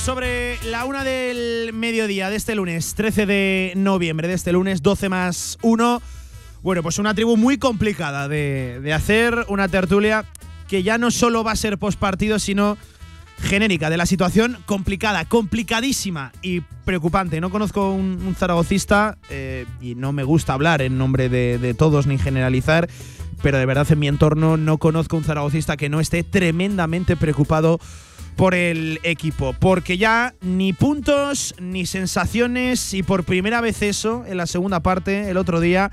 Sobre la una del mediodía de este lunes, 13 de noviembre de este lunes, 12 más 1. Bueno, pues una tribu muy complicada de, hacer, una tertulia que ya no solo va a ser post partido, sino genérica de la situación complicada, complicadísima y preocupante. No conozco un, un zaragocista eh, y no me gusta hablar en nombre de, de, todos ni generalizar, pero de verdad en mi entorno no conozco un zaragocista que no esté tremendamente preocupado por el equipo, porque ya ni puntos ni sensaciones y por primera vez eso en la segunda parte el otro día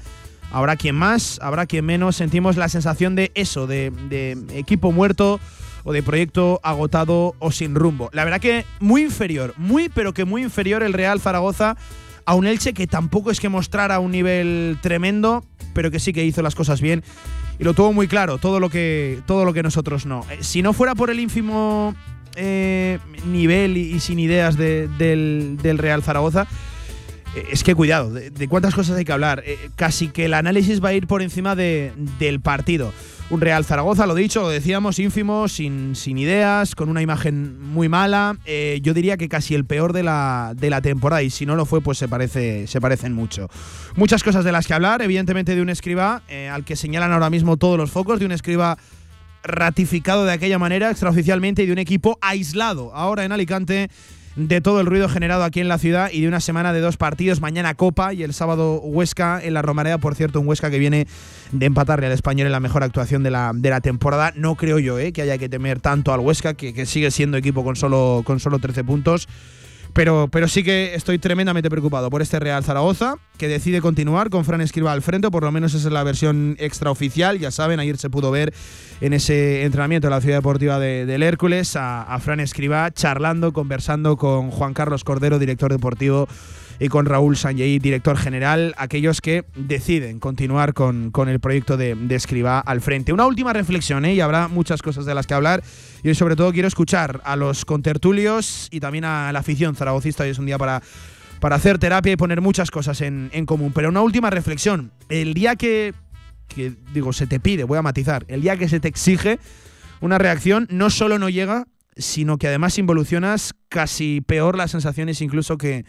habrá quien más, habrá quien menos, sentimos la sensación de eso, de, equipo muerto o de proyecto agotado o sin rumbo. La verdad que muy inferior, muy pero que muy inferior el Real Zaragoza a un Elche que tampoco es que mostrara un nivel tremendo, pero que sí que hizo las cosas bien y lo tuvo muy claro, todo lo que, todo lo que nosotros no. Eh, si no fuera por el ínfimo eh, nivel y, sin ideas de, del, Real Zaragoza, eh, es que cuidado, de, cuántas cosas hay que hablar. Eh, casi que el análisis va a ir por encima de, del partido. Un Real Zaragoza, lo dicho, lo decíamos, ínfimo, sin, ideas, con una imagen muy mala. Yo diría que casi el peor de la, de la temporada. Y si no lo fue, pues se, parece, se parecen mucho. Muchas cosas de las que hablar, evidentemente de un escriba al que señalan ahora mismo todos los focos, de un escriba ratificado de aquella manera extraoficialmente y de un equipo aislado ahora en Alicante de todo el ruido generado aquí en la ciudad y de una semana de dos partidos, mañana Copa y el sábado Huesca en la Romareda, por cierto, un Huesca que viene de empatarle al español en la mejor actuación de la, de la temporada. No creo yo eh, que haya que temer tanto al Huesca, que, que sigue siendo equipo con solo, con solo 13 puntos. Pero, pero, sí que estoy tremendamente preocupado por este Real Zaragoza, que decide continuar con Fran Escriba al frente, por lo menos esa es la versión extraoficial. Ya saben, ayer se pudo ver en ese entrenamiento de la Ciudad Deportiva de, del Hércules a, a Fran Escriba charlando, conversando con Juan Carlos Cordero, director deportivo y con Raúl Sanjei, director general, aquellos que deciden continuar con, con el proyecto de, de, Escriba al frente. Una última reflexión, ¿eh? y habrá muchas cosas de las que hablar. Y sobre todo quiero escuchar a los contertulios y también a la afición zaragocista. Hoy es un día para, para hacer terapia y poner muchas cosas en, en común. Pero una última reflexión. El día que, que, digo, se te pide, voy a matizar, el día que se te exige una reacción, no solo no llega, sino que además involucionas casi peor las sensaciones incluso que,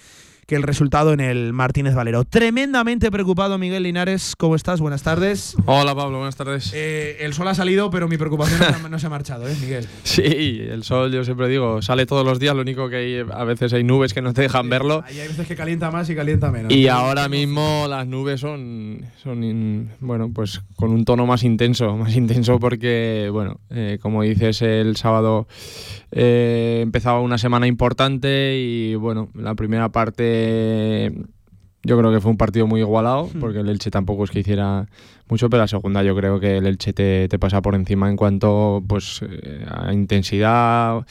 que el resultado en el Martínez Valero. Tremendamente preocupado, Miguel Linares. ¿Cómo estás? Buenas tardes. Hola, Pablo. Buenas tardes. Eh, el sol ha salido, pero mi preocupación no, no, se ha marchado, ¿eh, Miguel? Sí, el sol, yo siempre digo, sale todos los días. Lo único que hay, a veces hay nubes que no te dejan sí, verlo. Hay veces que calienta más y calienta menos. Y ahora mismo las nubes son, son in, bueno, pues con un tono más intenso. Más intenso porque, bueno, eh, como dices, el sábado eh, empezaba una semana importante y, bueno, la primera parte yo creo que fue un partido muy igualado, porque el Elche tampoco es que hiciera mucho, pero la segunda yo creo que el Elche te, te pasa por encima en cuanto pues eh, a intensidad.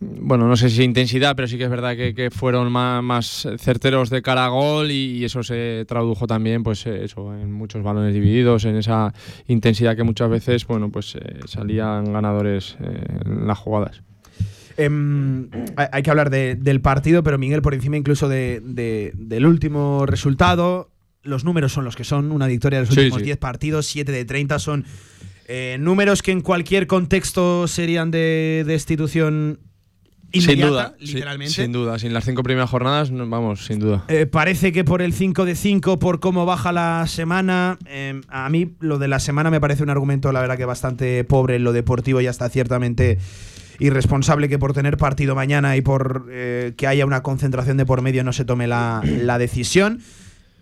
Bueno, no sé si intensidad, pero sí que es verdad que, que fueron más, más, certeros de cara a gol y, y, eso se tradujo también, pues eso, en muchos balones divididos, en esa intensidad que muchas veces, bueno, pues eh, salían ganadores eh, en las jugadas. Eh, hay que hablar de, del partido, pero Miguel, por encima incluso de, de, del último resultado, los números son los que son. Una victoria de los últimos 10 sí, sí. partidos, 7 de 30 son eh, números que en cualquier contexto serían de destitución Inmediata, sin duda, literalmente. Sin, sin, duda, sin las cinco primeras jornadas, vamos, sin duda. Eh, parece que por el 5 de 5, por cómo baja la semana, eh, a mí lo de la semana me parece un argumento, la verdad, que bastante pobre en lo deportivo, ya está ciertamente irresponsable que por tener partido mañana y por eh, que haya una concentración de por medio no se tome la, la decisión.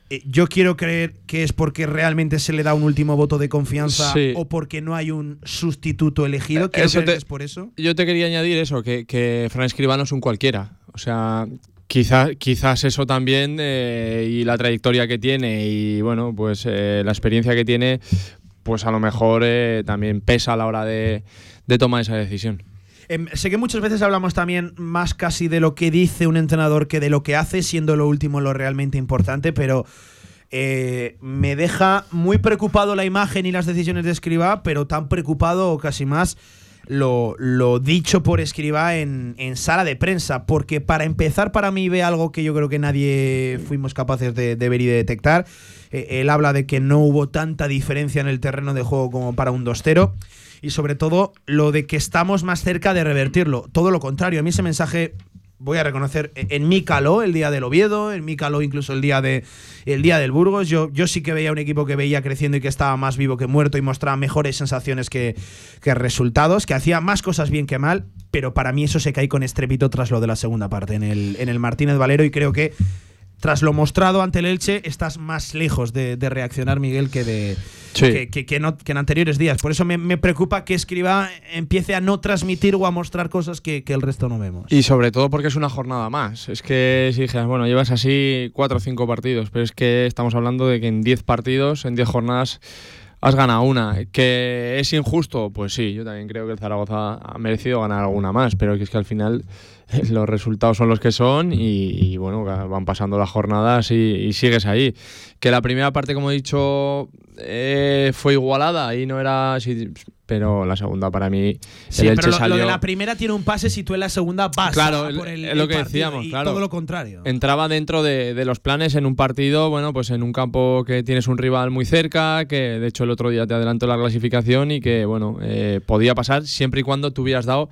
Eh, yo quiero creer que es porque realmente se le da un último voto de confianza sí. o porque no hay un sustituto elegido. Quiero eso creer te, que es por eso. Yo te quería añadir eso, que, que Fran Escribano es un cualquiera. O sea, quizás quizás eso también eh, y la trayectoria que tiene y bueno, pues eh, la experiencia que tiene, pues a lo mejor eh, también pesa a la hora de, de tomar esa decisión. Em, sé que muchas veces hablamos también más casi de lo que dice un entrenador que de lo que hace, siendo lo último lo realmente importante, pero eh, me deja muy preocupado la imagen y las decisiones de Escriba, pero tan preocupado o casi más lo, lo dicho por Escriba en, en, sala de prensa, porque para empezar para mí ve algo que yo creo que nadie fuimos capaces de, de ver y de detectar. Eh, él habla de que no hubo tanta diferencia en el terreno de juego como para un 2-0 y sobre todo lo de que estamos más cerca de revertirlo. Todo lo contrario, a mí ese mensaje voy a reconocer, en mí caló el día del Oviedo, en mí caló incluso el día, de, el día del Burgos. Yo, yo sí que veía un equipo que veía creciendo y que estaba más vivo que muerto y mostraba mejores sensaciones que, que resultados, que hacía más cosas bien que mal, pero para mí eso se cae con estrepito tras lo de la segunda parte en el, en el Martínez Valero y creo que tras lo mostrado ante el Elche, estás más lejos de, de reaccionar, Miguel, que, de, Sí. que, que- que no- que en anteriores días. Por eso me, me preocupa que Escriba empiece a no transmitir o a mostrar cosas que, el resto no vemos. Y sobre todo porque es una jornada más. Es que si dijeras, bueno, llevas así cuatro o cinco partidos, pero es que estamos hablando de que en 10 partidos, en 10 jornadas, has ganado una. ¿Que es injusto? Pues sí, yo también creo que el Zaragoza ha merecido ganar alguna más, pero que es que al final los resultados son los que son y, y, bueno, van pasando las jornadas y, y sigues ahí. Que la primera parte, como he dicho, eh, fue igualada y no era... pero la segunda para mí, Sí, el pero lo, de la primera tiene un pase si tú en la segunda vas Claro, el- por el, es lo que decíamos, y claro. todo lo contrario. entraba dentro de, de los planes en un partido, bueno, pues en un campo que tienes un rival muy cerca, que de hecho el otro día te adelantó la clasificación y que, bueno, eh, podía pasar siempre y cuando tú hubieras dado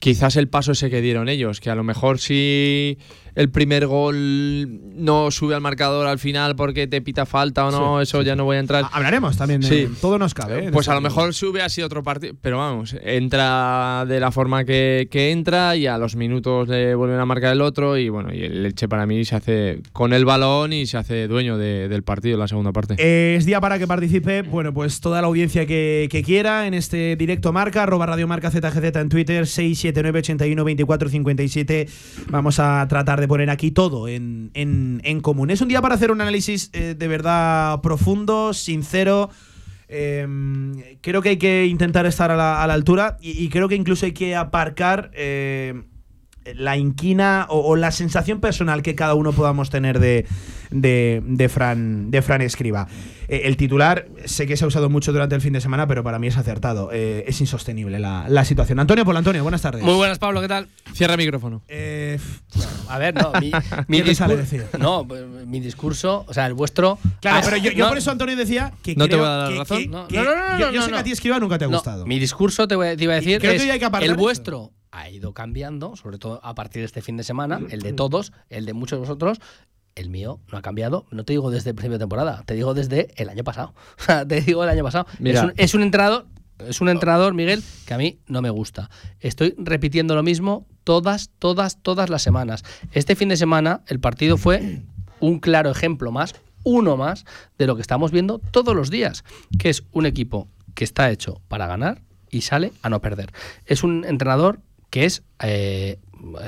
quizás el paso ese que dieron ellos, que a lo mejor si el primer gol no sube al marcador al final porque te pita falta o no, Sí, eso ya no voy a entrar. Ha- Hablaremos también de Sí. todo nos cabe. ¿eh? Pues a lo mejor hubiera sido otro partido, pero vamos, entra de la forma que, que entra y a los minutos le vuelven a marcar el otro y bueno, y el Leche para mí se hace con el balón y se hace dueño de- del partido en la segunda parte. Eh, Es día para que participe, bueno, pues toda la audiencia que, que quiera en este directo marca, arroba Radio Marca ZGZ en Twitter, 679 81 24 57. Vamos a tratar de poner aquí todo en, en- en común. Es un día para hacer un análisis eh, de verdad profundo, sincero. Eh, creo que hay que intentar estar a la, altura y, y creo que incluso hay que aparcar eh, la inquina o, o la sensación personal que cada uno podamos tener de, de, de Fran, de Fran Escriba. Eh, el titular, sé que se ha usado mucho durante el fin de semana, pero para mí es acertado. Eh, es insostenible la, la situación. Antonio Polo Antonio, buenas tardes. Muy buenas, Pablo, ¿qué tal? Cierra micrófono. Eh, A ver, no, mi, mi ¿Qué te sale discur- decir? No, mi discurso, o sea, el vuestro. claro, Ah, pero yo, yo no, por eso Antonio decía que No te creo voy a dar que- razón. que- No, que- no, no, no, yo, sé que no. a ti Escriba nunca te ha no, gustado. mi discurso te, voy a- te iba a decir creo que es, hoy hay que el esto. Ha ido cambiando, sobre todo a partir de este fin de semana, el de todos, el de muchos de vosotros. El mío no ha cambiado, no te digo desde el principio de temporada, te digo desde el año pasado. Te digo el año pasado. Mira. Es, un, es un entrenador, es un entrenador, Miguel, que a mí no me gusta. Estoy repitiendo lo mismo todas, todas, todas las semanas. Este fin de semana el partido fue un claro ejemplo más, uno más, de lo que estamos viendo todos los días, que es un equipo que está hecho para ganar y sale a no perder. Es un entrenador que es, eh,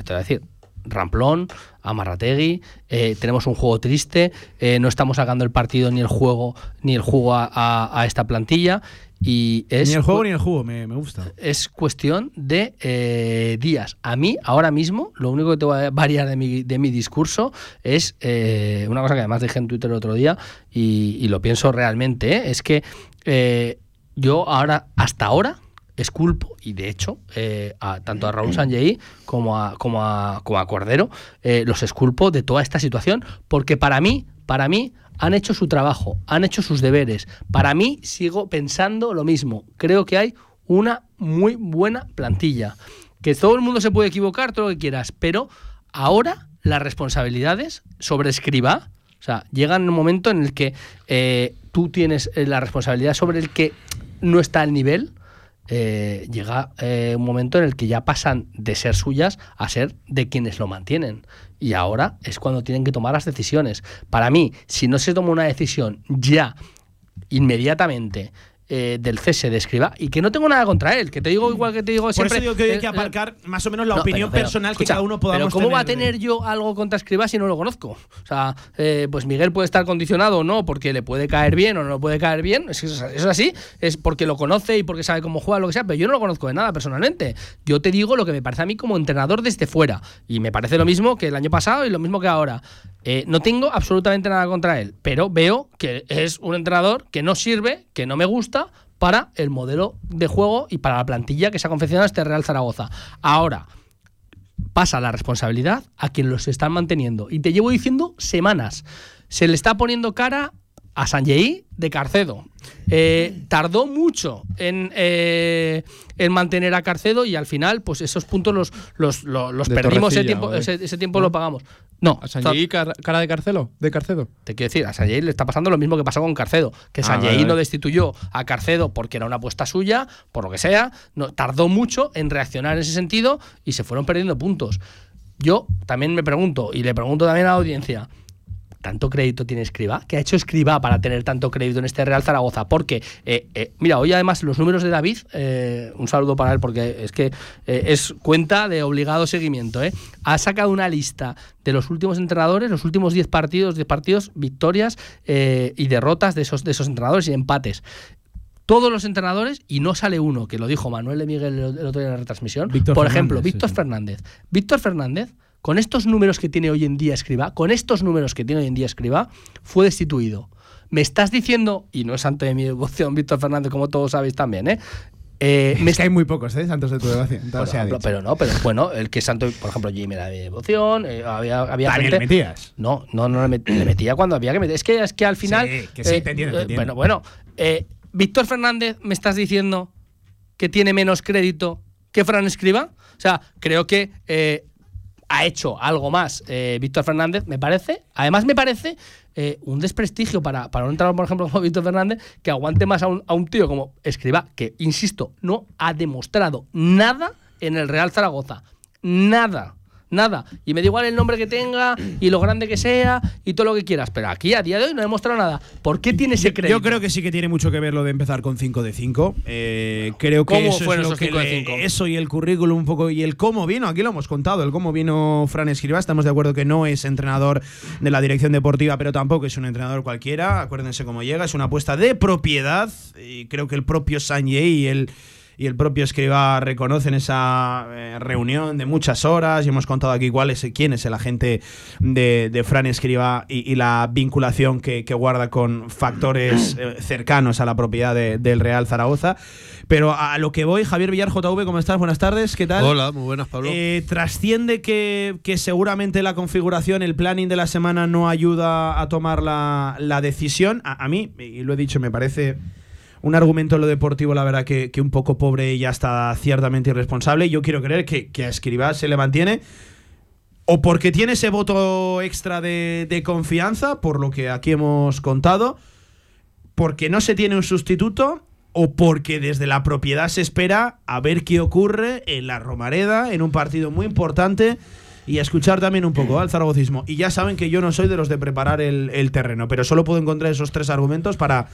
te voy a decir, ramplón, amarrategui, eh, tenemos un juego triste, eh, no estamos sacando el partido ni el juego ni el juego a, a- a esta plantilla y es ni el juego ni el juego, me, me gusta. es cuestión de eh, días. A mí, ahora mismo, lo único que te va a variar de mi, de mi discurso es eh, una cosa que además dije en Twitter el otro día y, y lo pienso realmente, ¿eh? es que eh, yo ahora, hasta ahora, esculpo, y de hecho, eh, tanto a Raúl Sanjei como a, como a, como a Cordero, eh, los esculpo de toda esta situación, porque para mí, para mí, han hecho su trabajo, han hecho sus deberes. Para mí, sigo pensando lo mismo. Creo que hay una muy buena plantilla. Que todo el mundo se puede equivocar, todo lo que quieras, pero ahora las responsabilidades sobre escriba, o sea, llegan un momento en el que eh, tú tienes la responsabilidad sobre el que no está al nivel. Eh, llega eh, un momento en el que ya pasan de ser suyas a ser de quienes lo mantienen. Y ahora es cuando tienen que tomar las decisiones. Para mí, si no se toma una decisión ya, inmediatamente, eh, del cese de Escriba y que no tengo nada contra él, que te digo igual que te digo Por siempre. eso digo que hay eh, que eh, aparcar más o menos la no, opinión pero- pero, personal que cada uno podamos Pero ¿cómo va a tener yo algo contra Escriba si no lo conozco? O sea, eh, pues Miguel puede estar condicionado o no porque le puede caer bien o no le puede caer bien. Eso es así, es porque lo conoce y porque sabe cómo juega, lo que sea, pero yo no lo conozco de nada personalmente. Yo te digo lo que me parece a mí como entrenador desde fuera. Y me parece lo mismo que el año pasado y lo mismo que ahora. Eh, no tengo absolutamente nada contra él, pero veo que es un entrenador que no sirve, que no me gusta para el modelo de juego y para la plantilla que se ha confeccionado este Real Zaragoza. Ahora, pasa la responsabilidad a quien los están manteniendo. Y te llevo diciendo semanas. Se le está poniendo cara a Sanjei de Carcedo. Eh, tardó mucho en, eh, en mantener a Carcedo y al final, pues esos puntos los, los, los, perdimos, ese tiempo, ¿o de- ese, ese tiempo lo pagamos. No, ¿A Sanjei car- cara de Carcelo? ¿De Carcedo? te quiero decir, a Sanjei le está pasando lo mismo que pasó con Carcedo, que Ah, Sanjei vale, vale. no destituyó a Carcedo porque era una apuesta suya, por lo que sea, no, tardó mucho en reaccionar en ese sentido y se fueron perdiendo puntos. Yo también me pregunto, y le pregunto también a la audiencia, ¿tanto crédito tiene Escriba? ¿Qué ha hecho Escriba para tener tanto crédito en este Real Zaragoza? Porque, eh, eh, mira, hoy además los números de David, eh, un saludo para él porque es que es cuenta de obligado seguimiento, ha sacado una lista de los últimos entrenadores, los últimos 10 partidos, 10 partidos, victorias y derrotas de esos, de esos entrenadores y empates. Todos los entrenadores, y no sale uno, que lo dijo Manuel de Miguel el otro día en la retransmisión. Víctor Por Fernández, ejemplo, sí, Víctor sí. Fernández. Víctor Fernández, con estos números que tiene hoy en día Escriba, con estos números que tiene hoy en día Escriba, fue destituido. Me estás diciendo, y no es ante de mi devoción Víctor Fernández, como todos sabéis también, ¿eh? Eh, me Es que hay muy pocos, ¿eh? Santos de tu devoción. por ejemplo, pero no, pero bueno, el que santo, por ejemplo, Jimmy era de devoción, eh, había, había También gente. le metías. No, no, no le, met- le metía cuando había que meter. Es que, es que al final. Sí, que sí, te entiendo, te entiendo. Bueno, bueno. eh, Víctor Fernández, ¿me estás diciendo que tiene menos crédito que Fran Escriba? O sea, creo que eh, ha hecho algo más eh, Víctor Fernández, me parece. Además, me parece eh, un desprestigio para, para un entrenador, por ejemplo, como Víctor Fernández, que aguante más a un, a un tío como Escriba, que, insisto, no ha demostrado nada en el Real Zaragoza. Nada. Nada. Y me da igual el nombre que tenga y lo grande que sea y todo lo que quieras. Pero aquí a día de hoy no ha demostrado nada. ¿Por qué tiene ese crédito? Yo creo que sí que tiene mucho que ver lo de empezar con 5 de 5. Eh, creo que ¿Cómo eso fueron es lo esos que 5 de le- 5? Eso y el currículum un poco y el cómo vino, aquí lo hemos contado, el cómo vino Fran Escribá. Estamos de acuerdo que no es entrenador de la dirección deportiva, pero tampoco es un entrenador cualquiera. Acuérdense cómo llega, es una apuesta de propiedad y creo que el propio Sanjay y el y el propio Escriba reconocen esa eh, reunión de muchas horas y hemos contado aquí cuál es, quién es el agente de, de Fran Escriba y, y la vinculación que, que guarda con factores eh, cercanos a la propiedad de- del Real Zaragoza. Pero a lo que voy, Javier Villar, JV, ¿cómo estás? Buenas tardes, ¿qué tal? Hola, muy buenas, Pablo. Eh, trasciende que, que seguramente la configuración, el planning de la semana no ayuda a tomar la, la decisión. A, a mí, y lo he dicho, me parece un argumento en lo deportivo, la verdad, que, que un poco pobre y hasta ciertamente irresponsable. Yo quiero creer que, que a Escribá se le mantiene. O porque tiene ese voto extra de, de confianza, por lo que aquí hemos contado, porque no se tiene un sustituto o porque desde la propiedad se espera a ver qué ocurre en la Romareda, en un partido muy importante y a escuchar también un poco al zaragocismo. Y ya saben que yo no soy de los de preparar el terreno, pero solo puedo encontrar esos tres argumentos para,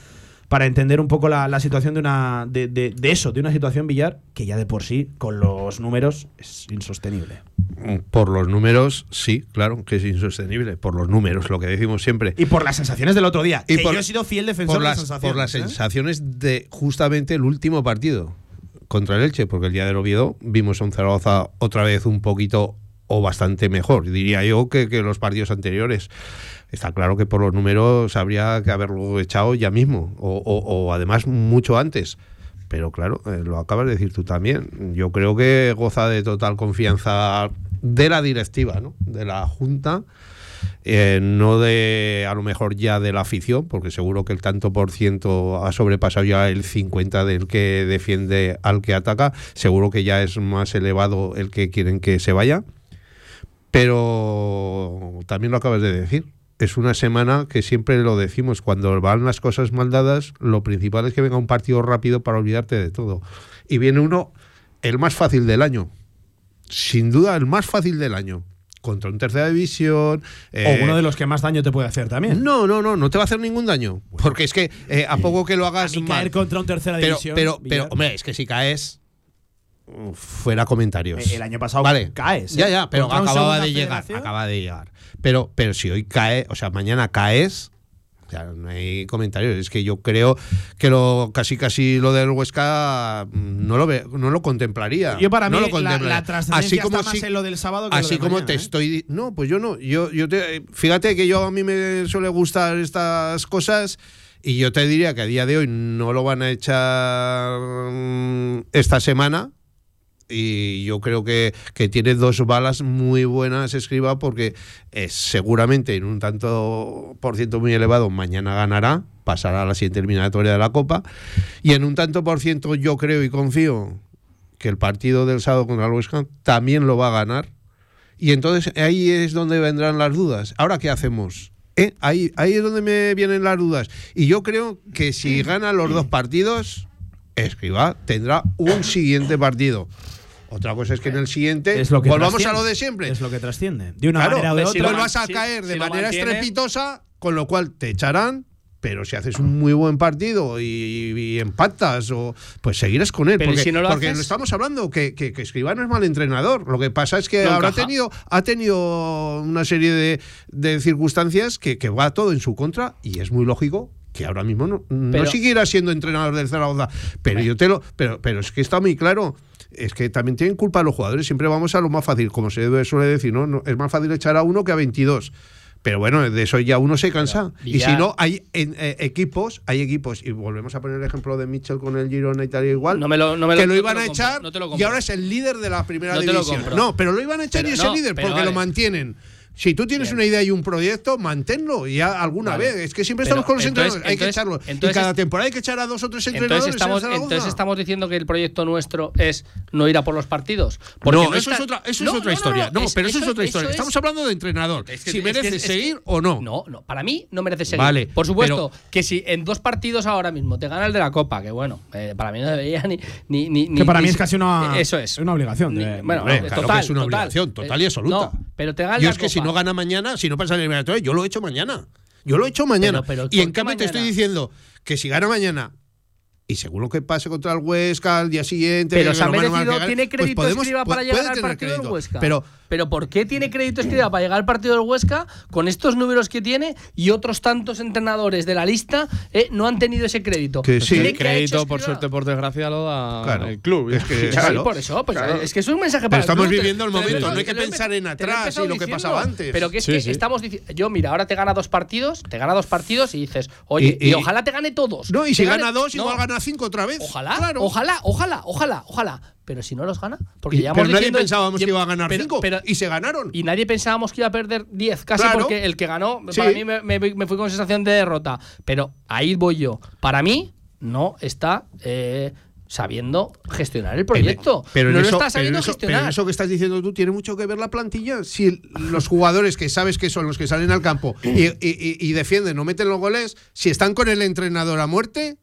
para entender un poco la, la situación de una de, de- de eso, de una situación billar que ya de por sí, con los números, es insostenible. Por los números, sí, claro, que es insostenible. Por los números, lo que decimos siempre. Y por las sensaciones del otro día, Y que por- yo he sido fiel defensor Por de las, las sensaciones. por las ¿eh? sensaciones de justamente el último partido contra el Elche, porque el día del Oviedo vimos a un Zaragoza otra vez un poquito o bastante mejor, diría yo, que, que los partidos anteriores. Está claro que por los números habría que haberlo echado ya mismo, o, además mucho antes. Pero claro, eh, lo acabas de decir tú también. Yo creo que goza de total confianza de la directiva, ¿no? de la Junta, eh, no de a lo mejor ya de la afición, porque seguro que el tanto por ciento ha sobrepasado ya el 50 del que defiende al que ataca, seguro que ya es más elevado el que quieren que se vaya, pero también lo acabas de decir. Es una semana que siempre lo decimos, cuando van las cosas mal dadas, lo principal es que venga un partido rápido para olvidarte de todo. Y viene uno, el más fácil del año, sin duda el más fácil del año, contra un tercera división. O eh, uno de los que más daño te puede hacer también. No, no, no, no te va a hacer ningún daño. Porque es que eh, a poco que lo A hagas mal. caer contra un tercera Pero, división. pero, pero, Villar, hombre, es que si caes. Fuera comentarios. eh, el año pasado Vale. caes. Ya, ¿eh? ya, pero acababa de llegar. federación. Acaba de llegar. Pero, pero si hoy cae, o sea, mañana caes. O sea, no hay comentarios. Es que yo creo que lo casi casi lo del Huesca mm, no lo ve, no lo contemplaría. Yo para no mí lo la, contemplaría. la así como está más si- en lo del sábado que lo Así de como mañana, te ¿eh? estoy. No, pues yo no. Yo, yo te, fíjate que yo a mí me suele gustar estas cosas. Y yo te diría que a día de hoy no lo van a echar mm, esta semana. Y yo creo que, que tiene dos balas muy buenas escriba porque eh, seguramente en un tanto por ciento muy elevado mañana ganará, pasará a la siguiente eliminatoria de la Copa. Y en un tanto por ciento yo creo y confío que el partido del sábado contra el West también lo va a ganar. Y entonces ahí es donde vendrán las dudas. Ahora, ¿qué hacemos? ¿Eh? Ahí, ahí es donde me vienen las dudas. Y yo creo que si gana los dos partidos, Escriba tendrá un siguiente partido. Otra cosa es que en el siguiente Es lo que volvamos a lo de siempre. Es lo que trasciende. De una Claro, manera o de otra. vuelvas a si- caer de si manera mantiene- estrepitosa, con lo cual te echarán. Pero si haces un muy buen partido y, y empatas, o, pues seguirás con él. Pero ¿y porque si no lo porque haces? estamos hablando que, que, que Escribá no es mal entrenador. Lo que pasa es que No ahora ha encaja. tenido, ha tenido una serie de, de circunstancias que, que va todo en su contra y es muy lógico que ahora mismo no, siguiera siendo entrenador del Zaragoza. Pero yo te lo. Pero, pero es que está muy claro. Es que también tienen culpa los jugadores. Siempre vamos a lo más fácil, como se suele decir, ¿no? No, Es más fácil echar a uno que a 22. Pero bueno, de eso ya uno se cansa. Pero, y si no, hay en- eh, equipos, hay equipos, y volvemos a poner el ejemplo de Mitchell con el Girona y tal y igual, No me lo- no me que lo- lo no iban lo a compro, echar lo y ahora es el líder de la primera lo división. No, pero lo iban a echar Pero y es el líder porque lo mantienen. Si tú tienes Bien. una idea y un proyecto, manténlo ya alguna Vale. vez. Es que siempre Pero estamos con los entonces- entrenadores, hay que entonces- echarlo. y entonces cada temporada hay que echar a dos o tres entrenadores. Entonces estamos, en entonces estamos diciendo que el proyecto nuestro es no ir a por los partidos. no, eso, está- es otra, eso No, es otra no, no, historia. No, es- pero eso, es otra historia. es- Estamos hablando de entrenador. Es que- si es que- merece es que- seguir o no. No, no, para mí no merece seguir. Vale, Por supuesto, pero- que si en dos partidos ahora mismo te gana el de la Copa, que bueno, eh, para mí no debería ni. ni, ni Que para ni mí es si- casi una, Eso es. una obligación. De- bueno, claro total, que es una total. obligación, total y Eh, absoluta. Pero te gana la Copa. No gana mañana, si no pasa el eliminatorio, yo lo he hecho mañana. Yo lo he hecho mañana. Pero- pero y ¿por en cambio te estoy diciendo que si gana mañana y según lo que pase contra el Huesca al día siguiente. Pero se ha merecido, tiene pues crédito podemos- escriba para llegar al partido del. Huesca. Pero Pero ¿por qué tiene crédito escriba para llegar al partido del Huesca con estos números que tiene y otros tantos entrenadores de la lista eh, no han tenido ese crédito? Que sí. Tiene el que ha hecho crédito, por suerte, por desgracia, lo da Claro. el club. Es que- Sí, Claro. por eso, pues, Claro. es que es un mensaje para Pero el estamos club, viviendo el momento, no hay que pensar en atrás y lo que diciendo. pasaba antes. Pero que es Sí, que sí. estamos diciendo, yo mira, ahora te gana dos partidos, te gana dos partidos y dices, oye, Y- y, y- ojalá te gane todos. no, y si gane- gana dos, no, igual gana cinco otra vez. Ojalá, Claro. ojalá, ojalá, ojalá, ojalá. Pero si no los gana, porque Y- ya pero nadie pensábamos que iba a ganar pero- cinco. pero- y se ganaron. y nadie pensábamos que iba a perder 10, casi Claro. porque el que ganó, Sí. para mí me, me- me fui con sensación de derrota. Pero ahí voy yo. Para mí, no está eh, sabiendo gestionar el proyecto. Pero en no eso, lo está pero sabiendo en eso- pero gestionar. en eso que estás diciendo tú tiene mucho que ver la plantilla. Si los jugadores que sabes que son los que salen al campo y, y- y- y defienden, no meten los goles, si están con el entrenador a muerte,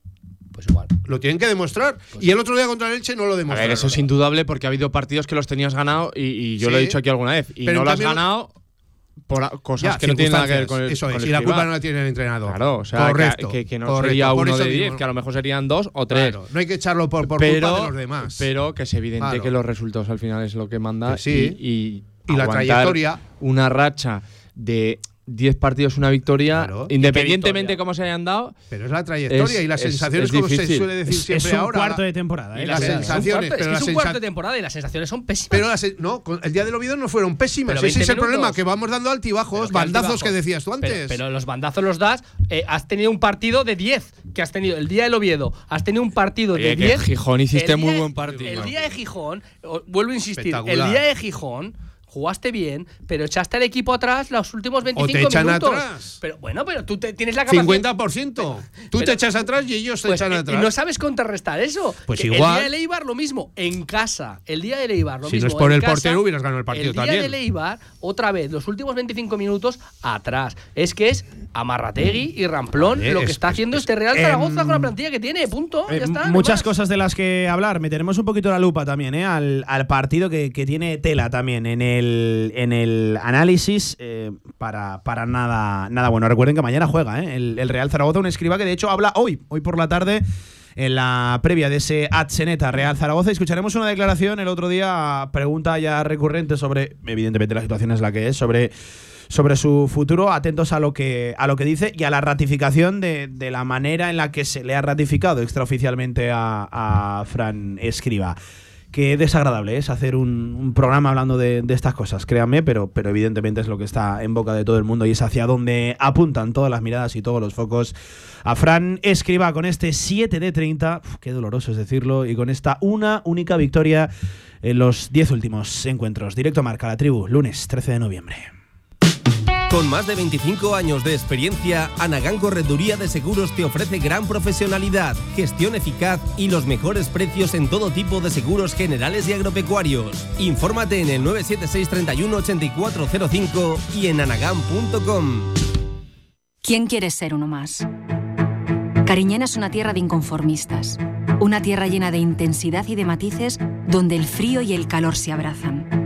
Pues igual. lo tienen que demostrar. y el otro día contra el Elche no lo A demostraron. ver, eso es indudable porque ha habido partidos que los tenías ganado y, y yo lo he dicho aquí alguna vez. Y Pero no lo has ganado por a- cosas Ya, que no tienen nada que ver con el Eso es, y la culpa no la tiene el entrenador. Claro, o sea, que- correcto, que, que no correcto, sería uno de 10, que a lo mejor serían dos o tres. Claro, no hay que echarlo por, por pero, culpa de los demás. pero que es evidente Claro. que los resultados al final es lo que manda. Sí. Y, y, Y la trayectoria. Una racha de 10 partidos, una victoria, Claro. independientemente victoria? cómo se hayan dado. pero es la trayectoria Es- y las es- sensaciones, es como se suele decir siempre es un ahora. cuarto de temporada. Y ¿eh? las O sea, sensaciones, Es un cuarto- pero es que las es un cuarto de temporada y las sensaciones son pésimas. Pero las- no, el día del Oviedo no fueron pésimas. Ese es 20 el problema, que vamos dando altibajos, bandazos que decías tú antes. Pero, pero los bandazos los das. eh, has tenido un partido de 10 que has tenido el día del Oviedo. Has tenido un partido Oye, de que 10. Gijón hiciste muy día- buen partido. El día de Gijón, vuelvo a insistir, el día de Gijón jugaste bien, pero echaste al equipo atrás los últimos 25 te echan minutos. atrás. Pero bueno, pero tú te- tienes la capacidad. 50%. Tú te Pero- echas atrás y ellos te Pues, echan eh, atrás. no sabes contrarrestar eso. Pues Que igual. El día de Leibar lo mismo, en casa. El día de Leibar lo Si no mismo. es por el casa. portero, hubieras ganado el partido El día también. de Leibar, otra vez, los últimos 25 minutos atrás. Es que es Amarrategui y Ramplón Vale, lo que es- está es- haciendo es- este Real em, Zaragoza con la plantilla que tiene. Punto. Eh, ya está. no muchas cosas de las que hablar. Meteremos un poquito la lupa también ¿eh? al, al partido que, que tiene tela también en el, en el análisis eh, para, para nada, nada bueno. Recuerden que mañana juega ¿eh? el, Real Zaragoza, un escriba que de hecho habla hoy, hoy por la tarde en la previa de ese Atseneta Real Zaragoza. Escucharemos una declaración el otro día, pregunta ya recurrente sobre, evidentemente la situación es la que es, sobre sobre su futuro, atentos a lo que, a lo que dice y a la ratificación de, de la manera en la que se le ha ratificado extraoficialmente a, a Fran Escriba. Que desagradable es hacer un, programa hablando de, estas cosas, créanme, pero, pero evidentemente es lo que está en boca de todo el mundo y es hacia donde apuntan todas las miradas y todos los focos a Fran Escriba con este 7 de 30, uf, qué doloroso es decirlo, y con esta una única victoria en los 10 últimos encuentros. Directo Marca, la tribu, lunes 13 de noviembre. Con más de 25 años de experiencia, Anagán Correduría de Seguros te ofrece gran profesionalidad, gestión eficaz y los mejores precios en todo tipo de seguros generales y agropecuarios. Infórmate en el 976 31 8405 y en anagán.com. ¿Quién quiere ser uno más? Cariñena es una tierra de inconformistas, una tierra llena de intensidad y de matices donde el frío y el calor se abrazan.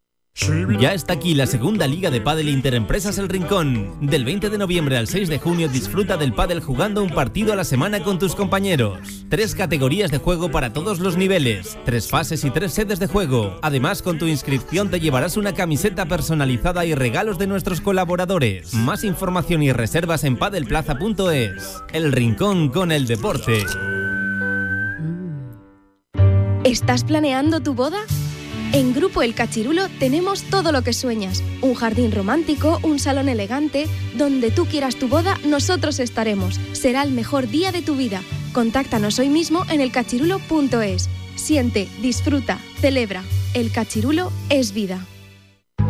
Ya está aquí la segunda liga de pádel Interempresas El Rincón. Del 20 de noviembre al 6 de junio disfruta del pádel jugando un partido a la semana con tus compañeros. Tres categorías de juego para todos los niveles, tres fases y tres sedes de juego. Además, con tu inscripción te llevarás una camiseta personalizada y regalos de nuestros colaboradores. Más información y reservas en padelplaza.es. El Rincón con el deporte. ¿Estás planeando tu boda? En Grupo El Cachirulo tenemos todo lo que sueñas. Un jardín romántico, un salón elegante. Donde tú quieras tu boda, nosotros estaremos. Será el mejor día de tu vida. Contáctanos hoy mismo en elcachirulo.es. Siente, disfruta, celebra. El Cachirulo es vida.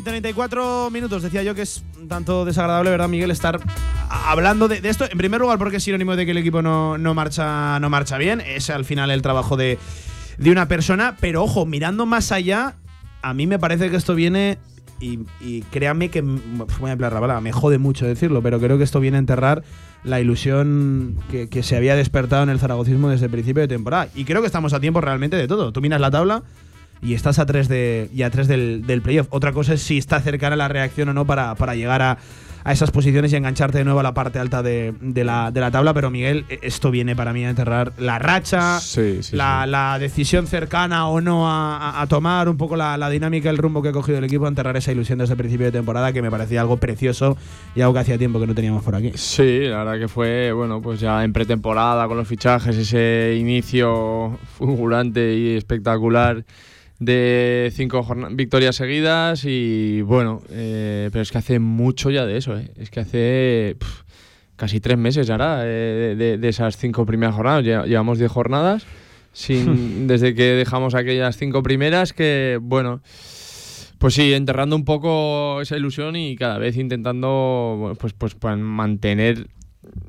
Y 34 minutos. Decía yo que es un tanto desagradable, ¿verdad, Miguel? Estar hablando de, esto. En primer lugar, porque es sinónimo de que el equipo no, no, marcha, no marcha bien. Es al final el trabajo de, de una persona. Pero ojo, mirando más allá, a mí me parece que esto viene. Y, y créanme que voy a emplear la palabra, me jode mucho decirlo, pero creo que esto viene a enterrar la ilusión que, que se había despertado en el zaragocismo desde el principio de temporada. Y creo que estamos a tiempo realmente de todo. Tú miras la tabla y estás a tres, de, y a tres del, del playoff. Otra cosa es si está cercana la reacción o no para, para llegar a, a, esas posiciones y engancharte de nuevo a la parte alta de, de, la, de, la, tabla. Pero Miguel, esto viene para mí a enterrar la racha, sí, sí, la, sí. la, decisión cercana o no a, a tomar, un poco la, la, dinámica, el rumbo que ha cogido el equipo, a enterrar esa ilusión desde el principio de temporada que me parecía algo precioso y algo que hacía tiempo que no teníamos por aquí. Sí, la verdad que fue, bueno, pues ya en pretemporada con los fichajes, ese inicio fulgurante y espectacular de cinco victorias seguidas y bueno, eh, pero es que hace mucho ya de eso, eh. es que hace pff, casi tres meses ya eh, de, de, esas cinco primeras jornadas, llevamos diez jornadas sin, desde que dejamos aquellas cinco primeras que bueno, pues sí, enterrando un poco esa ilusión y cada vez intentando pues, pues, pues mantener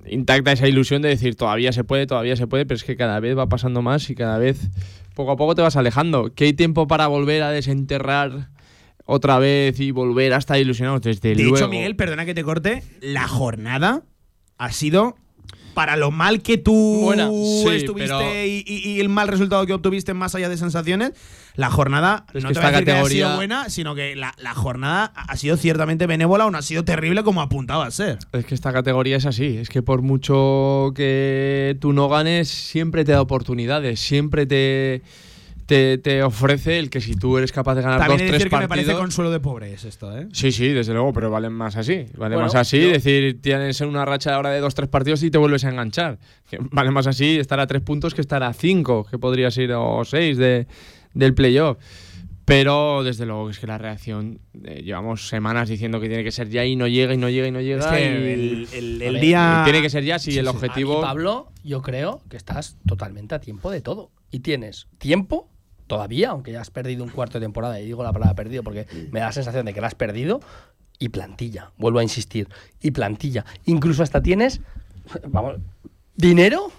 intacta esa ilusión de decir todavía se puede, todavía se puede, pero es que cada vez va pasando más y cada vez poco a poco te vas alejando. ¿Que hay tiempo para volver a desenterrar otra vez y volver a estar ilusionados? Desde de luego. hecho, Miguel, perdona que te corte, la jornada ha sido para lo mal que tú sí, estuviste pero... y, y, y, el mal resultado que obtuviste más allá de sensaciones, la jornada es no que te a decir categoría... que ha sido buena, sino que la, la, jornada ha sido ciertamente benévola o no ha sido terrible como apuntaba a ser. Es que esta categoría es así, es que por mucho que tú no ganes, siempre te da oportunidades, siempre te te, te ofrece el que si tú eres capaz de ganar También dos, he de tres decir que me partidos. parece consuelo de pobres esto, ¿eh? Sí, sí, desde luego, pero valen más así. Vale Bueno, más así, yo- decir, tienes una racha ahora de dos, tres partidos y te vuelves a enganchar. Que vale más así estar a tres puntos que estar a cinco, que podría ser o seis de, del playoff. Pero desde luego es que la reacción, eh, llevamos semanas diciendo que tiene que ser ya y no llega y no llega y no llega. Es que y- el, día. tiene que ser ya si Sí, el objetivo. Pablo, yo creo que estás totalmente a tiempo de todo. Y tienes tiempo todavía, aunque ya has perdido un cuarto de temporada, y digo la palabra perdido porque me da la sensación de que la has perdido, y plantilla, vuelvo a insistir, y plantilla. Incluso hasta tienes, vamos, dinero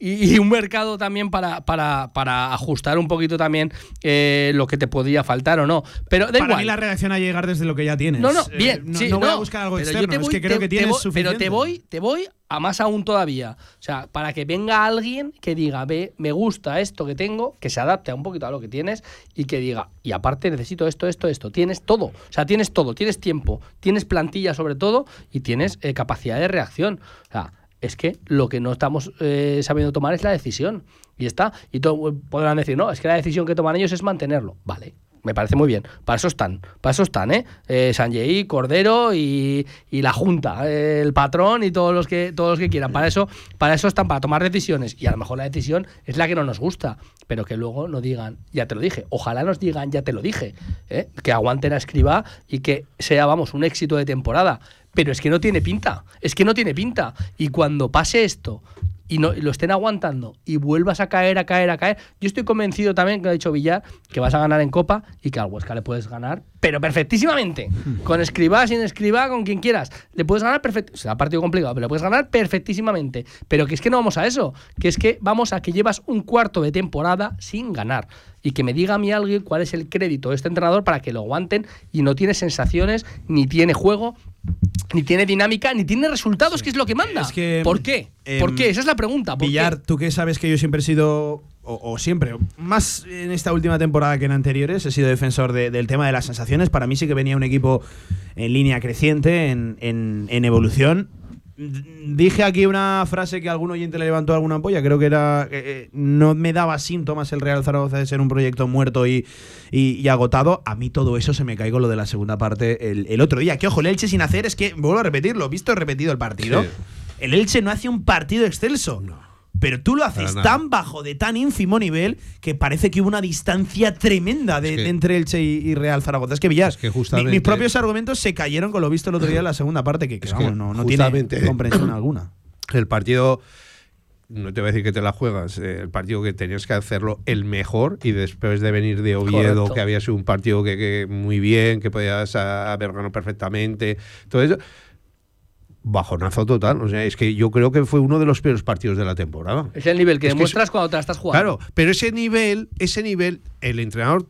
y, y un mercado también para, para, para ajustar un poquito también eh, lo que te podía faltar o no. Pero da Para igual. mí la redacción hay que llegar desde lo que ya tienes. No, no, Eh, bien. no, sí, no voy a buscar algo externo, te es que creo te- que tienes voy- suficiente. Pero te voy, te voy a más aún todavía. O sea, para que venga alguien que diga, ve, me gusta esto que tengo, que se adapte a un poquito a lo que tienes y que diga, y aparte necesito esto, esto, esto. Tienes todo. O sea, tienes todo. Tienes tiempo, tienes plantilla sobre todo y tienes eh, capacidad de reacción. O sea, es que lo que no estamos eh, sabiendo tomar es la decisión. Y está. Y todo, podrán decir, no, es que la decisión que toman ellos es mantenerlo. Vale. Me parece muy bien. Para eso están. Para eso están, ¿eh? eh Sanjay, Cordero y, y la Junta, eh, el patrón y todos los que todos los que quieran. Para eso, para eso están, para tomar decisiones. Y a lo mejor la decisión es la que no nos gusta. Pero que luego no digan, ya te lo dije. Ojalá nos digan, ya te lo dije. ¿eh? Que aguanten a escriba y que sea, vamos, un éxito de temporada. Pero es que no tiene pinta. Es que no tiene pinta. Y cuando pase esto y, no, y lo estén aguantando y vuelvas a caer, a caer, a caer. Yo estoy convencido también, que ha dicho Villar, que vas a ganar en Copa y que al Huesca le puedes ganar, pero perfectísimamente. Con escriba, sin escriba, con quien quieras. Le puedes ganar perfectamente. Será partido complicado, pero le puedes ganar perfectísimamente. Pero que es que no vamos a eso. Que es que vamos a que llevas un cuarto de temporada sin ganar. Y que me diga a mí alguien cuál es el crédito de este entrenador para que lo aguanten y no tiene sensaciones, ni tiene juego, ni tiene dinámica, ni tiene resultados, que es lo que manda. Es que, ¿Por qué? ¿Por em, qué? Esa es la pregunta. ¿por qué? Villar, tú que sabes que yo siempre he sido, o, o siempre, más en esta última temporada que en anteriores, he sido defensor de- del tema de las sensaciones. Para mí sí que venía un equipo en línea creciente, en, en- en evolución. Dije aquí una frase que algún oyente le levantó alguna ampolla, creo que era, eh, eh, no me daba síntomas el Real Zaragoza de ser un proyecto muerto y, y- y agotado. A mí todo eso se me cae con lo de la segunda parte el, el otro día. Que ojo, el Elche sin hacer es que, vuelvo a repetirlo, visto repetido el partido, Sí. el Elche no hace un partido excelso. Pero tú lo haces tan bajo, de tan ínfimo nivel, que parece que hubo una distancia tremenda de, Es que- de entre Elche y, y Real Zaragoza. Es que Villar, Es que mi- justamente- mis propios argumentos se cayeron con lo visto el otro día en la segunda parte, que, que, Es que vamos, no, no tiene comprensión alguna. El partido, no te voy a decir que te la juegas, eh, el partido que tenías que hacerlo el mejor y después de venir de Oviedo, Correcto. que había sido un partido que, que muy bien, que podías haber ganado perfectamente, todo eso. Bajonazo total. O sea, es que yo creo que fue uno de los peores partidos de la temporada. Es el nivel que Es que demuestras es- cuando te la estás jugando. Claro, pero ese nivel, ese nivel, el entrenador,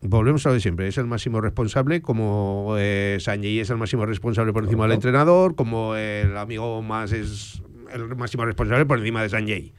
volvemos a lo de siempre, es el máximo responsable, como eh, Sanjay es el máximo responsable por encima del entrenador, como el amigo más es el máximo responsable por encima de Sanjay.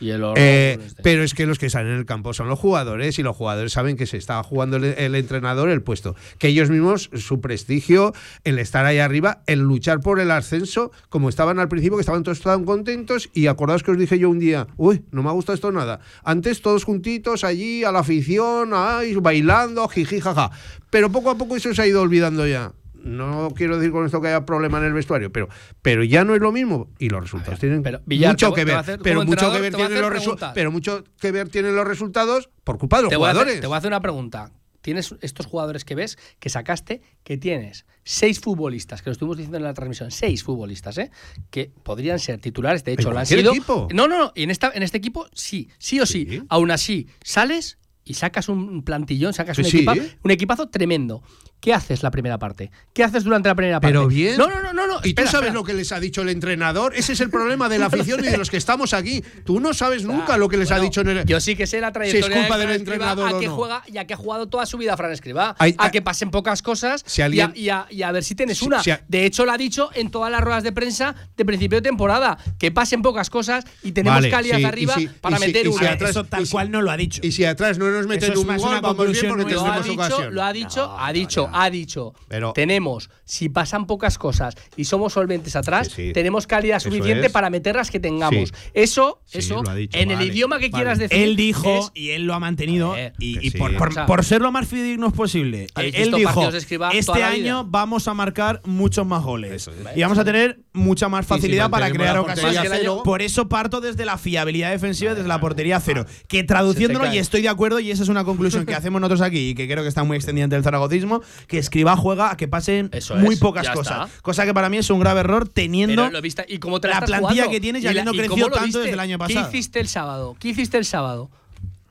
Y el horror Eh, con este. pero es que los que salen en el campo son los jugadores y los jugadores saben que se está jugando el, el entrenador el puesto. Que ellos mismos, su prestigio, el estar ahí arriba, el luchar por el ascenso, como estaban al principio, que estaban todos tan contentos. Y acordaos que os dije yo un día, uy, no me ha gustado esto nada. Antes todos juntitos allí, a la afición, ay, bailando, jiji, jaja. Pero poco a poco eso se ha ido olvidando ya. No quiero decir con esto que haya problema en el vestuario, pero, pero ya no es lo mismo. Y los resultados tienen pero, Villar, mucho que ver. hacer- pero mucho que ver tienen los resultados. preguntas. Pero mucho que ver tienen los resultados por culpa de los te, jugadores. hacer, te voy a hacer una pregunta. Tienes estos jugadores que ves, que sacaste, que tienes seis futbolistas, que lo estuvimos diciendo en la transmisión, seis futbolistas, ¿eh? que podrían ser titulares, de hecho ¿En lo han sido. equipo? No, no, no, y en, esta, en este equipo sí, sí o sí. Sí. Aún así, sales y sacas un plantillón, sacas Sí, un, sí. equipa- un equipazo tremendo. ¿Qué haces la primera parte? ¿Qué haces durante la primera parte? Pero bien. No, no, no, no. no. ¿Y espera, tú sabes espera. lo que les ha dicho el entrenador? Ese es el problema de la afición y de los que estamos aquí. Tú no sabes nunca lo que les ha dicho en el. Yo sí que sé la trayectoria culpa de del Fran Escribá, entrenador a que no. juega y a que ha jugado toda su vida Fran Escribá. Hay- a que pasen pocas cosas Si alguien- y, a, y a- y a ver si tienes Si- una. si a- de hecho, lo ha dicho en todas las ruedas de prensa de principio de temporada. Que pasen pocas cosas y tenemos Vale, calidad sí, arriba si- para si- meter y si una. atrás- Eso tal y si- cual no lo ha dicho. Y si atrás no nos meten es un más gol, una vamos bien porque dicho, ocasión. lo ha dicho, ha dicho, ha dicho, Pero- tenemos, si pasan pocas cosas y somos solventes atrás, Sí, sí. tenemos calidad suficiente es. para meter las que tengamos. Sí. Eso, Sí, eso, dicho, en el idioma que vale. quieras decir. Él dijo, es- y él lo ha mantenido, ver, y, que y sí. por, por- O sea, por ser lo más fidedignos posible, ¿habéis él dijo, este año vamos a marcar muchos más goles. Es. Y vamos a tener mucha más si facilidad para crear ocasiones. Por eso parto desde la fiabilidad defensiva, desde la portería cero. Que traduciéndolo, y estoy de acuerdo, y esa es una conclusión que hacemos nosotros aquí, y que creo que está muy extendida el zaragocismo, que Escriba juega a que pasen Eso muy es, pocas cosas. está. Cosa que para mí es un grave error, teniendo Pero lo viste, ¿y cómo te la plantilla jugando? que tienes y la- habiendo crecido tanto viste? desde el año pasado. ¿Qué hiciste el sábado? ¿Qué hiciste el sábado?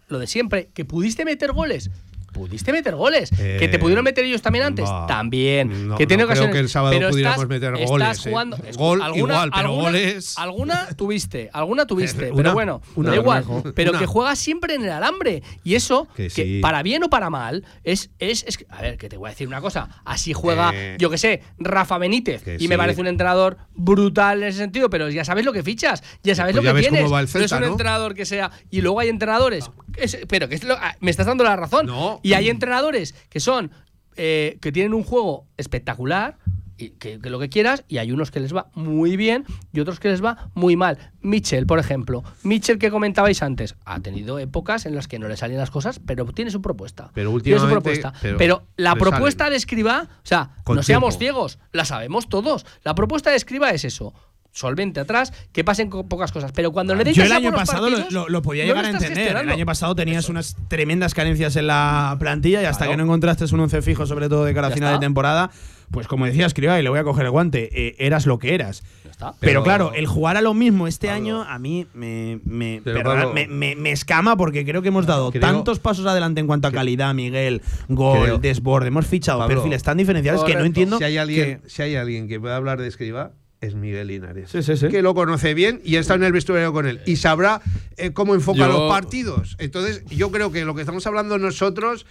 Lo de siempre, que pudiste meter goles. Pudiste meter goles. Eh, que te pudieron meter ellos también antes. va. también. No- que tiene no creo ocasiones. que el sábado pero pudiéramos estás, meter estás goles, eh. jugando. Gol alguna- igual, pero alguna- goles- Alguna tuviste, alguna tuviste. Una, pero bueno, una, da igual. Bermejo. Pero Una. que juegas siempre en el alambre. Y eso, Que que sí. para bien o para mal, es, es, es- A ver, que te voy a decir una cosa. Así juega, Eh. yo que sé, Rafa Benítez. Que y me sí. parece un entrenador brutal en ese sentido, pero ya sabes lo que fichas, ya sabes Pues lo ya que tienes. el no es Celta, un ¿no? entrenador que sea. Y luego hay entrenadores. es- pero que es lo- ah, me estás dando la razón. No. Y hay entrenadores que son. eh, que tienen un juego espectacular. Y que, que lo que quieras, y hay unos que les va muy bien y otros que les va muy mal. Mitchell, por ejemplo. Mitchell, que comentabais antes, ha tenido épocas en las que no le salían las cosas, pero tiene su propuesta. Pero Tiene su últimamente- propuesta. pero Pero, la propuesta salen. de Escriba, o sea, Con no seamos ciegos, la sabemos todos. La propuesta de Escriba es eso. Solvente atrás, que pasen co- pocas cosas. Pero cuando le des Yo el año pasado lo, partidos, lo- lo podía no llegar a entender. El año pasado tenías unas tremendas carencias en la plantilla y hasta Claro. que no encontraste un once fijo, sobre todo de cara a final está. de temporada, pues como decía Escriba, y le voy a coger el guante, eh, eras lo que eras. Pero, Pero- claro, el jugar a lo mismo este Pablo. año a mí me, me, perdona, me, me- me escama porque creo que hemos dado Creo- tantos pasos adelante en cuanto a calidad, Miguel, gol, Creo- desborde. Hemos fichado Pablo, perfiles tan diferenciales que no entiendo. si hay alguien, que- si hay alguien que pueda hablar de escriba, es Miguel Linares. Sí, sí, sí. Que lo conoce bien y está en el vestuario con él. Y sabrá eh, cómo enfoca Yo- los partidos. Entonces, yo creo que lo que estamos hablando nosotros,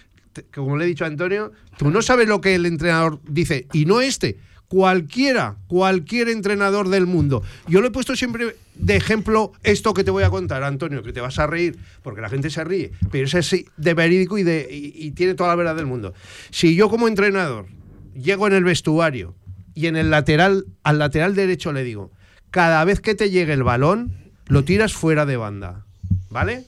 como le he dicho a Antonio, tú no sabes lo que el entrenador dice. Y no este. Cualquiera, cualquier entrenador del mundo. Yo lo he puesto siempre de ejemplo esto que te voy a contar, Antonio, que te vas a reír, porque la gente se ríe, pero es así de verídico y, de, y, y tiene toda la verdad del mundo. Si yo como entrenador llego en el vestuario y en el lateral, al lateral derecho le digo, cada vez que te llegue el balón, lo tiras fuera de banda, ¿vale?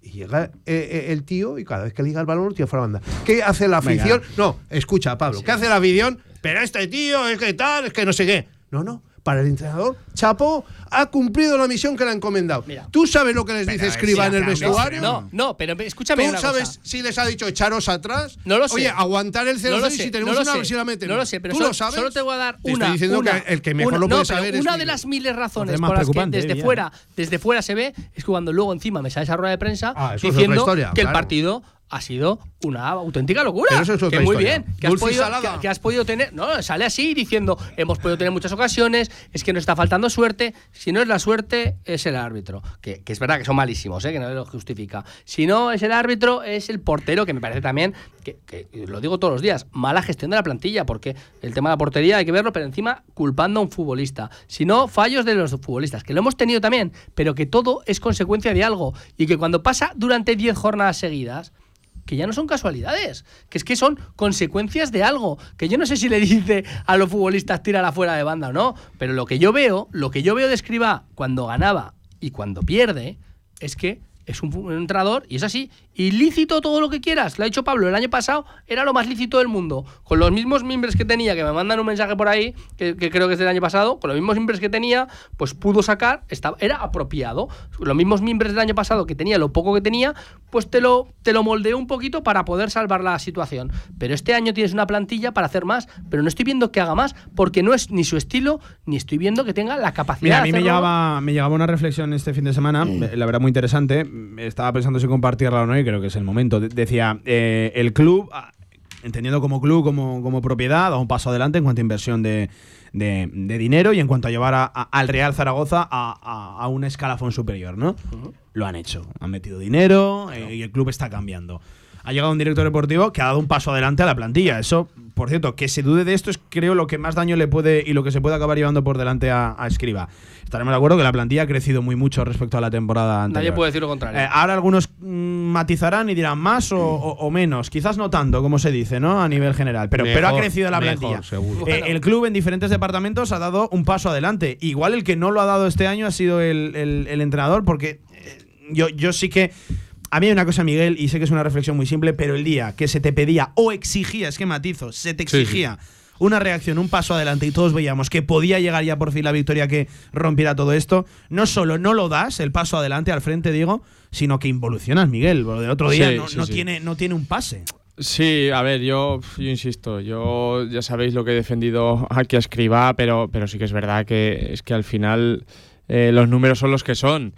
Y llega eh, eh, el tío y cada vez que le llega el balón lo tira fuera de banda. ¿Qué hace la Venga. afición? No, escucha, Pablo, ¿qué hace la afición? Pero este tío es que tal, es que no sé qué. No, no. Para el entrenador, Chapo ha cumplido la misión que le han encomendado. Mira. ¿Tú sabes lo que les dice Escriba en el vestuario? No, no, pero escúchame ¿Tú una sabes cosa. si les ha dicho echaros atrás? No lo sé. Oye, aguantar el 0 No lo y sé, si tenemos no una, sé, si la meten. No lo sé, pero ¿Tú solo, lo sabes? solo te voy a dar Te una. estoy diciendo una- que el que mejor una- lo puede no, saber es Una de Miguel. las miles razones por las que desde eh, ya. fuera, desde fuera se ve es que cuando luego encima me sale esa rueda de prensa Ah, diciendo que el partido ha sido una auténtica locura. Pero eso es otra que muy historia. bien, que has, podido, que has podido tener. No, sale así diciendo: hemos podido tener muchas ocasiones, es que nos está faltando suerte. Si no es la suerte, es el árbitro. Que, que es verdad que son malísimos, ¿eh? que no lo justifica. Si no es el árbitro, es el portero, que me parece también, que, que lo digo todos los días, mala gestión de la plantilla, porque el tema de la portería hay que verlo, pero encima culpando a un futbolista. Si no, fallos de los futbolistas, que lo hemos tenido también, pero que todo es consecuencia de algo. Y que cuando pasa durante 10 jornadas seguidas que ya no son casualidades, que es que son consecuencias de algo, que yo no sé si le dice a los futbolistas tírala fuera de banda o no, pero lo que yo veo, lo que yo veo de Escribá cuando ganaba y cuando pierde, es que es un, entrenador y es así, ilícito todo lo que quieras, lo ha dicho Pablo, el año pasado era lo más lícito del mundo, con los mismos miembros que tenía, que me mandan un mensaje por ahí, que, que creo que es del año pasado, con los mismos miembros que tenía, pues pudo sacar, estaba, era apropiado, los mismos miembros del año pasado que tenía, lo poco que tenía, pues te lo, te lo moldeó un poquito para poder salvar la situación. Pero este año tienes una plantilla para hacer más, pero no estoy viendo que haga más, porque no es ni su estilo, ni estoy viendo que tenga la capacidad Mira, a de mí me llegaba, me llegaba una reflexión este fin de semana, la verdad muy interesante. Estaba pensando si compartirla o no y creo que es el momento. De- decía, eh, el club, ah, entendiendo como club, como, como propiedad, da un paso adelante en cuanto a inversión de, de- de dinero y en cuanto a llevar a- a- al Real Zaragoza a, a- a un escalafón superior, ¿no? Lo han hecho. Han metido dinero eh, y el club está cambiando. Ha llegado un director deportivo que ha dado un paso adelante a la plantilla. Eso, por cierto, que se dude de esto es creo lo que más daño le puede y lo que se puede acabar llevando por delante a, a Escriba. Estaremos de acuerdo que la plantilla ha crecido muy mucho respecto a la temporada anterior. Nadie puede decir lo contrario. Eh, ahora algunos mm, matizarán y dirán más o, o- o menos. Quizás no tanto, como se dice, ¿no? A nivel general. Pero, pero ha Mejor, crecido la mejor, plantilla. seguro. Eh, el club en diferentes departamentos ha dado un paso adelante. Igual el que no lo ha dado este año ha sido el, el- el entrenador, porque eh, yo, yo sí que. A mí hay una cosa, Miguel, y sé que es una reflexión muy simple, pero el día que se te pedía o exigía, es que matizo, se te Sí, sí. exigía una reacción, un paso adelante y todos veíamos que podía llegar ya por fin la victoria que rompiera todo esto, no solo no lo das, el paso adelante al frente, digo, sino que involucionas, Miguel. Lo del otro día Sí, no, sí, no sí. Tiene, no tiene un pase. Sí, a ver, yo, yo insisto, yo ya sabéis lo que he defendido aquí a Escribá, pero, pero sí que es verdad que es que al final eh, los números son los que son.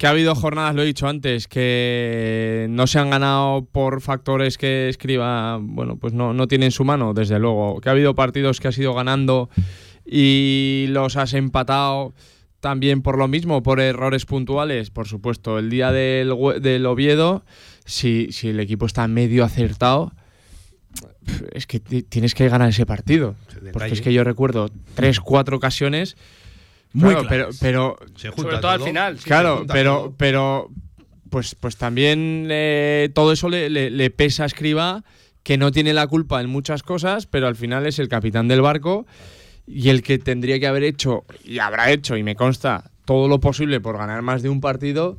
Que ha habido jornadas, lo he dicho antes, que no se han ganado por factores que Escriba, bueno, pues no, no tiene en su mano, desde luego. Que ha habido partidos que has ido ganando y los has empatado también por lo mismo, por errores puntuales, por supuesto. El día del, del Oviedo, si, si el equipo está medio acertado, es que ti- tienes que ganar ese partido. Porque es que yo recuerdo tres, cuatro ocasiones. Muy claro, pero, claras. pero Se junta Sobre todo al final. sí. claro, pero, todo. pero pues, pues también eh, todo eso le, le- le pesa a Escriba, que no tiene la culpa en muchas cosas, pero al final es el capitán del barco y el que tendría que haber hecho, y habrá hecho, y me consta, todo lo posible por ganar más de un partido,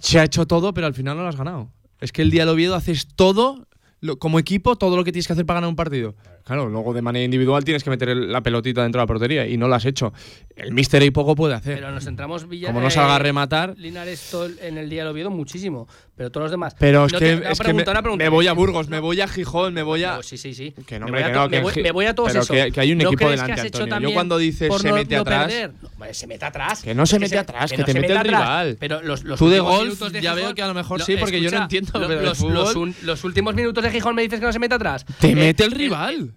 se ha hecho todo, pero al final no lo has ganado. Es que el día del Oviedo haces todo, lo- como equipo, todo lo que tienes que hacer para ganar un partido. Claro, luego de manera individual tienes que meter la pelotita dentro de la portería y no lo has hecho. El Mister ahí poco puede hacer. Pero nos centramos Villa, Como no salga a eh, rematar. Linares en el día del Oviedo muchísimo, pero todos los demás. Pero es No que, es que me, voy a Burgos, me voy a Gijón, me voy a. No, sí, sí, sí. Que no, me hombre, voy a que to- no, me que voy, me a todos pero esos. que- que hay un ¿No equipo delante, que has hecho Antonio. Yo cuando dices se no- mete no atrás- se mete atrás. Que no se mete atrás, que te mete el rival. Pero los, los Tú de últimos golf minutos de ya veo Gijón- que a lo mejor lo- sí, porque yo no entiendo, lo- los últimos minutos de Gijón me dices que no se mete atrás. Te Eh, mete el eh, rival.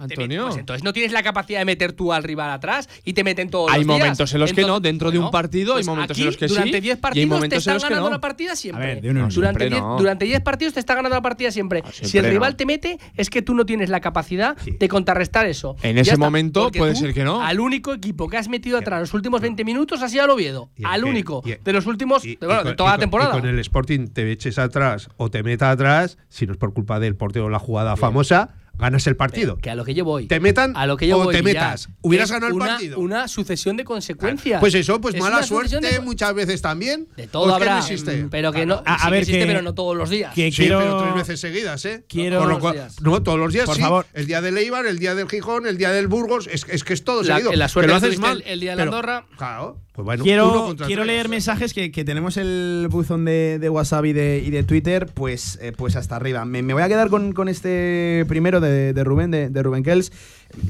Antonio. pues entonces no tienes la capacidad de meter tú al rival atrás y te meten todos Hay los días. momentos en los que no, dentro de un partido hay pues momentos en los que sí, Durante 10 y hay partidos te están ganando no. la partida siempre. Ver, de uno durante Siempre 10 no. durante 10 partidos te está ganando la partida siempre. Ah, si el rival no. te mete, es que tú no tienes la capacidad de contrarrestar eso. En Ya ese está, momento porque puede tú, ser que no. Al único equipo que has metido atrás los últimos 20 minutos ha sido al Oviedo. Al único. de los últimos. De, bueno, toda la temporada. Con el Sporting te eches atrás o te meta atrás, si no es por culpa del portero o la jugada famosa, ganas el partido. Que a lo que yo voy. Te metan a lo que yo o voy, te metas. Hubieras es ganado el una- partido. Una sucesión de consecuencias. Pues eso, pues Es mala suerte de- muchas veces también. De todo Pues que habrá. no existe. mm, Pero que no. A- a sí que ver, existe, que- pero no todos los días. Que Sí, quiero, pero tres veces seguidas, ¿eh? quiero- Por lo cual- no, todos los días Por sí. favor. El día del Eibar, el día del Gijón, el día del Burgos, es, es que es todo La- seguido. la suerte que lo que haces mal. el- el día de la pero- Andorra. Claro, pues bueno. Quiero, quiero leer mensajes que, que tenemos el buzón de, de WhatsApp y de, y de Twitter, pues, eh, pues hasta arriba. Me, me voy a quedar con, con este primero de, de Rubén, de, de Rubén Kells,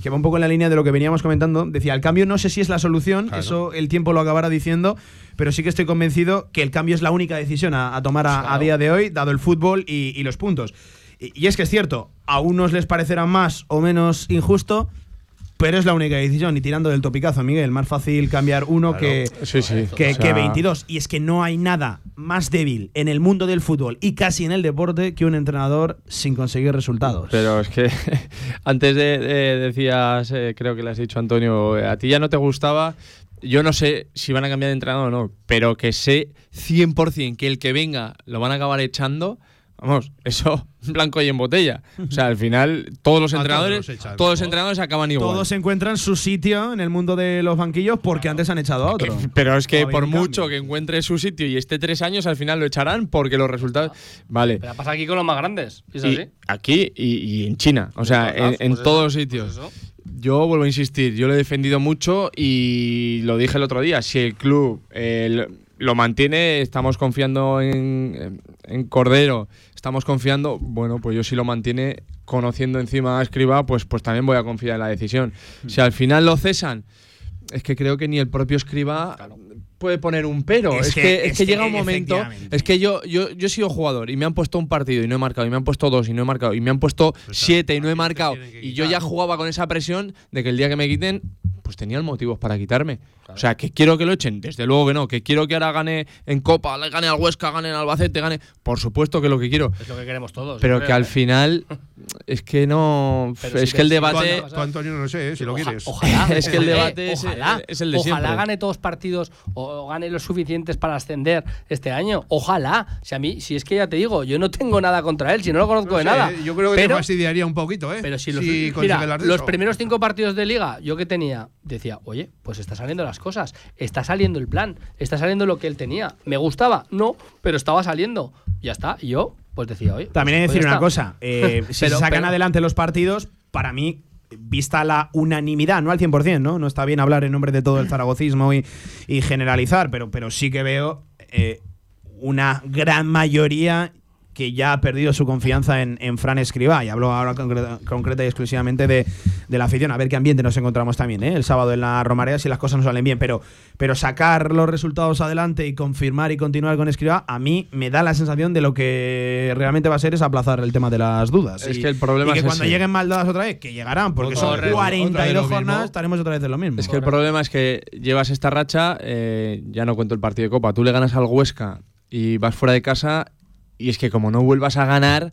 que va un poco en la línea de lo que veníamos comentando. Decía, el cambio no sé si es la solución, Claro. eso el tiempo lo acabará diciendo, pero sí que estoy convencido que el cambio es la única decisión a, a tomar a, a día de hoy, dado el fútbol y, y los puntos. Y, y es que es cierto, a unos les parecerá más o menos injusto, pero es la única decisión. Y tirando del topicazo, Miguel, más fácil cambiar uno Claro. que, Sí, sí. que, O sea, que 22. Y es que no hay nada más débil en el mundo del fútbol y casi en el deporte que un entrenador sin conseguir resultados. Pero es que antes de, de- decías, eh, creo que le has dicho Antonio, eh, a ti ya no te gustaba. Yo no sé si van a cambiar de entrenador o no, pero que sé 100% que el que venga lo van a acabar echando. Vamos, eso en blanco y en botella. O sea, al final todos los todos entrenadores, los todos los entrenadores acaban igual. Todos encuentran su sitio en el mundo de los banquillos porque antes han echado a otro. Pero es que por mucho cambio. que encuentre su sitio y esté tres años, al final lo echarán porque los resultados. Vale. Pero pasa aquí con los más grandes. ¿Es Y así? aquí y, y en China. O sea, en, en Pues todos los pues sitios. eso. Yo vuelvo a insistir, yo lo he defendido mucho y lo dije el otro día. Si el club eh, lo- lo mantiene, estamos confiando en, en Cordero, estamos confiando, bueno, pues yo si lo mantiene conociendo encima a Escriba, pues, pues también voy a confiar en la decisión. Si al final lo cesan, es que creo que ni el propio Escriba puede poner un pero. Es Es, que- que, es es que llega un momento. Es que yo, yo, yo he sido jugador y me han puesto un partido y no he marcado, y me han puesto dos y no he marcado, y me han puesto siete y no he marcado. Y yo ya jugaba con esa presión de que el día que me quiten, pues tenían motivos para quitarme. O sea, que quiero que lo echen, desde luego que no. Que quiero que ahora gane en Copa, gane al Huesca, gane en Albacete, gane. Por supuesto que lo que quiero. Es lo que queremos todos. Pero que al final es que no. Pero es que el debate. cuando- Tú, Antonio, no lo sé, eh, si lo Oja- quieres. Ojalá. Es que el ojalá, debate es- ojalá, es el de Ojalá siempre. gane todos partidos o gane los suficientes para ascender este año. Ojalá. Si a mí, si es que ya te digo, yo no tengo nada contra él, si no lo conozco No de sé, nada. Yo creo que pero, te fastidiaría un poquito, ¿eh? pero si los, si mira, los primeros cinco partidos de liga, yo que tenía, decía, oye, pues está saliendo las cosas, está saliendo el plan, está saliendo lo que él tenía. ¿Me gustaba? No, pero estaba saliendo. Ya está. Y yo, pues decía, oye. También hay que pues decir una está. cosa. eh, si Pero- se sacan pero- adelante los partidos, para mí, vista la unanimidad, no al 100%, ¿no? No está bien hablar en nombre de todo el zaragocismo y, y generalizar, pero, pero sí que veo eh, una gran mayoría que ya ha perdido su confianza en, en Fran Escribá. Y hablo ahora concreta, concreta y exclusivamente de, de la afición. A ver qué ambiente nos encontramos también ¿eh? el sábado en la Romareda si las cosas no salen bien. Pero, pero sacar los resultados adelante y confirmar y continuar con Escribá, a mí me da la sensación de lo que realmente va a ser es aplazar el tema de las dudas. Es Y- que el problema y que es cuando ese. lleguen mal dadas otra vez, que llegarán, porque son. Otra vez 42 lo mismo. jornadas, estaremos otra vez en lo mismo. Es que el problema es que llevas esta racha, eh, ya no cuento el partido de Copa, tú le ganas al Huesca y vas fuera de casa y es que como no vuelvas a ganar,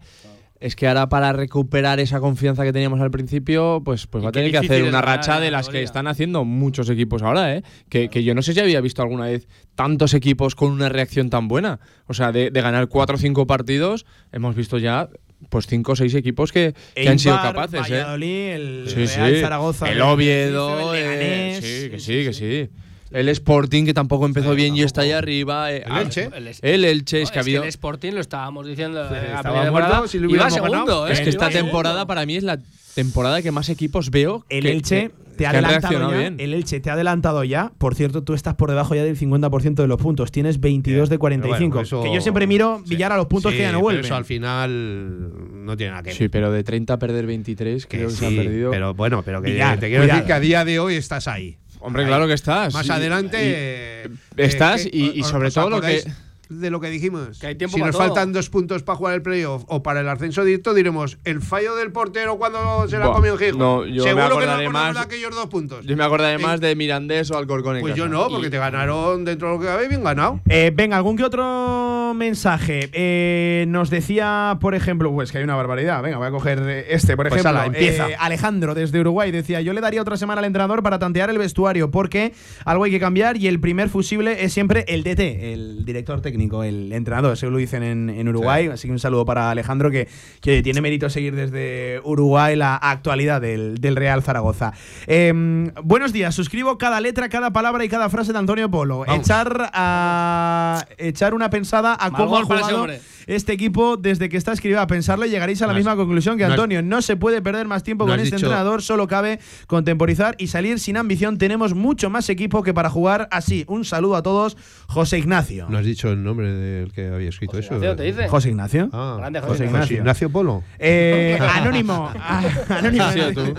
es que ahora para recuperar esa confianza que teníamos al principio, pues, pues va a tener que hacer una racha de la las que están haciendo muchos equipos ahora, ¿eh? Que, que yo no sé si había visto alguna vez tantos equipos con una reacción tan buena. O sea, de, de ganar cuatro o cinco partidos, hemos visto ya pues cinco o seis equipos que, que han sido capaces, ¿eh? Valladolid, el Sí, Real sí. Zaragoza, el Oviedo, el eh, Leganés, sí, que sí, que sí. El Sporting que tampoco empezó bien y está ahí arriba. eh, El ah, Elche. El es- El Elche, es que ha habido. el Sporting lo estábamos diciendo. eh, a estaba primera muerto temporada, si lo iba hubiéramos segundo, ganado. ¿eh? Es que esta temporada para mí es la temporada que más equipos veo. El que- Elche que- te ha que adelantado ya. bien. El Elche te ha adelantado ya. Por cierto, tú estás por debajo ya del 50% de los puntos. Tienes 22 de 45. Pero bueno, eso- que yo siempre miro Sí. Villar a los puntos Sí, que ya no pero vuelven. Eso al final no tiene nada que ver. Sí, pero de 30 a perder 23, Que creo que sí, se han perdido. Pero bueno, pero que Villar, te quiero cuidado. decir que a día de hoy estás ahí. Hombre, Ahí. claro que estás. Más adelante. y- eh, estás eh, y- y ¿os- sobre todo lo que- De lo que dijimos. Que hay tiempo si para nos todo. faltan dos puntos para jugar el playoff o para el ascenso directo, diremos el fallo del portero cuando se la comió el Gijón. no, yo me Seguro que no acordaré más- de aquellos dos puntos. Yo me acordaré Eh, más de Mirandés o Alcorcón en Pues yo no, porque Y- te ganaron dentro de lo que cabe bien ganado. Eh, venga, algún que otro mensaje. Eh, nos decía, por ejemplo, pues que hay una barbaridad. Venga, voy a coger eh, este, por Pues ejemplo. ala, empieza. eh, Alejandro, desde Uruguay, decía: Yo le daría otra semana al entrenador para tantear el vestuario, porque algo hay que cambiar y el primer fusible es siempre el DT, el director técnico, el entrenador. Eso lo dicen en, en Uruguay. Así que un saludo para Alejandro, que, que tiene mérito seguir desde Uruguay la actualidad del, del Real Zaragoza. Eh, buenos días, suscribo cada letra, cada palabra y cada frase de Antonio Polo. Vamos. Echar a echar una pensada a Mal cómo ha jugado este equipo desde que está escrito. A pensarlo y llegaréis a la No misma conclusión que no Antonio. No se puede perder más tiempo no con este dicho- entrenador, solo cabe contemporizar y salir sin ambición. Tenemos mucho más equipo que para jugar así. Un saludo a todos, José Ignacio. No has dicho el nombre del que había escrito José eso. Ignacio, ¿te dice? José Ignacio. Ah, Grande José José Ignacio. Ignacio Polo. Eh, anónimo. Ah, anónimo. Sí, tú.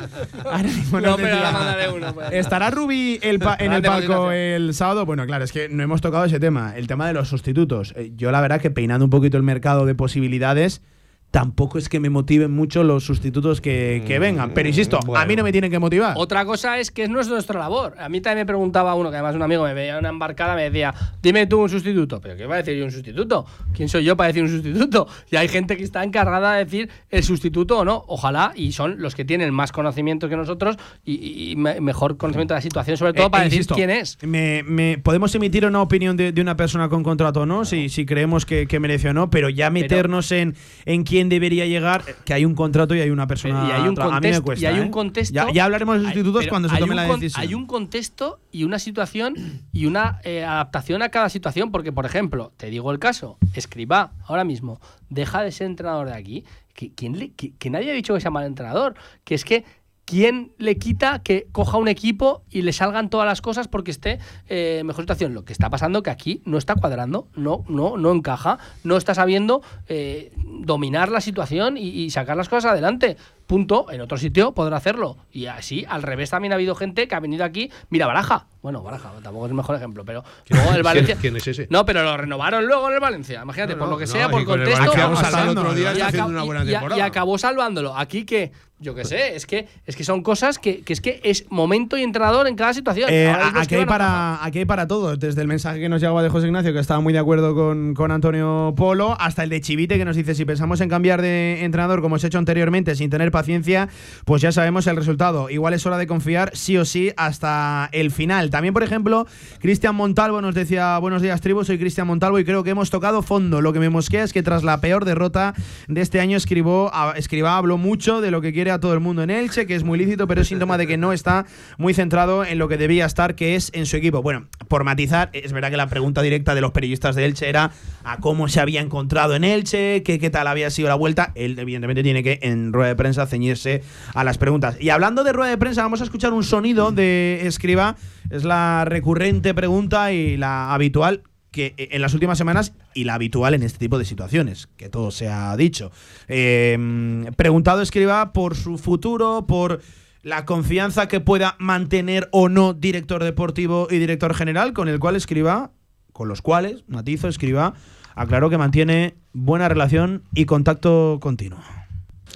Anónimo No, pero ahora mandaré uno. pues. ¿Estará Rubi el pa- en el palco Ignacio. el sábado? Bueno, claro, es que no hemos tocado ese tema, el tema de los sustitutos. Eh, Yo la verdad que peinando un poquito el mercado de posibilidades, tampoco es que me motiven mucho los sustitutos que, que vengan. Pero insisto, a mí no me tienen que motivar. Otra cosa es que no es nuestra labor. A mí también me preguntaba uno, que además un amigo me veía una embarcada, me decía, dime tú un sustituto. ¿Pero qué va a decir yo un sustituto? ¿Quién soy yo para decir un sustituto? Y hay gente que está encargada de decir el sustituto o no. Ojalá, y son los que tienen más conocimiento que nosotros y, y me- mejor conocimiento de la situación, sobre todo Eh, para eh, decir quién es. Me, me- podemos emitir una opinión de, de una persona con contrato o no, si, si creemos que, que merece o no, pero ya meternos en, en quién debería llegar, que hay un contrato y hay una persona. Y hay un tra- a mí me contexto- cuesta, y hay un ¿eh? contexto- Ya, ya hablaremos de sustitutos cuando se tome la decisión. Hay un contexto y una situación y una eh, adaptación a cada situación, porque, por ejemplo, te digo el caso, escriba ahora mismo, deja de ser entrenador de aquí. Que, ¿quién le- que- que nadie ha dicho que sea mal entrenador, que es que. ¿Quién le quita que coja un equipo y le salgan todas las cosas porque esté eh, mejor situación? Lo que está pasando que aquí no está cuadrando, no, no, no encaja, no está sabiendo eh, dominar la situación y sacar las cosas adelante. Punto. En otro sitio podrá hacerlo. Y así, al revés, también ha habido gente que ha venido aquí. Mira, Baraja. Bueno, Baraja tampoco es el mejor ejemplo, pero luego el Valencia. ¿Quién es ese? No, pero lo renovaron luego en el Valencia. Imagínate, No, por lo que no, sea, por contexto. Y acabó salvándolo. Aquí que, yo qué sé, es que, es que son cosas que, que es que es momento y entrenador en cada situación. Eh, aquí, hay para, aquí hay para todo, desde el mensaje que nos llegaba de José Ignacio, que estaba muy de acuerdo con, con Antonio Polo, hasta el de Chivite, que nos dice, si pensamos en cambiar de entrenador como se ha hecho anteriormente sin tener paciencia, pues ya sabemos el resultado. Igual es hora de confiar sí o sí hasta el final. También, por ejemplo, Cristian Montalvo nos decía, buenos días tribu, soy Cristian Montalvo y creo que hemos tocado fondo. Lo que me mosquea es que tras la peor derrota de este año, escribó, escriba habló mucho de lo que quiere a todo el mundo en Elche, que es muy lícito, pero es síntoma de que no está muy centrado en lo que debía estar, que es en su equipo. Bueno, por matizar, es verdad que la pregunta directa de los periodistas de Elche era a cómo se había encontrado en Elche, qué, qué tal había sido la vuelta. Él, evidentemente, tiene que en rueda de prensa ceñirse a las preguntas. Y hablando de rueda de prensa, vamos a escuchar un sonido de Escriba. Es la recurrente pregunta y la habitual que eh, en las últimas semanas y la habitual en este tipo de situaciones, que todo se ha dicho. Eh, preguntado Escriba por su futuro, por la confianza que pueda mantener o no director deportivo y director general, con el cual Escriba, con los cuales, matizo, Escriba, aclaró que mantiene buena relación y contacto continuo.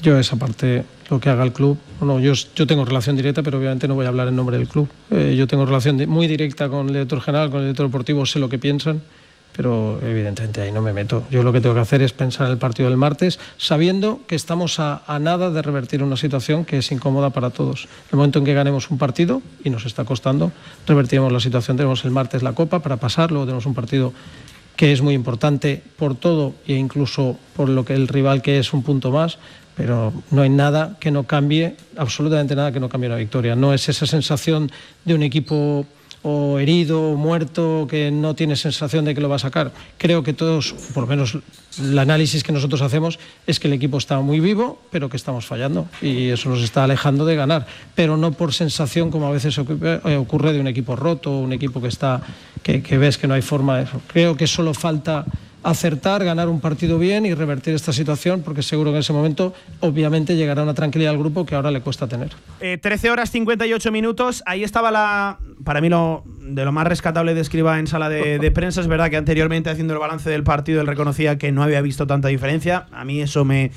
Yo esa parte, lo que haga el club, bueno, yo, tengo relación directa, pero obviamente no voy a hablar en nombre del club. Eh, yo tengo relación muy directa con el director general, con el director deportivo, sé lo que piensan, pero evidentemente ahí no me meto. Yo lo que tengo que hacer es pensar en el partido del martes, sabiendo que estamos a, nada de revertir una situación que es incómoda para todos. El momento en que ganemos un partido, y nos está costando, revertiremos la situación. Tenemos el martes la Copa para pasar, luego tenemos un partido que es muy importante por todo e incluso por lo que el rival que es un punto más, pero no hay nada que no cambie, absolutamente nada que no cambie la victoria. No es esa sensación de un equipo o herido o muerto que no tiene sensación de que lo va a sacar. Creo que todos, por lo menos el análisis que nosotros hacemos es que el equipo está muy vivo, pero que estamos fallando y eso nos está alejando de ganar, pero no por sensación como a veces ocurre eh, de un equipo roto, un equipo que está que, que ves que no hay forma de. Creo que solo falta acertar, ganar un partido bien y revertir esta situación, porque seguro que en ese momento obviamente llegará una tranquilidad al grupo que ahora le cuesta tener. Eh, 13 horas 58 minutos. Ahí estaba la. Para mí, lo de lo más rescatable de Escriba en sala de, de prensa. Es verdad que anteriormente, haciendo el balance del partido, él reconocía que no había visto tanta diferencia. A mí eso me,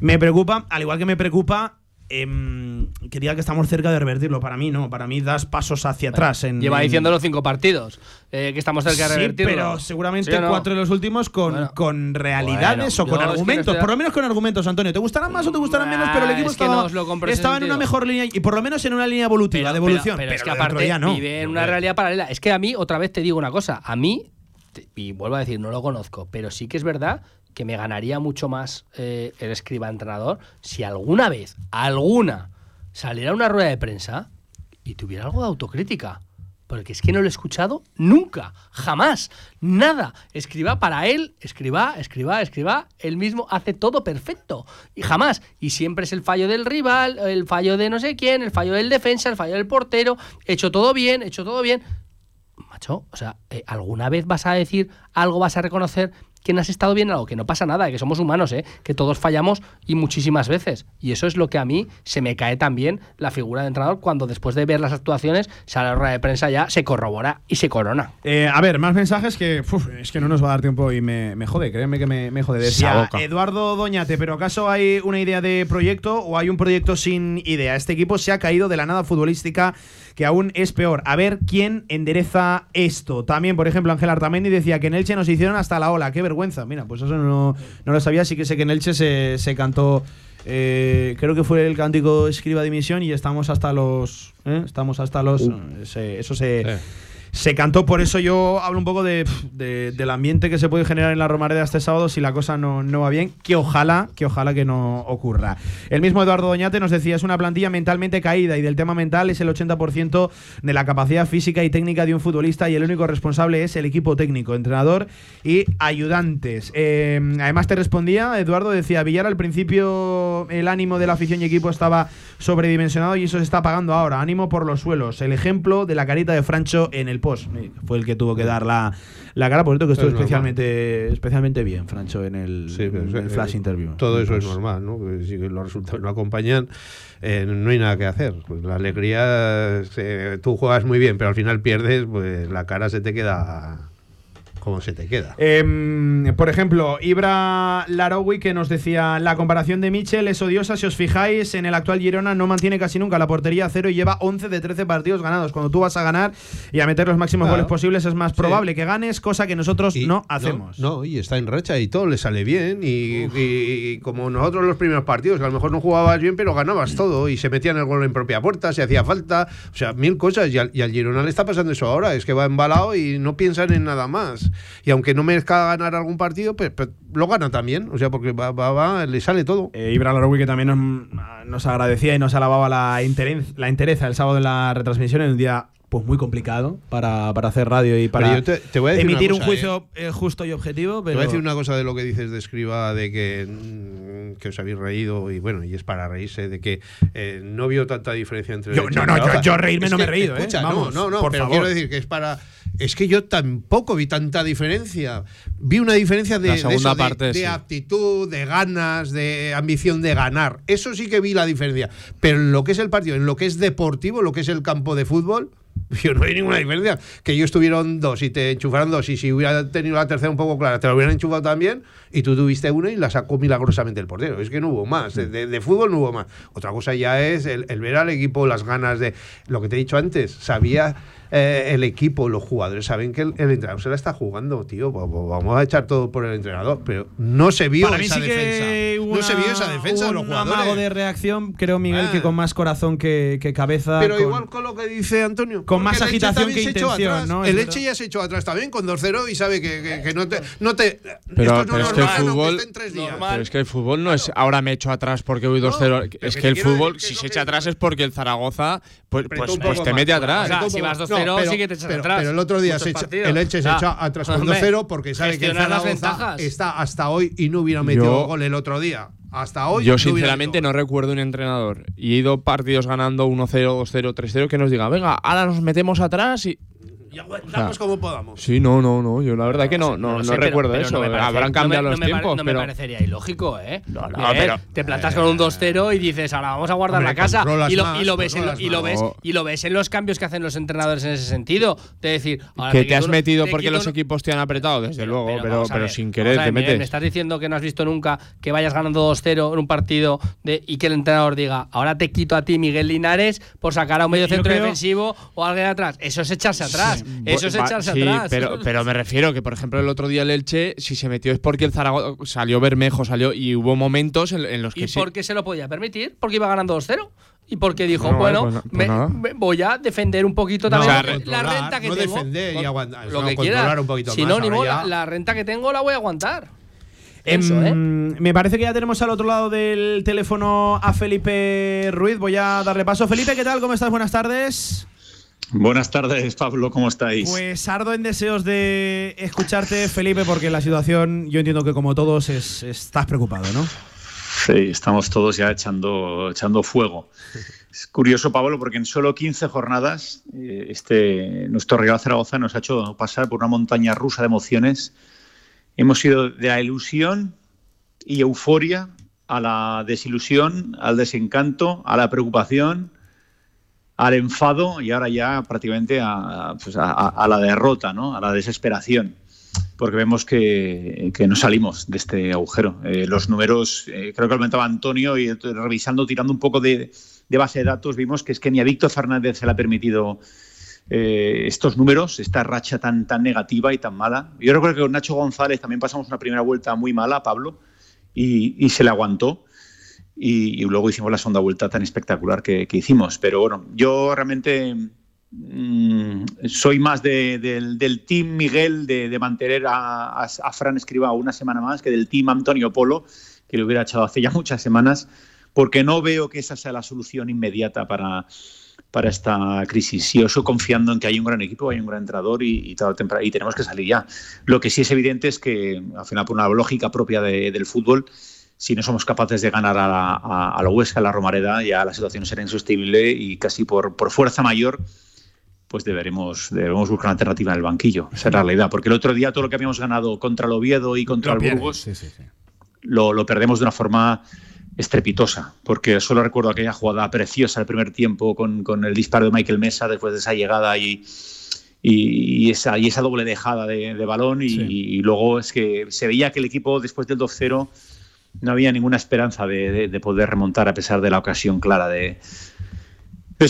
me preocupa. Al igual que me preocupa. Em, que diga que estamos cerca de revertirlo. Para mí, no. Para mí, das pasos hacia atrás. En, Lleva en- diciendo los cinco partidos eh, que estamos cerca de Sí, revertirlo. pero seguramente ¿Sí o no? cuatro de los últimos con, Bueno. con realidades Bueno, o con no argumentos. por lo menos con argumentos, Antonio. ¿Te gustarán más o te gustarán menos? Pero el equipo es que estaba, no estaba en una mejor línea y por lo menos en una línea evolutiva, de evolución. Pero, es que aparte no. vive en una realidad paralela. Es que a mí, otra vez te digo una cosa, a mí, y vuelvo a decir, no lo conozco, pero sí que es verdad que me ganaría mucho más eh, el escriba entrenador si alguna vez, alguna, saliera una rueda de prensa y tuviera algo de autocrítica. Porque es que no lo he escuchado nunca, jamás, nada. Escriba para él, escriba, escriba, escriba, él mismo hace todo perfecto. Y jamás. Y siempre es el fallo del rival, el fallo de no sé quién, el fallo del defensa, el fallo del portero. Hecho todo bien, hecho todo bien. Macho, o sea, eh, ¿alguna vez vas a decir algo, vas a reconocer que no has estado bien en algo? Que no pasa nada, que somos humanos, ¿eh? Que todos fallamos y muchísimas veces. Y eso es lo que a mí se me cae también la figura de entrenador cuando después de ver las actuaciones sale a la rueda de prensa ya se corrobora y se corona. Eh, a ver, más mensajes que uf, es que no nos va a dar tiempo y me, me jode, créeme que me, me jode. Decía. Eduardo Doñate, pero ¿acaso hay una idea de proyecto o hay un proyecto sin idea? Este equipo se ha caído de la nada futbolística que aún es peor. A ver quién endereza esto. También, por ejemplo, Ángel Artamendi decía que en Elche nos hicieron hasta la ola. Qué vergüenza. Mira, pues eso no, no lo sabía. Sí que sé que en Elche se, se cantó. eh, creo que fue el cántico escriba de misión y estamos hasta los. ¿eh? Estamos hasta los. se- eso se. Sí. Se cantó, por eso yo hablo un poco de, del ambiente que se puede generar en la Romareda este sábado si la cosa no, no va bien, que ojalá, que ojalá que no ocurra. El mismo Eduardo Doñate nos decía, es una plantilla mentalmente caída y del tema mental es el 80% de la capacidad física y técnica de un futbolista y el único responsable es el equipo técnico, entrenador y ayudantes. Eh, además te respondía, Eduardo decía, Villar al principio el ánimo de la afición y equipo estaba sobredimensionado y eso se está pagando ahora. Ánimo por los suelos. El ejemplo de la carita de Francho en el equipos. Fue el que tuvo que dar la, la cara. Por cierto, que estuvo Es normal. especialmente, especialmente bien, Francho, en el, Sí, en el flash eh, interview. Todo eso es normal, ¿no? Si los resultados no acompañan, eh, no hay nada que hacer. Pues la alegría, se- tú juegas muy bien, pero al final pierdes, pues la cara se te queda como se te queda. Em, por ejemplo, Ibra Laroui que nos decía la comparación de Michel es odiosa. Si os fijáis, en el actual Girona no mantiene casi nunca la portería a cero y lleva 11 de 13 partidos ganados. Cuando tú vas a ganar y a meter los máximos Claro. goles posibles es más Sí. probable que ganes, cosa que nosotros Y- no hacemos. No, y está en racha y todo le sale bien. Y, y- y como nosotros los primeros partidos, que a lo mejor no jugabas bien, pero ganabas todo y se metían el gol en propia puerta, si hacía falta. O sea, mil cosas. Y al, y al Girona le está pasando eso ahora. Es que va embalado y no piensan en nada más. Y aunque no merezca ganar algún partido, pues, pues lo gana también. O sea, porque va, va, va, le sale todo. Eh, Ibra Laroui que también nos, nos agradecía y nos alababa la, interen- la entereza el sábado en la retransmisión en un día pues muy complicado para, para hacer radio y para te- te voy a decir emitir un juicio eh, justo y objetivo. Te Pero voy a decir una cosa de lo que dices de escriba, de que, mm, que os habéis reído, y bueno, y es para reírse, de que eh, no vio tanta diferencia entre Yo- no, no, yo- reírme Es no me he reído, ¿eh? Vamos, no, no, no, por pero favor. quiero decir que es para. Es que yo tampoco vi tanta diferencia. Vi una diferencia de, de eso, de- parte, de, sí. aptitud, de ganas, de ambición de ganar. Eso sí que vi la diferencia. Pero en lo que es el partido, en lo que es deportivo, lo que es el campo de fútbol. Yo no vi ninguna diferencia. Que ellos tuvieron dos y te enchufaron dos. Y si hubiera tenido la tercera un poco clara, te la hubieran enchufado también. Y tú tuviste una y la sacó milagrosamente el portero. Es que no hubo más. De, de- de fútbol no hubo más. Otra cosa ya es el, el ver al equipo, las ganas de. Lo que te he dicho antes. Sabía eh, el equipo, los jugadores, saben que el, el entrenador se la está jugando, tío. Pues, pues vamos a echar todo por el entrenador. Pero no se vio Para esa sí defensa. hubo No se vio una- esa defensa de los un jugadores. amago de reacción, creo, Miguel, Ah. que con más corazón que, que cabeza. Pero con- igual con lo que dice Antonio. con más agitación que se echó intención, atrás. ¿no? El. Eche ya se echó atrás también con 2-0 y sabe que, que- que no te. No te Pero, esto no pero es que el fútbol. Pero es que el fútbol no es ahora me echo atrás porque voy 2-0. pero es que el fútbol, que si se echa atrás es porque el Zaragoza pues, pues, pues te mete atrás. O sea, si vas 2-0 pero- sí que te echas pero- atrás. Pero el otro día se echa- el Elche se echa atrás con hombre, 2-0 porque sabe que el Zaragoza está hasta hoy y no hubiera metido gol el otro día. Hasta hoy. Yo no sinceramente no recuerdo un entrenador y he ido partidos ganando 1-0, 2-0, 3-0 que nos diga, venga, ahora nos metemos atrás y... Y aguantamos como podamos. Sí, no, no, no, yo la verdad que no, no, no sé, pero- recuerdo pero eso. no me parece- Habrán no cambiado me- los no me pare- tiempos, no pero... me parecería ilógico, ¿eh? No, no, pero- te plantas con un 2-0 y dices, ahora vamos a guardar Hombre, la casa. Y lo, más, y lo ves en y lo ves y lo ves en los cambios que hacen los entrenadores en ese sentido. De decir, ahora que te has metido te porque quito los equipos te han apretado, desde luego, pero, pero ver, sin querer te metes. Me estás diciendo que no has visto nunca que vayas ganando 2-0 en un partido de, y que el entrenador diga, ahora te quito a ti, Miguel Linares, por sacar a un medio centro defensivo o alguien atrás. Eso es echarse atrás. Eso es Va- echarse sí, atrás. Pero, pero me refiero que, por ejemplo, el otro día el Elche, si se metió es porque el Zaragoza salió Bermejo, salió y hubo momentos en, en los que ¿Y sí. por qué se lo podía permitir? Porque iba ganando 2-0. Y porque dijo, No, bueno, pues pues me- voy a defender un poquito No, también o sea, la renta que no tengo. defender y aguantar, Lo no, que controlar quiera. un poquito más, Sinónimo, ahora la, ya- la renta que tengo la voy a aguantar. Em, Eso, ¿eh? Me parece que ya tenemos al otro lado del teléfono a Felipe Ruiz. Voy a darle paso. Felipe, ¿qué tal? ¿Cómo estás? Buenas tardes. Buenas tardes, Pablo, ¿cómo estáis? Pues ardo en deseos de escucharte, Felipe, porque la situación, yo entiendo que como todos, es, estás preocupado, ¿no? Sí, estamos todos ya echando, echando fuego. Es curioso, Pablo, porque en solo 15 jornadas eh, este, nuestro Real Zaragoza nos ha hecho pasar por una montaña rusa de emociones. Hemos ido de la ilusión y euforia a la desilusión, al desencanto, a la preocupación, al enfado y ahora ya prácticamente a, pues a- la derrota, ¿no? a la desesperación. Porque vemos que, no salimos de este agujero. Eh, los números, eh, creo que comentaba Antonio, y revisando, tirando un poco de, base de datos, vimos que es que ni a Víctor Fernández se le ha permitido eh, estos números, esta racha tan, tan negativa y tan mala. Yo recuerdo que con Nacho González también pasamos una primera vuelta muy mala, Pablo, y se le aguantó. Y, y luego hicimos la segunda vuelta tan espectacular que, que hicimos. Pero bueno, yo realmente mm, soy más de- del, del team Miguel de, de mantener a, a- Fran Escriba una semana más que del team Antonio Polo, que lo hubiera echado hace ya muchas semanas, porque no veo que esa sea la solución inmediata para, para esta crisis. Yo estoy confiando en que hay un gran equipo, hay un gran entrenador y, y, y tenemos que salir ya. Lo que sí es evidente es que, al final, por una lógica propia de- del fútbol, si no somos capaces de ganar a la, a- a la Huesca, a la Romareda, ya la situación será insostenible y casi por, por fuerza mayor pues deberemos, debemos buscar una alternativa en el banquillo. Esa es la realidad. Porque el otro día todo lo que habíamos ganado contra el Oviedo y contra Lo el Burgos sí, sí, sí. lo, lo perdemos de una forma estrepitosa, porque solo recuerdo aquella jugada preciosa del primer tiempo con, con el disparo de Michael Mesa después de esa llegada y, y, y esa, y esa doble dejada de, de balón y, y luego es que se veía que el equipo después del 2-0 no había ninguna esperanza de, de- de poder remontar a pesar de la ocasión clara de, de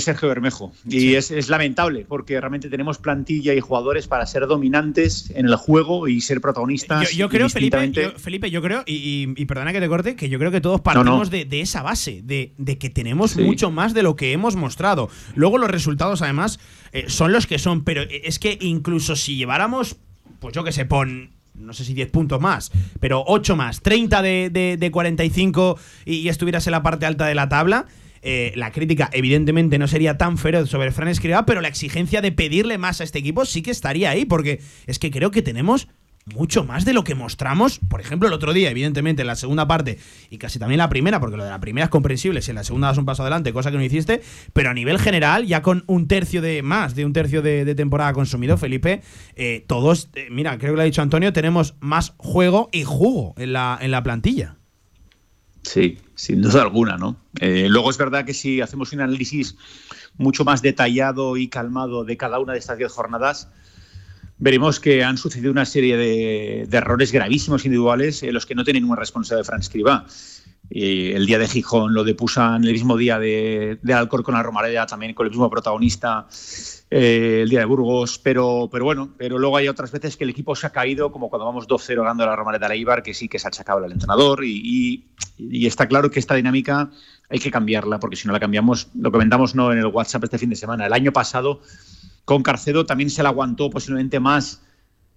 Sergio- Bermejo. Y es, es lamentable porque realmente tenemos plantilla y jugadores para ser dominantes en el juego y ser protagonistas. Yo, yo creo, Felipe, yo- Felipe, yo creo, y, y- y perdona que te corte, que yo creo que todos partimos no. De, de esa base, de, de que tenemos Sí. mucho más de lo que hemos mostrado. Luego los resultados, además, eh, son los que son, pero es que incluso si lleváramos, pues yo que sé, pon no sé si 10 puntos más, pero 8 más, 30 de, de- de 45 y, y estuvieras en la parte alta de la tabla, eh, la crítica evidentemente no sería tan feroz sobre Fran Escribá, pero la exigencia de pedirle más a este equipo sí que estaría ahí, porque es que creo que tenemos mucho más de lo que mostramos, por ejemplo, el otro día, evidentemente, en la segunda parte, y casi también la primera, porque lo de la primera es comprensible, si en la segunda das un paso adelante, cosa que no hiciste, pero a nivel general, ya con un tercio de más de un tercio de, temporada consumido, Felipe, eh, todos, eh, mira, creo que lo ha dicho Antonio, tenemos más juego y jugo en la, en la plantilla. Sí, sin duda alguna, ¿no? Eh, luego es verdad que si hacemos un análisis mucho más detallado y calmado de cada una de estas 10 jornadas, veremos que han sucedido una serie de, de errores gravísimos individuales en los que no tienen ninguna responsabilidad de Fran Escribá. El día de Gijón, lo de Pusan, el mismo día de, de Alcor con la Romareda, también con el mismo protagonista, eh, el día de Burgos, pero, pero bueno, pero luego hay otras veces que el equipo se ha caído, como cuando vamos 2-0 ganando a la Romareda a Ibar, que sí que se ha achacado al entrenador. Y- y está claro que esta dinámica hay que cambiarla, porque si no la cambiamos, lo comentamos no en el WhatsApp este fin de semana, el año pasado con Carcedo también se la aguantó posiblemente más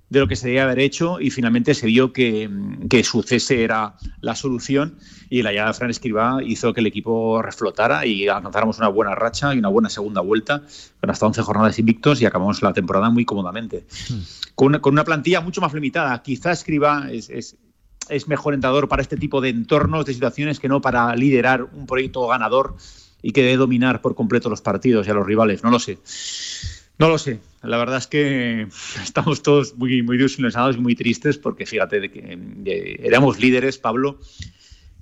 de lo que se debía haber hecho y finalmente se vio que, que su cese era la solución y la llegada de Fran Escribá hizo que el equipo reflotara y alcanzáramos una buena racha y una buena segunda vuelta con hasta 11 jornadas invictos y acabamos la temporada muy cómodamente. Con, una, con una plantilla mucho más limitada. Quizá Escribá es, es, es mejor entrenador para este tipo de entornos, de situaciones, que no para liderar un proyecto ganador y que debe dominar por completo los partidos y a los rivales. No lo sé. No lo sé. La verdad es que estamos todos muy, muy desilusionados y muy tristes porque fíjate de que eh, éramos líderes, Pablo,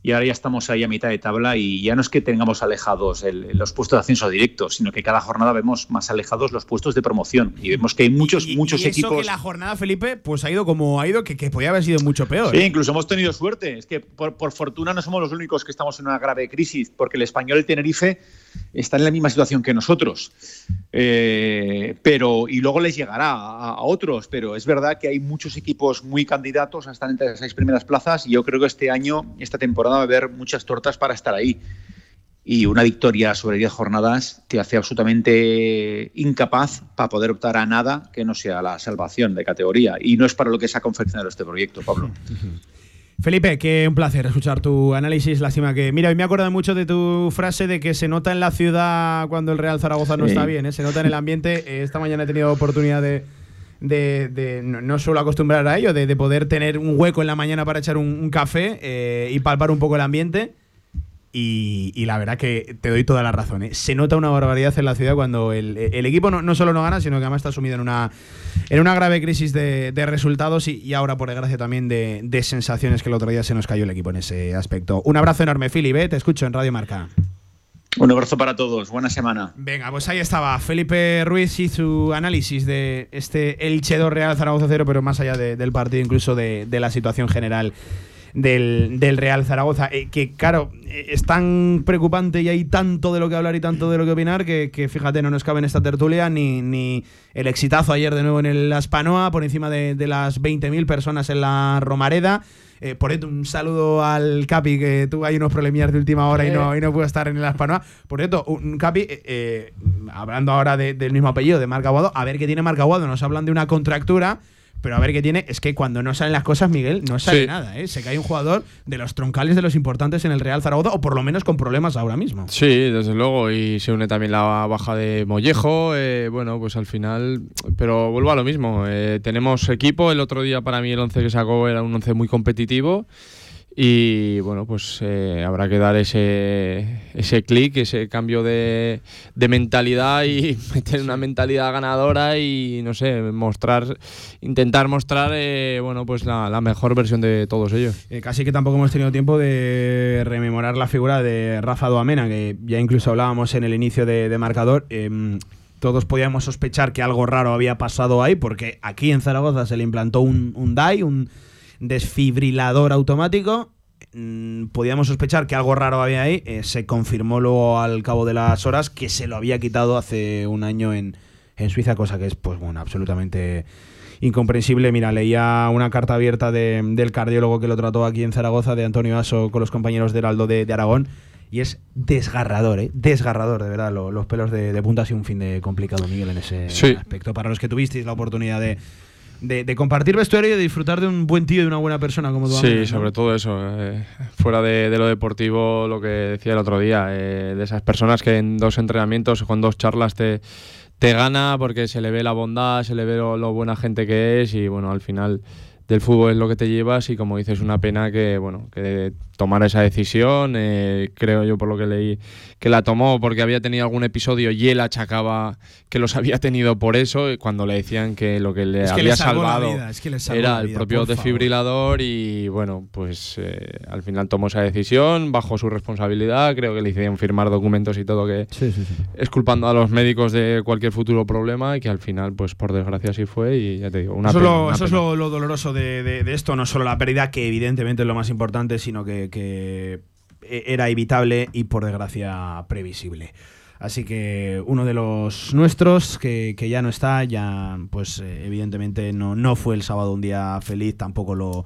y ahora ya estamos ahí a mitad de tabla y ya no es que tengamos alejados el- los puestos de ascenso directo, sino que cada jornada vemos más alejados los puestos de promoción y vemos que hay muchos, y, muchos y eso equipos. que la jornada, Felipe, pues ha ido como ha ido, que, que podía haber sido mucho peor. Sí, incluso hemos tenido suerte. Es que por, por fortuna no somos los únicos que estamos en una grave crisis, porque el español el Tenerife están en la misma situación que nosotros. Eh, pero y luego les llegará a, a otros, pero es verdad que hay muchos equipos muy candidatos a estar entre las seis primeras plazas y yo creo que este año, esta temporada va a haber muchas tortas para estar ahí. Y una victoria sobre 10 jornadas te hace absolutamente incapaz para poder optar a nada que no sea la salvación de categoría. Y no es para lo que se ha confeccionado este proyecto, Pablo. Felipe, que un placer escuchar tu análisis. Lástima que. Mira, hoy me acuerdo mucho de tu frase de que se nota en la ciudad cuando el Real Zaragoza no Sí. está bien, ¿eh? se nota en el ambiente. Eh, Esta mañana he tenido oportunidad de. de- de- no, no suelo acostumbrar a ello, de, de poder tener un hueco en la mañana para echar un, un café eh, y palpar un poco el ambiente. Y, y la verdad que te doy toda la razón. ¿eh? Se nota una barbaridad en la ciudad cuando el, el equipo no, no solo no gana, sino que además está sumido en una, en una grave crisis de, de resultados y, y ahora, por desgracia, también de, de sensaciones que el otro día se nos cayó el equipo en ese aspecto. Un abrazo enorme, Philip. ¿eh? Te escucho en Radio Marca. Un abrazo para todos. Buena semana. Venga, pues ahí estaba Felipe Ruiz y su análisis de este Elche 2 Real Zaragoza 0, pero más allá de- del partido, incluso de, de la situación general del, del Real Zaragoza. Eh, que, claro, eh, es tan preocupante y hay tanto de lo que hablar y tanto de lo que opinar que, que, fíjate, no nos cabe en esta tertulia ni, ni el exitazo ayer de nuevo en el Aspanoa, por encima de, de las 20.000 personas en la Romareda. Eh, por un saludo al Capi, que tuvo ahí unos problemillas de última hora y no, y no pudo estar en el Aspanoa. Por cierto, un Capi, eh, eh, hablando ahora de- del mismo apellido, de Marca Aguado, a ver qué tiene Marca Aguado. Nos hablan de una contractura, pero a ver qué tiene. Es que cuando no salen las cosas, Miguel, no sale Sí. nada. ¿eh? Se cae un jugador de los troncales de los importantes en el Real Zaragoza, o por lo menos con problemas ahora mismo. Sí, desde luego, y se une también la baja de Mollejo, eh, bueno, pues al final, pero vuelvo a lo mismo, eh, tenemos equipo, el otro día para mí el 11 que sacó era un 11 muy competitivo y bueno, pues eh, habrá que dar ese, ese clic, ese cambio de, de, mentalidad y meter una mentalidad ganadora y no sé, mostrar, intentar mostrar eh, bueno, pues la, la, mejor versión de todos ellos. Eh, casi que tampoco hemos tenido tiempo de rememorar la figura de Rafa Doamena, que ya incluso hablábamos en el inicio de, de marcador. Em, todos podíamos sospechar que algo raro había pasado ahí, porque aquí en Zaragoza se le implantó un, un DAI, un desfibrilador automático. Mm, podíamos sospechar que algo raro había ahí. Eh, se confirmó luego al cabo de las horas que se lo había quitado hace un año en, en Suiza, cosa que es, pues bueno, absolutamente incomprensible. Mira, leía una carta abierta de, del cardiólogo que lo trató aquí en Zaragoza, de Antonio Aso, con los compañeros de Heraldo de, de Aragón. Y es desgarrador, ¿eh? Desgarrador, de verdad. Lo, los pelos de, de, punta ha sido un fin de complicado, Miguel, en ese sí. aspecto. Para los que tuvisteis la oportunidad de, de, de, compartir vestuario y de disfrutar de un buen tío y de una buena persona como tú. Sí, ¿no? sobre todo eso. Eh, fuera de, de, lo deportivo, lo que decía el otro día, eh, de esas personas que en dos entrenamientos, con dos charlas te, te gana porque se le ve la bondad, se le ve lo, lo buena gente que es y bueno, al final del fútbol es lo que te llevas y como dices, una pena que, bueno, que tomara esa decisión, eh, creo yo por lo que leí, que la tomó porque había tenido algún episodio y él achacaba que los había tenido por eso, cuando le decían que lo que le es que había le salvado vida, es que le era vida, el propio desfibrilador y bueno, pues eh, al final tomó esa decisión bajo su responsabilidad, creo que le hicieron firmar documentos y todo que sí, sí, sí. es culpando a los médicos de cualquier futuro problema y que al final, pues por desgracia sí fue y ya te digo, una eso, pena, lo, una eso es lo, lo doloroso de, de, esto, no solo la pérdida, que evidentemente es lo más importante, sino que, que era evitable y por desgracia previsible. Así que uno de los nuestros que, que ya no está, ya pues eh, evidentemente no, no fue el sábado un día feliz, tampoco lo,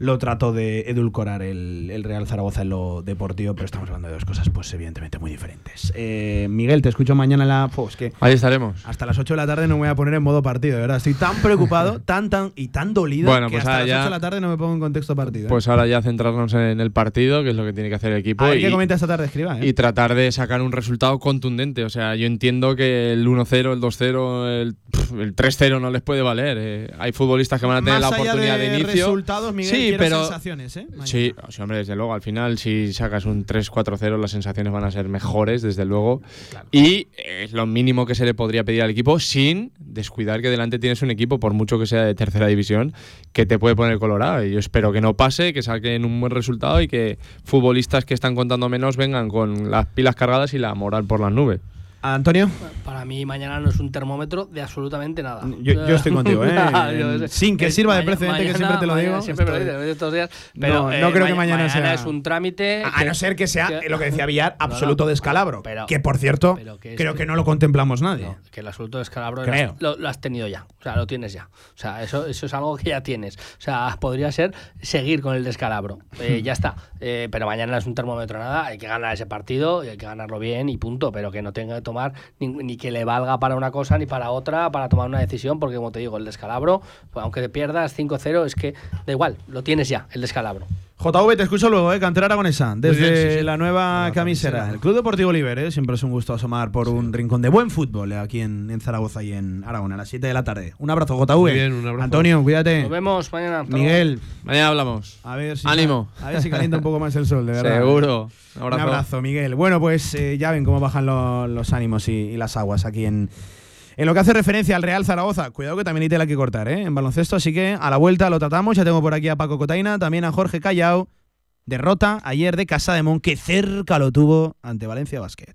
lo trató de edulcorar el, el, Real Zaragoza en lo deportivo, pero estamos hablando de dos cosas, pues evidentemente muy diferentes. Eh, Miguel, te escucho mañana en la. Pues que Ahí estaremos. Hasta las 8 de la tarde no me voy a poner en modo partido, de verdad. Estoy tan preocupado, tan, tan y tan dolido bueno, que pues hasta las ya, 8 de la tarde no me pongo en contexto partido. ¿eh? Pues ahora ya centrarnos en el partido, que es lo que tiene que hacer el equipo. Ver y, qué comenta esta tarde, escriba. ¿eh? Y tratar de sacar un resultado contundente. O sea, yo entiendo que el 1-0, el 2-0, el, el 3-0 no les puede valer. Eh, hay futbolistas que van a tener Más la oportunidad de, de, inicio. resultados, Miguel, sí, pero sensaciones, ¿eh? Sí, hombre, desde luego, al final si sacas un 3-4-0 las sensaciones van a ser mejores, desde luego. Claro. Y es lo mínimo que se le podría pedir al equipo sin descuidar que delante tienes un equipo, por mucho que sea de tercera división, que te puede poner colorado. Y yo espero que no pase, que saquen un buen resultado y que futbolistas que están contando menos vengan con las pilas cargadas y la moral por las nubes. Antonio. Para mí mañana no es un termómetro de absolutamente nada. Yo, yo estoy contigo, ¿eh? Sin que sirva de precedente, mañana, que siempre te lo mañana, digo. Siempre me lo dices estos días. Pero no, no eh, creo que mañana, mañana, sea. es un trámite. A, que, no ser que sea que, lo que decía Villar, absoluto descalabro. Pero, que por cierto, que creo que no lo contemplamos nadie. que el absoluto descalabro creo. Lo, lo, has tenido ya. O sea, lo tienes ya. O sea, eso, eso es algo que ya tienes. O sea, podría ser seguir con el descalabro. Eh, ya está. Eh, pero mañana es un termómetro nada. Hay que ganar ese partido y hay que ganarlo bien y punto. Pero que no tenga que tomar ni, ni que le valga para una cosa ni para otra para tomar una decisión, porque como te digo, el descalabro, pues aunque te pierdas 5-0, es que da igual, lo tienes ya, el descalabro. JV, te escucho luego, ¿eh? Cantera Aragonesa, desde bien, sí, sí. la nueva La camisera. camisera. El Club Deportivo Oliver, ¿eh? Siempre es un gusto asomar por un rincón de buen fútbol eh, aquí en, en, Zaragoza y en Aragón a las 7 de la tarde. Un abrazo, JV. Muy bien, un abrazo. Antonio, cuídate. Nos vemos mañana. Miguel. Mañana hablamos. A ver si Ánimo. A ver si calienta un poco más el sol, de verdad. Seguro. Un abrazo, un abrazo Miguel. Bueno, pues eh, ya ven cómo bajan lo, los ánimos y, las aguas aquí en, en lo que hace referencia al Real Zaragoza, cuidado que también hay tela que cortar ¿eh? en baloncesto, así que a la vuelta lo tratamos. Ya tengo por aquí a Paco Cotaina, también a Jorge Callao. Derrota ayer de Casa de Mon, que cerca lo tuvo ante Valencia Basket.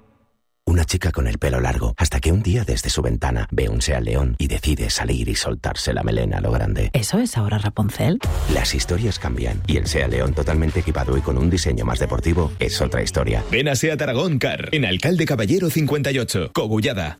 Una chica con el pelo largo, hasta que un día desde su ventana ve un Seat León y decide salir y soltarse la melena a lo grande. ¿Eso es ahora Rapunzel? Las historias cambian y el Seat León totalmente equipado y con un diseño más deportivo es otra historia. Ven a Seat Aragón Car, en Alcalde Caballero 58, Cogullada.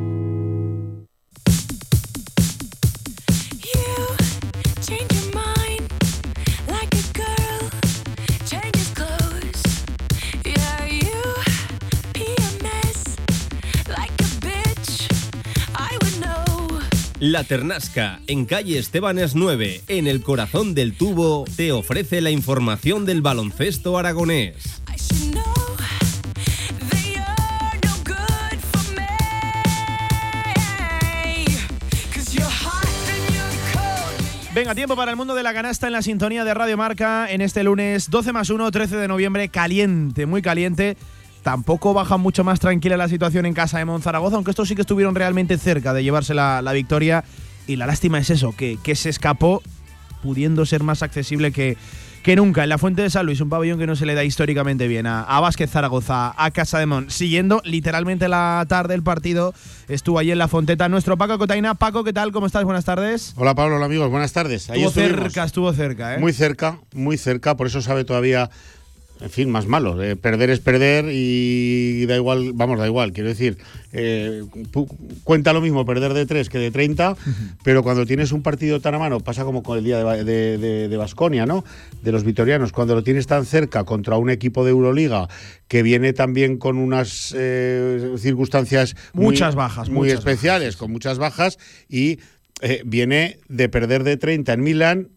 La Ternasca, en calle Estebanes 9, en el corazón del tubo, te ofrece la información del baloncesto aragonés. Venga, tiempo para el mundo de la canasta en la sintonía de Radio Marca en este lunes 12 más 1, 13 de noviembre, caliente, muy caliente. Tampoco baja mucho más tranquila la situación en casa de Monzaragoza, aunque estos sí que estuvieron realmente cerca de llevarse la, la victoria. Y la lástima es eso, que, que, se escapó pudiendo ser más accesible que, que nunca en la Fuente de San Luis, un pabellón que no se le da históricamente bien a, a Vázquez Zaragoza, a Casa de Mon. Siguiendo literalmente la tarde el partido, estuvo allí en la Fonteta nuestro Paco Cotaina. Paco, ¿qué tal? ¿Cómo estás? Buenas tardes. Hola Pablo, hola amigos, buenas tardes. Ahí estuvo cerca, estuvo cerca, ¿eh? Muy cerca, muy cerca, por eso sabe todavía en fin, más malo. Eh, perder es perder y da igual, vamos, da igual. Quiero decir, eh, cuenta lo mismo perder de 3 que de 30, pero cuando tienes un partido tan a mano, pasa como con el día de Basconia, ¿no? De los vitorianos, cuando lo tienes tan cerca contra un equipo de Euroliga que viene también con unas eh, circunstancias muchas bajas, muy muchas especiales, bajas. con muchas bajas y viene de perder de 30 en Milán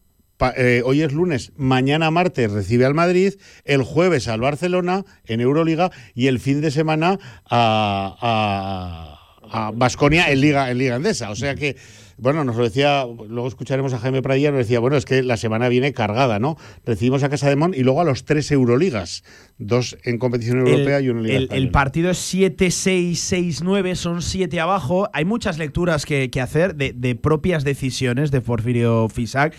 eh, hoy es lunes, mañana martes recibe al Madrid, el jueves al Barcelona en Euroliga y el fin de semana a, a, a Basconia en Liga, en Liga Andesa. O sea que, bueno, nos lo decía, luego escucharemos a Jaime Pradilla, nos decía, bueno, es que la semana viene cargada, ¿no? Recibimos a Casa de Mon y luego a los tres Euroligas, dos en competición europea el, y uno en Liga el, el partido es 7-6-6-9, son 7 abajo. Hay muchas lecturas que, que hacer de, de, propias decisiones de Porfirio Fisac,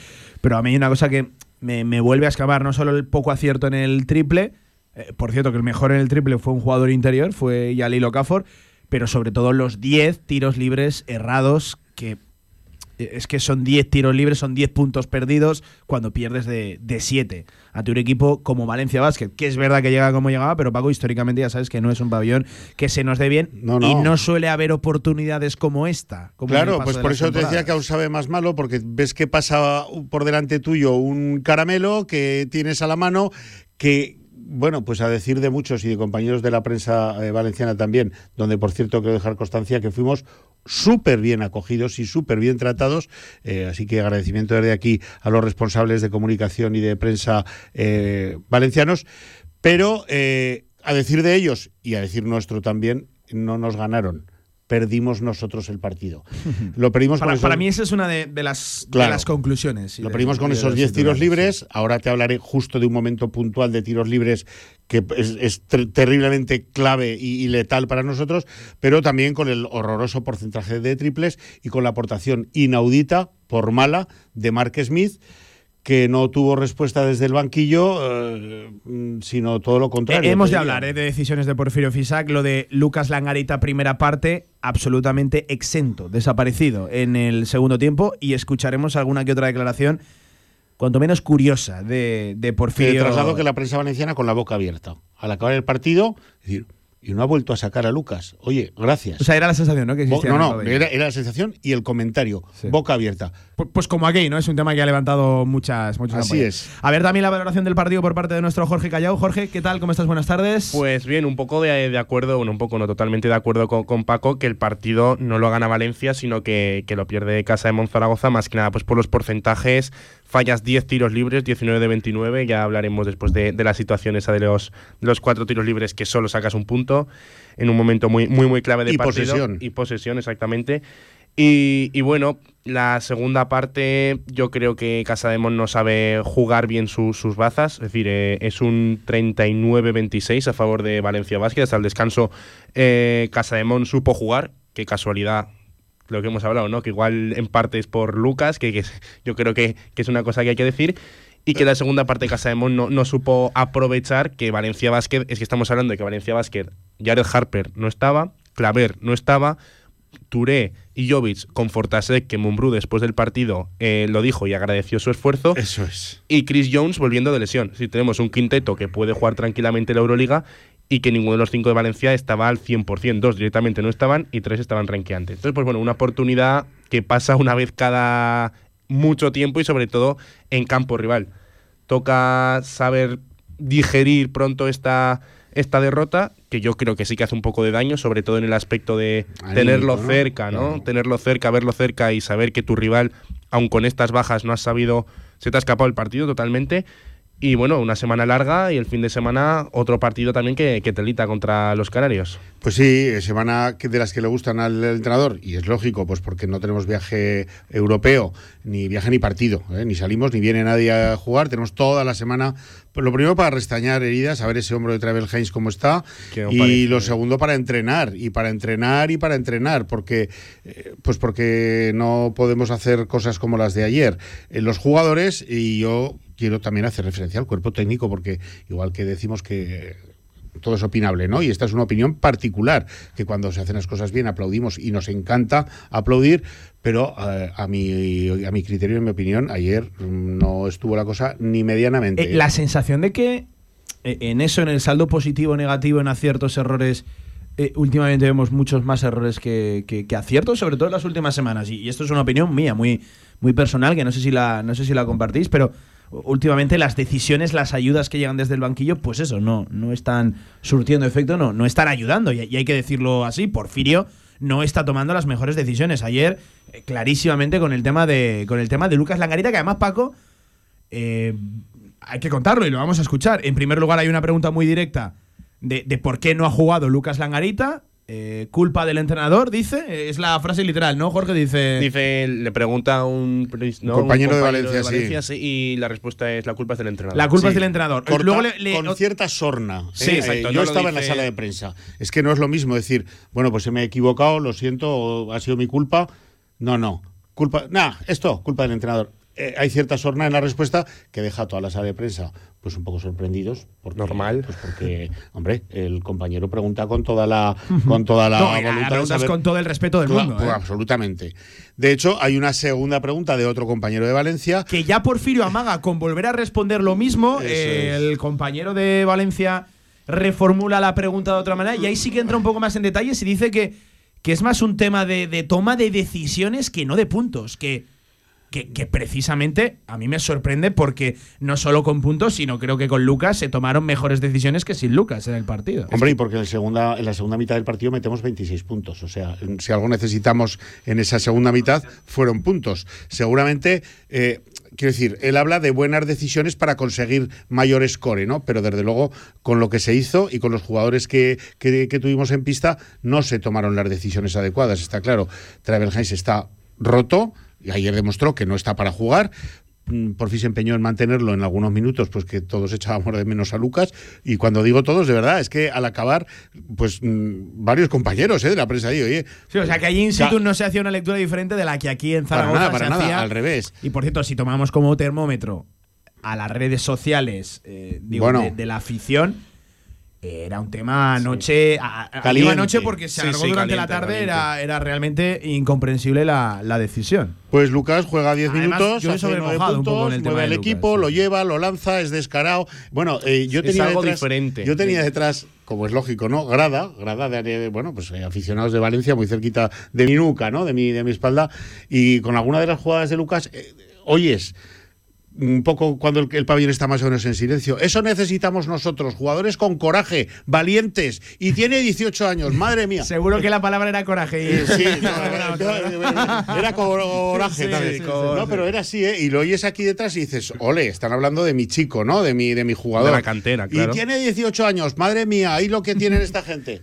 pero a mí hay una cosa que me, me, vuelve a escapar, no solo el poco acierto en el triple, eh, por cierto que el mejor en el triple fue un jugador interior, fue Yalil Okafor, pero sobre todo los 10 tiros libres errados que es que son 10 tiros libres, son 10 puntos perdidos cuando pierdes de 7 ante un equipo como Valencia Basket, que es verdad que llega como llegaba, pero Paco, históricamente ya sabes que no es un pabellón que se nos dé bien no, no. y no suele haber oportunidades como esta. Como claro, pues por eso te decía que aún sabe más malo, porque ves que pasa por delante tuyo un caramelo que tienes a la mano que bueno, pues a decir de muchos y de compañeros de la prensa eh, valenciana también, donde por cierto quiero dejar constancia que fuimos súper bien acogidos y súper bien tratados. Eh, así que agradecimiento desde aquí a los responsables de comunicación y de prensa eh, valencianos. Pero eh, a decir de ellos y a decir nuestro también, no nos ganaron perdimos nosotros el partido. Lo perdimos para, con esos, para mí esa es una de, de, las, claro, de las, conclusiones. Lo perdimos con esos 10 tiros libres. Sí. Ahora te hablaré justo de un momento puntual de tiros libres que es, es ter terriblemente clave y, y, letal para nosotros, pero también con el horroroso porcentaje de triples y con la aportación inaudita, por mala, de Mark Smith que no tuvo respuesta desde el banquillo, eh, sino todo lo contrario. Eh, hemos de hablar eh, de decisiones de Porfirio Fisac, lo de Lucas Langarita, primera parte, absolutamente exento, desaparecido en el segundo tiempo, y escucharemos alguna que otra declaración, cuanto menos curiosa, de, de Porfirio. Que trasladó que la prensa valenciana con la boca abierta. Al acabar el partido, es decir, y no ha vuelto a sacar a Lucas. Oye, gracias. O sea, era la sensación, ¿no? Que Bo- no, no, era, era la sensación y el comentario, boca abierta. Pu- Pues como aquí, ¿no? Es un tema que ha levantado muchas, muchas Así es. A ver también la valoración del partido por parte de nuestro Jorge Callao. Jorge, ¿qué tal? ¿Cómo estás? Buenas tardes. Pues bien, un poco de, de acuerdo, bueno, un poco no totalmente de acuerdo con, con Paco, que el partido no lo gana Valencia, sino que, que lo pierde Casa de Monzaragoza, más que nada pues por los porcentajes, fallas 10 tiros libres, 19 de 29, ya hablaremos después de, de la situación esa de los, de los cuatro tiros libres que solo sacas un punto, en un momento muy, muy, muy clave de Y partido. posesión. Y posesión, exactamente. Y, y bueno, la segunda parte yo creo que Casademón no sabe jugar bien su- sus bazas, es decir, eh, es un 39-26 a favor de Valencia Basket, hasta el descanso eh, Casademón supo jugar, qué casualidad lo que hemos hablado, ¿no? Que igual en parte es por Lucas, que, que yo creo que, que es una cosa que hay que decir. Y que la segunda parte de Casa de Mon no, no supo aprovechar que Valencia Basket, es que estamos hablando de que Valencia Basket, Jared Harper no estaba, Claver no estaba, Touré y Jovic con Fortasek, que Mumbrú después del partido eh, lo dijo y agradeció su esfuerzo. Eso es. Y Chris Jones volviendo de lesión. Si tenemos un quinteto que puede jugar tranquilamente la Euroliga y que ninguno de los cinco de Valencia estaba al 100%. Dos directamente no estaban y tres estaban ranqueantes. Entonces, pues bueno, una oportunidad que pasa una vez cada mucho tiempo y sobre todo en campo rival. Toca saber digerir pronto esta, esta derrota, que yo creo que sí que hace un poco de daño, sobre todo en el aspecto de tenerlo ¿no? cerca, ¿no? Tenerlo cerca, verlo cerca y saber que tu rival, aun con estas bajas, no has sabido, se te ha escapado el partido totalmente. Y bueno, una semana larga y el fin de semana otro partido también que, que telita contra los Canarios. Pues sí, semana que- de las que le gustan al entrenador, y es lógico, pues porque no tenemos viaje europeo, ni viaje ni partido, ¿eh? ni salimos, ni viene nadie a jugar, tenemos toda la semana, pues lo primero para restañar heridas, a ver ese hombro de Travel Heinz cómo está, no y parece- lo segundo para entrenar, y para entrenar y para entrenar, porque eh, pues porque no podemos hacer cosas como las de ayer. Eh, los jugadores, y yo quiero también hacer referencia al cuerpo técnico, porque igual que decimos que todo es opinable, ¿no? Y esta es una opinión particular, que cuando se hacen las cosas bien aplaudimos y nos encanta aplaudir, pero eh, a, mi, a mi criterio, en mi opinión, ayer no estuvo la cosa ni medianamente. Eh, la sensación de que eh, en eso, en el saldo positivo negativo, en aciertos, errores, últimamente vemos muchos más errores que, que- que aciertos, sobre todo en las últimas semanas. Y, y esto es una opinión mía, muy, muy personal, que no sé si la, no sé si la compartís, pero últimamente las decisiones, las ayudas que llegan desde el banquillo, pues eso, no, no están surtiendo efecto, no, no están ayudando. Y, hay que decirlo así, Porfirio no está tomando las mejores decisiones. Ayer, eh, clarísimamente, con el tema de. con el tema de Lucas Langarita, que además, Paco. eh, hay que contarlo y lo vamos a escuchar. En primer lugar, hay una pregunta muy directa de, de por qué no ha jugado Lucas Langarita. Eh, culpa del entrenador, dice. Eh, Es la frase literal, ¿no? Jorge dice. Dice, le pregunta a un, compañero de Valencia, sí. sí, Y la respuesta es la culpa es del entrenador. La culpa Sí. es del entrenador. Corta- Luego le- le- con cierta sorna. Sí, ¿eh? exacto, Eh, yo estaba en la sala de prensa. Es que no es lo mismo decir, bueno, pues se me he equivocado, lo siento, o ha sido mi culpa. No, no. Culpa. Nah, esto, culpa del entrenador. Eh, hay cierta sorna en la respuesta que deja a toda la sala de prensa pues un poco sorprendidos. Porque, Normal. Pues porque, hombre, el compañero pregunta con toda la, con toda la No, la voluntad de preguntas saber- con todo el respeto del Claro, mundo. pues ¿eh? absolutamente. De hecho, hay una segunda pregunta de otro compañero de Valencia. Que ya Porfirio amaga con volver a responder lo mismo. Eh, es. El compañero de Valencia reformula la pregunta de otra manera y ahí sí que entra un poco más en detalles y dice que, que es más un tema de, de toma de decisiones que no de puntos. Que, que, precisamente a mí me sorprende porque no solo con puntos, sino creo que con Lucas se tomaron mejores decisiones que sin Lucas en el partido. Hombre, y porque en, segunda, en la segunda mitad del partido metemos 26 puntos. O sea, si algo necesitamos en esa segunda mitad, fueron puntos. Seguramente, eh, quiero decir, él habla de buenas decisiones para conseguir mayor score, ¿no? Pero desde luego, con lo que se hizo y con los jugadores que, que- que tuvimos en pista, no se tomaron las decisiones adecuadas, está claro. Travel Heinz está roto, ayer demostró que no está para jugar. Mm, Por fin se empeñó en mantenerlo en algunos minutos, pues que todos echábamos de menos a Lucas. Y cuando digo todos, de verdad, es que al acabar, pues mm, varios compañeros ¿eh? de la prensa ahí, oye. Sí, o sea que allí in situ no se hacía una lectura diferente de la que aquí en Para Zaragoza nada, para se nada, hacía. al revés. Y por cierto, si tomamos como termómetro a las redes sociales eh, digo, Bueno. de, de la afición, era un tema anoche. a- a- Caliente. anoche porque se Sí, alargó sí, durante la caliente, tarde, caliente. era, era realmente incomprensible la, la decisión. Pues Lucas juega 10 Además, minutos, yo hace nueve sobremojado un poco puntos, con el mueve de Lucas, equipo, sí. lo lleva, lo lanza, es descarado. Bueno, eh, yo Es tenía algo detrás, diferente. Yo tenía detrás como es lógico, ¿no? Grada, grada de, bueno, pues eh, aficionados de Valencia, muy cerquita de mi nuca, ¿no? De mi, de mi espalda. Y con alguna de las jugadas de Lucas, eh, oyes un poco cuando el, el, pabellón está más o menos en silencio. Eso necesitamos nosotros, jugadores con coraje, valientes. Y tiene 18 años, madre mía. Seguro que la palabra era coraje. Eh, sí, no, era, era coraje sí, también. Sí, no, pero era así, ¿eh? Y lo oyes aquí detrás y dices, ole, están hablando de mi chico, ¿no? De mi, de mi jugador. De la cantera, claro. Y tiene 18 años, madre mía, ahí lo que tienen esta gente.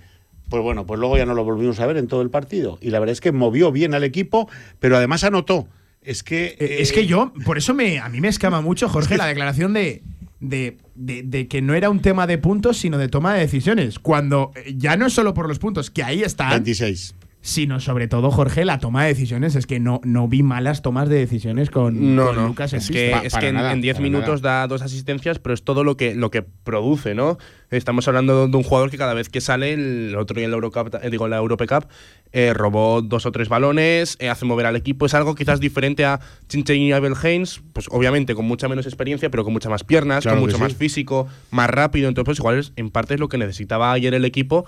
Pues bueno, pues luego ya no lo volvimos a ver en todo el partido. Y la verdad es que movió bien al equipo, pero además anotó. Es que. Eh, es que yo, por eso me, a mí me escama mucho, Jorge, la declaración de, de, de, de, que no era un tema de puntos, sino de toma de decisiones. Cuando eh, ya no es solo por los puntos, que ahí están. 26. Sino sobre todo, Jorge, la toma de decisiones. Es que no, no vi malas tomas de decisiones con, no, con no. Lucas en es que, es que en 10 minutos nada. da dos asistencias, pero es todo lo que, lo que produce, ¿no? Estamos hablando de un jugador que cada vez que sale, el otro día en la Eurocup, eh, digo, en la Europe Cup, eh, robó dos o tres balones, eh, hace mover al equipo. Es algo quizás diferente a Chinchein y Abel Haynes, pues obviamente con mucha menos experiencia, pero con muchas más piernas, Claro con mucho sí. más físico, más rápido. Entonces, pues, igual es, en parte es lo que necesitaba ayer el equipo.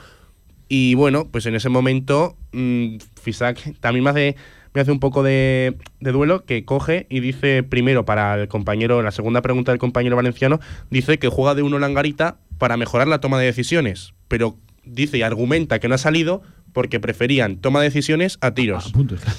Y bueno, pues en ese momento, mmm, Fisac también me hace, me hace un poco de, de duelo que coge y dice primero para el compañero, la segunda pregunta del compañero valenciano, dice que juega de uno Langarita para mejorar la toma de decisiones, pero dice y argumenta que no ha salido porque preferían toma de decisiones a tiros.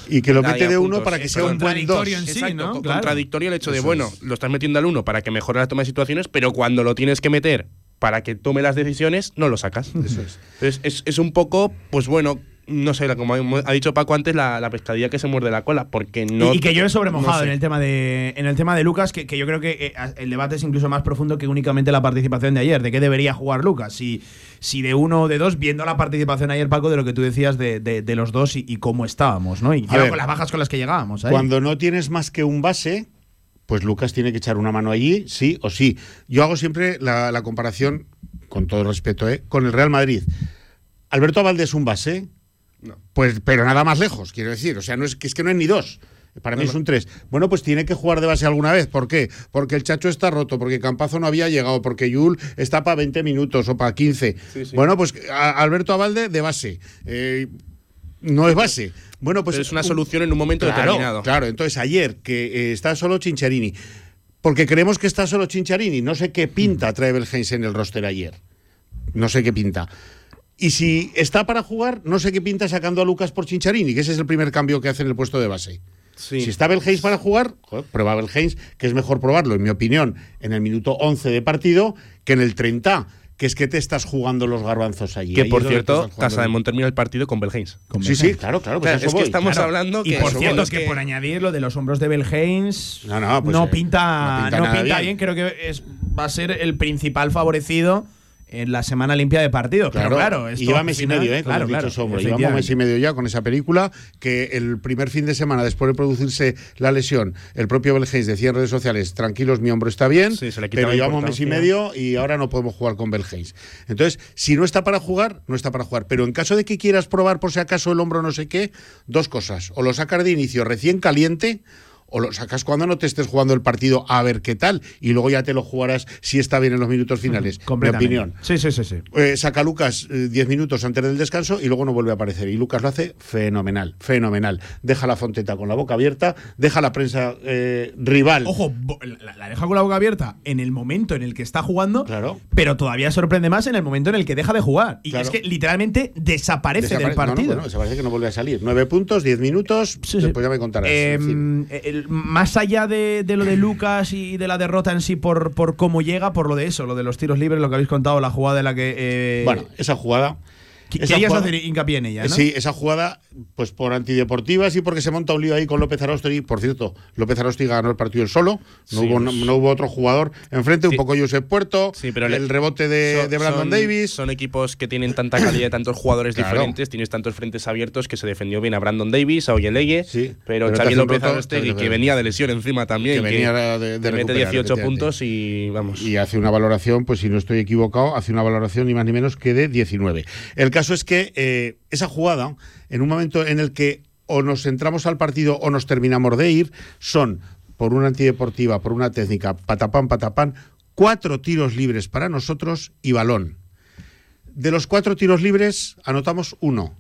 Y que lo mete de uno para que sea un buen dos. Contradictorio en sí, Exacto, ¿no? Claro. contradictorio el hecho de, Eso bueno, es. lo estás metiendo al uno para que mejore la toma de situaciones, pero cuando lo tienes que meter para que tome las decisiones, no lo sacas. Eso es. Entonces, es, es un poco, pues bueno, no sé, como ha dicho Paco antes, la, la pescadilla que se muerde la cola, porque no. y, y que yo he sobremojado no sé. en el tema de en el tema de Lucas, que, que yo creo que eh, el debate es incluso más profundo que únicamente la participación de ayer, de qué debería jugar Lucas, si, si de uno o de dos, viendo la participación ayer, Paco, de lo que tú decías de, de- de los dos y, y cómo estábamos, ¿no? Y ver. con las bajas con las que llegábamos. ahí. Cuando no tienes más que un base, pues Lucas tiene que echar una mano allí, sí o sí. Yo hago siempre la, la comparación, con todo respeto, ¿eh? con el Real Madrid. Alberto Valde es un base, pues, pero nada más lejos, quiero decir. O sea, no es, que es que no es ni dos. Para mí es un 3. Bueno, pues tiene que jugar de base alguna vez. ¿Por qué? Porque el Chacho está roto, porque Campazo no había llegado, porque Yul está para 20 minutos o para 15. Sí, sí. Bueno, pues Alberto Avalde de base. Eh, no es base. Bueno, pues Pero es una solución en un momento Claro, determinado. Claro, entonces ayer que eh, está solo Chincharini, porque creemos que está solo Chincharini, no sé qué pinta trae Belgens en el roster ayer. No sé qué pinta. Y si está para jugar, no sé qué pinta sacando a Lucas por Chincharini, que ese es el primer cambio que hace en el puesto de base. Sí. Si está Belgeins para jugar, joder, prueba Belgeins, que es mejor probarlo, en mi opinión, en el minuto 11 de partido que en el 30, que es que te estás jugando los garbanzos allí. Que Ahí por cierto. Casa de Mon termina el partido con Belgeins. Sí, sí, claro, claro. pues Claro, es que estamos Claro. hablando y por cierto, es que, que- por añadir lo de los hombros de Belgeins No, no, pues, eh, pinta, no pinta no pinta bien. bien. Creo que es, va a ser el principal favorecido en la semana limpia de partido. Pero claro, esto y lleva al mes y final- medio, ¿eh? Claro, claro, hombro. Llevamos mes y medio ya con esa película, que el primer fin de semana, después de producirse la lesión, el propio Belgeins decía en redes sociales, tranquilos, mi hombro está bien, Sí, se le pero llevamos mes y medio y ahora no podemos jugar con Belgeins. Entonces, si no está para jugar, no está para jugar. Pero en caso de que quieras probar por si acaso el hombro no sé qué, dos cosas. O lo sacas de inicio recién caliente, o lo sacas cuando no te estés jugando el partido a ver qué tal, y luego ya te lo jugarás si está bien en los minutos finales. Mi Completamente. opinión. Sí, sí, sí, sí. Eh, saca Lucas 10 minutos antes del descanso y luego no vuelve a aparecer. Y Lucas lo hace fenomenal, fenomenal. Deja la fonteta con la boca abierta, deja la prensa eh, rival. Ojo, la, la deja con la boca abierta en el momento en el que está jugando, Claro. pero todavía sorprende más en el momento en el que deja de jugar. Y Claro. es que literalmente desaparece, Desaparece- del partido. No, no, bueno, desaparece que no vuelve a salir. 9 puntos, 10 minutos, Sí, sí. después ya me contarás. Eh, En fin. Más allá de, de lo de Lucas y de la derrota en sí por, por cómo llega, por lo de eso, lo de los tiros libres, lo que habéis contado, la jugada en la que. eh, bueno, esa jugada. Querías jugada- hacer hincapié en ella, ¿no? Sí, esa jugada, pues por antideportivas y porque se monta un lío ahí con López Arostegui. Por cierto, López Arostegui ganó el partido solo. No, Sí, hubo, no, pues- no hubo otro jugador enfrente, un poco Josep Puerto, Sí, pero el rebote de, son- de Brandon son- Davis. Son equipos que tienen tanta calidad y tantos jugadores Claro. diferentes, tienes tantos frentes abiertos que se defendió bien a Brandon Davis, a Oyeleye, Sí, pero, pero Xavi López Arostegui, te- que venía de lesión encima también, que venía de- de te mete recuperar, 18 efectivamente. puntos y vamos. y hace una valoración, pues si no estoy equivocado, hace una valoración ni más ni menos que de 19. El caso es que eh, esa jugada, en un momento en el que o nos entramos al partido o nos terminamos de ir, son por una antideportiva, por una técnica, patapán, patapán, cuatro tiros libres para nosotros y balón. De los cuatro tiros libres, anotamos uno.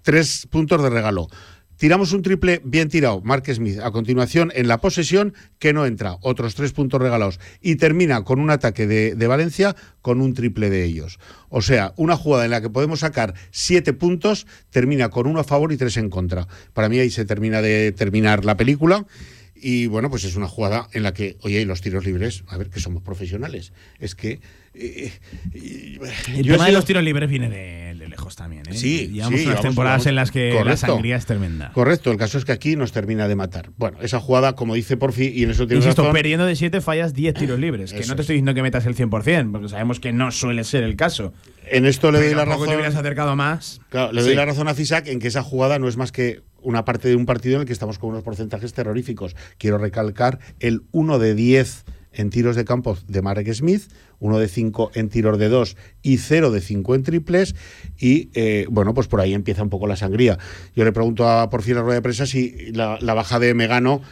Tres puntos de regalo. Tiramos un triple bien tirado, Mark Smith. A continuación, en la posesión, que no entra, otros tres puntos regalados. Y termina con un ataque de, de, Valencia con un triple de ellos. O sea, una jugada en la que podemos sacar siete puntos, termina con uno a favor y tres en contra. Para mí ahí se termina de terminar la película. Y bueno, pues es una jugada en la que, oye, los tiros libres, a ver, que somos profesionales. Es que. Eh, eh, el tema los tiros libres viene de, lejos también. ¿eh? Sí, llevamos unas temporadas en las que la sangría es tremenda. Correcto, el caso es que aquí nos termina de matar. Bueno, esa jugada, como dice Porfi, y en eso tiene Insisto, razón. perdiendo de 7 fallas 10 tiros libres. Que no te es. estoy diciendo que metas el 100%, porque sabemos que no suele ser el caso. En esto le doy la razón. te hubieras acercado más. Claro, le doy la razón a Fisac en que esa jugada no es más que una parte de un partido en el que estamos con unos porcentajes terroríficos. Quiero recalcar el 1 de 10 en tiros de campo de Marek Smith, 1 de 5 en tiros de 2 y 0 de 5 en triples. Y eh, bueno, pues por ahí empieza un poco la sangría. Yo le pregunto a Porfi en la rueda de prensa si la, la baja de Megano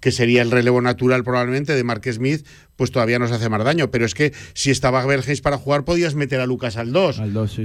que sería el relevo natural probablemente de Mark Smith, pues todavía nos hace más daño. Pero es que si estaba Bergeis para jugar, podías meter a Lucas al 2.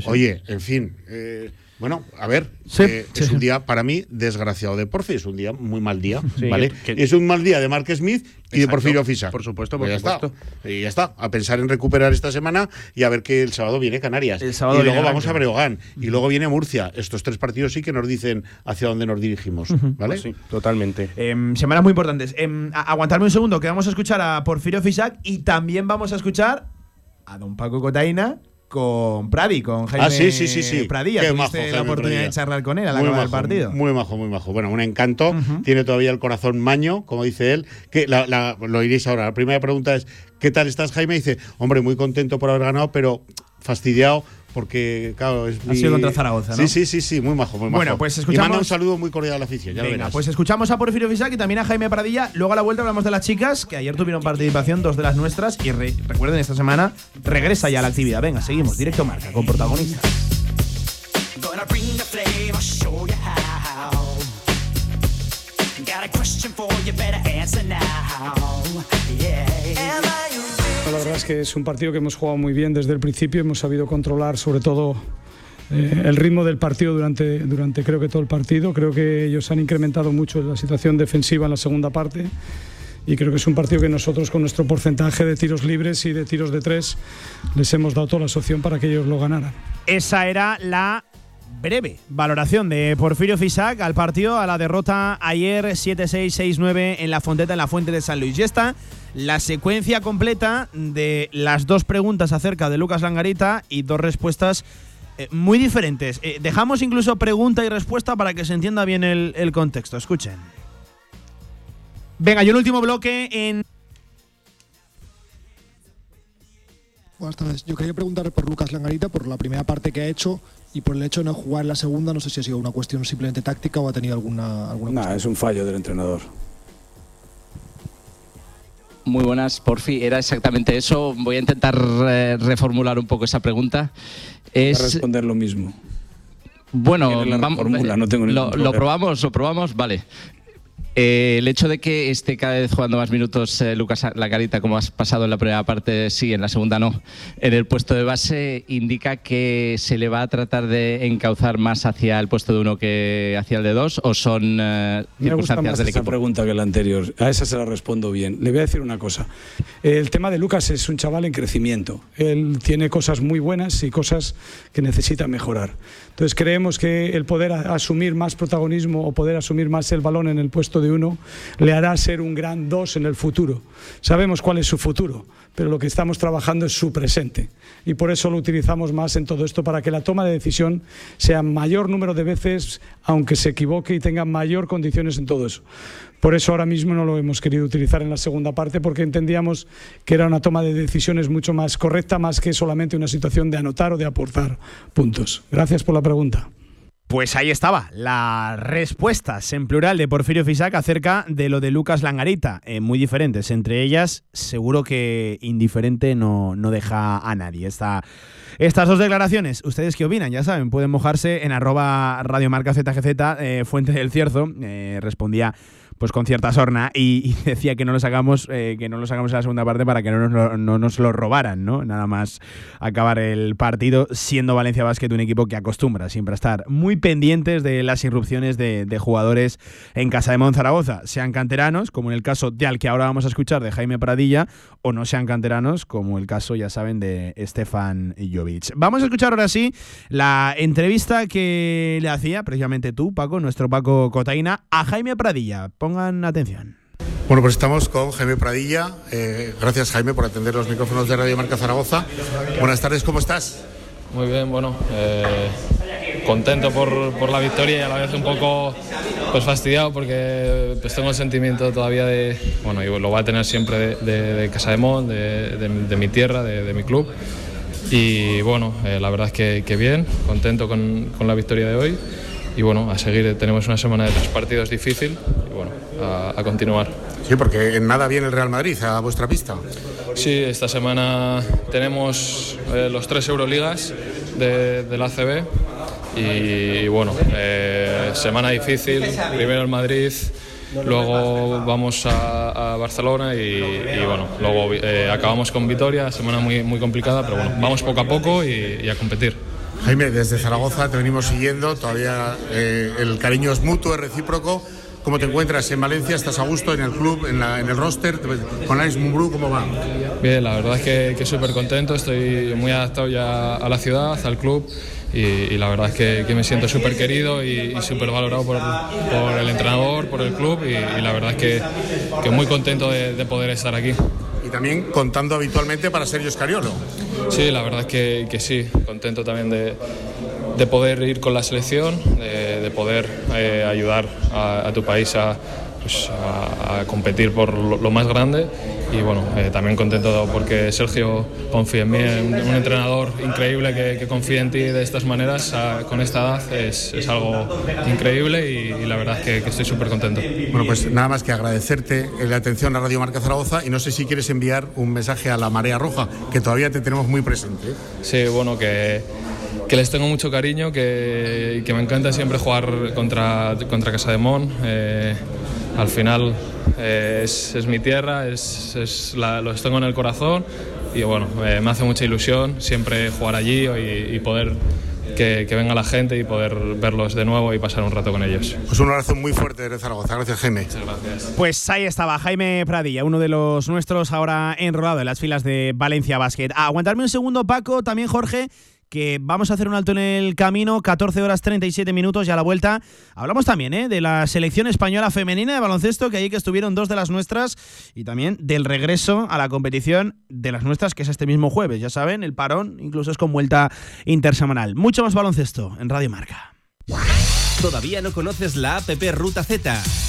Oye, en fin. eh, bueno, a ver, Sí, eh, sí, es un día para mí desgraciado de Porfi, es un día muy mal día, Sí, ¿vale? que- es un mal día de Mark Smith y de Porfirio Fisac. por supuesto, Pues por ya supuesto. está. Y ya está, a pensar en recuperar esta semana y a ver que el sábado viene Canarias. El sábado y luego vamos a. Breogán y luego viene Murcia. Estos tres partidos sí que nos dicen hacia dónde nos dirigimos, ¿vale? Pues sí, totalmente. Em, semanas muy importantes. A- aguantarme un segundo, que vamos a escuchar a Porfirio Fisac y también vamos a escuchar a don Paco Cotaina con Pradi, con Jaime Ah, sí, sí, sí, sí. Pradilla. Qué majo, la oportunidad Pradilla. de charlar con él al Muy acabar el majo, partido. Muy majo, muy majo. Bueno, un encanto. Tiene todavía el corazón maño, como dice él. Que la- la- lo oiréis ahora. La primera pregunta es: ¿qué tal estás, Jaime? dice: Hombre, muy contento por haber ganado, pero fastidiado porque, claro, es Ha muy- sido contra Zaragoza, ¿no? Sí, sí, sí, sí, muy majo, muy majo. Bueno, pues Y escuchamos- manda un saludo muy cordial a la afición, ya lo verás. pues escuchamos a Porfirio Fisac y también a Jaime Pradilla. Luego a la vuelta hablamos de las chicas, que ayer tuvieron participación, dos de las nuestras. Y re- recuerden, esta semana regresa ya la actividad. Venga, seguimos. Directo marca con protagonistas. Gonna bring the flame, I'll show you how. Got a question for you, better answer now. Yeah. Verdad es que es un partido que hemos jugado muy bien desde el principio, hemos sabido controlar sobre todo eh, el ritmo del partido durante, durante creo que todo el partido, creo que ellos han incrementado mucho la situación defensiva en la segunda parte y creo que es un partido que nosotros con nuestro porcentaje de tiros libres y de tiros de tres les hemos dado toda la opción para que ellos lo ganaran. Esa era la breve valoración de Porfirio Fisac al partido, a la derrota ayer 7-6-6-9 en la Fonteta, en la Fuente de San Luis. Y está la secuencia completa de las dos preguntas acerca de Lucas Langarita y dos respuestas eh, muy diferentes. Eh, dejamos incluso pregunta y respuesta para que se entienda bien el, el contexto. Escuchen. Venga, y un último bloque en Buenas tardes. Yo quería preguntar por Lucas Langarita, por la primera parte que ha hecho y por el hecho de no jugar la segunda. No sé si ha sido una cuestión simplemente táctica o ha tenido alguna. alguna Nah, es un fallo del entrenador. Muy buenas, Porfi. Era exactamente eso. Voy a intentar eh, reformular un poco esa pregunta. Voy a Es, responder lo mismo. bueno, vamos, no tengo lo, lo probamos, lo probamos, vale. Eh, el hecho de que esté cada vez jugando más minutos eh, Lucas Lagarita, como has pasado en la primera parte, sí, en la segunda no, en el puesto de base, indica que se le va a tratar de encauzar más hacia el puesto de uno que hacia el de dos, o son eh, Me gusta circunstancias más del equipo. pregunta que la anterior. A esa se la respondo bien. Le voy a decir una cosa. El tema de Lucas es un chaval en crecimiento. Él tiene cosas muy buenas y cosas que necesita mejorar. Entonces creemos que el poder asumir más protagonismo o poder asumir más el balón en el puesto de uno le hará ser un gran dos en el futuro. Sabemos cuál es su futuro, pero lo que estamos trabajando es su presente. Y por eso lo utilizamos más en todo esto, para que la toma de decisión sea mayor número de veces, aunque se equivoque y tenga mayor condiciones en todo eso. Por eso ahora mismo no lo hemos querido utilizar en la segunda parte, porque entendíamos que era una toma de decisiones mucho más correcta, más que solamente una situación de anotar o de aportar puntos. Gracias por la pregunta. Pues ahí estaba, las respuestas en plural de Porfirio Fisac acerca de lo de Lucas Langarita, eh, muy diferentes. Entre ellas, seguro que indiferente no, no deja a nadie. Esta, estas dos declaraciones, ¿ustedes qué opinan? Ya saben, pueden mojarse en arroba radiomarca ZGZ, eh, Fuente del Cierzo, eh, respondía pues con cierta sorna y, decía que no lo sacamos, eh, que no lo sacamos en la segunda parte para que no nos, no nos lo robaran, ¿no? Nada más acabar el partido, siendo Valencia Basket un equipo que acostumbra siempre a estar muy pendientes de las irrupciones de, de jugadores en Casa de Monzaragoza, sean canteranos, como en el caso de al que ahora vamos a escuchar de Jaime Pradilla, o no sean canteranos, como el caso, ya saben, de Stefan Jovic. Vamos a escuchar ahora sí la entrevista que le hacía precisamente tú, Paco, nuestro Paco Cotaina, a Jaime Pradilla. Pongan atención. Bueno, pues estamos con Jaime Pradilla. Eh, gracias, Jaime, por atender los micrófonos de Radio Marca Zaragoza. Buenas tardes, ¿cómo estás? Muy bien, bueno, eh, contento por, por la victoria y a la vez un poco pues fastidiado porque pues tengo el sentimiento todavía de, bueno, y lo voy a tener siempre de, de, de Casa de Mon, de, de- de mi tierra, de, de mi club. Y bueno, eh, la verdad es que, que bien, contento con, con la victoria de hoy. Y bueno, a seguir, tenemos una semana de tres partidos difícil y bueno, a, a continuar. Sí, porque en nada viene el Real Madrid a vuestra pista. Sí, esta semana tenemos eh, los tres Euroligas de, del ACB y bueno, eh, semana difícil, primero en Madrid, luego vamos a, a Barcelona y, y, bueno, luego eh, acabamos con Vitoria, semana muy, muy complicada, pero bueno, vamos poco a poco y, y a competir. Jaime, desde Zaragoza te venimos siguiendo, todavía eh, el cariño es mutuo, es recíproco. ¿Cómo te encuentras en Valencia? ¿Estás a gusto en el club, en, la- en el roster? ¿Con Alex Mumbrú cómo va? Bien, la verdad es que, súper contento, estoy muy adaptado ya a la ciudad, al club y, la verdad es que, me siento súper querido y, súper valorado por, el entrenador, por el club y, la verdad es que, que muy contento de poder estar aquí. Y también contando habitualmente para Sergio Escariolo. Sí, la verdad es que, que sí, contento también de, de poder ir con la selección, de, de poder eh, ayudar a, tu país a, pues, a- a competir por lo más grande y bueno, eh, también contento porque Sergio confía en mí, un, un entrenador increíble que, que confía en ti de estas maneras a- con esta edad es, es algo increíble y, y la verdad es que, que estoy súper contento. Bueno, pues nada más que agradecerte la atención a Radio Marca Zaragoza y no sé si quieres enviar un mensaje a la Marea Roja, que todavía te tenemos muy presente. Sí, bueno, que, que les tengo mucho cariño, que, que me encanta siempre jugar contra, contra Casa de Mon. Eh, al final eh, es, es mi tierra, es, es la- los tengo en el corazón y bueno, eh, me hace mucha ilusión siempre jugar allí y, y poder que, que venga la gente y poder verlos de nuevo y pasar un rato con ellos. Pues un abrazo muy fuerte desde Zaragoza. Gracias, Jaime. Muchas gracias. Pues ahí estaba Jaime Pradilla, uno de los nuestros ahora enrolado en las filas de Valencia Basket. A aguantarme un segundo, Paco, también Jorge, que vamos a hacer un alto en el camino, 14 horas 37 minutos y a la vuelta. Hablamos también ¿eh? de la selección española femenina de baloncesto, que ahí que estuvieron dos de las nuestras, y también del regreso a la competición de las nuestras, que es este mismo jueves. Ya saben, el parón incluso es con vuelta intersemanal. Mucho más baloncesto en Radio Marca. ¿Todavía no conoces la APP Ruta Z?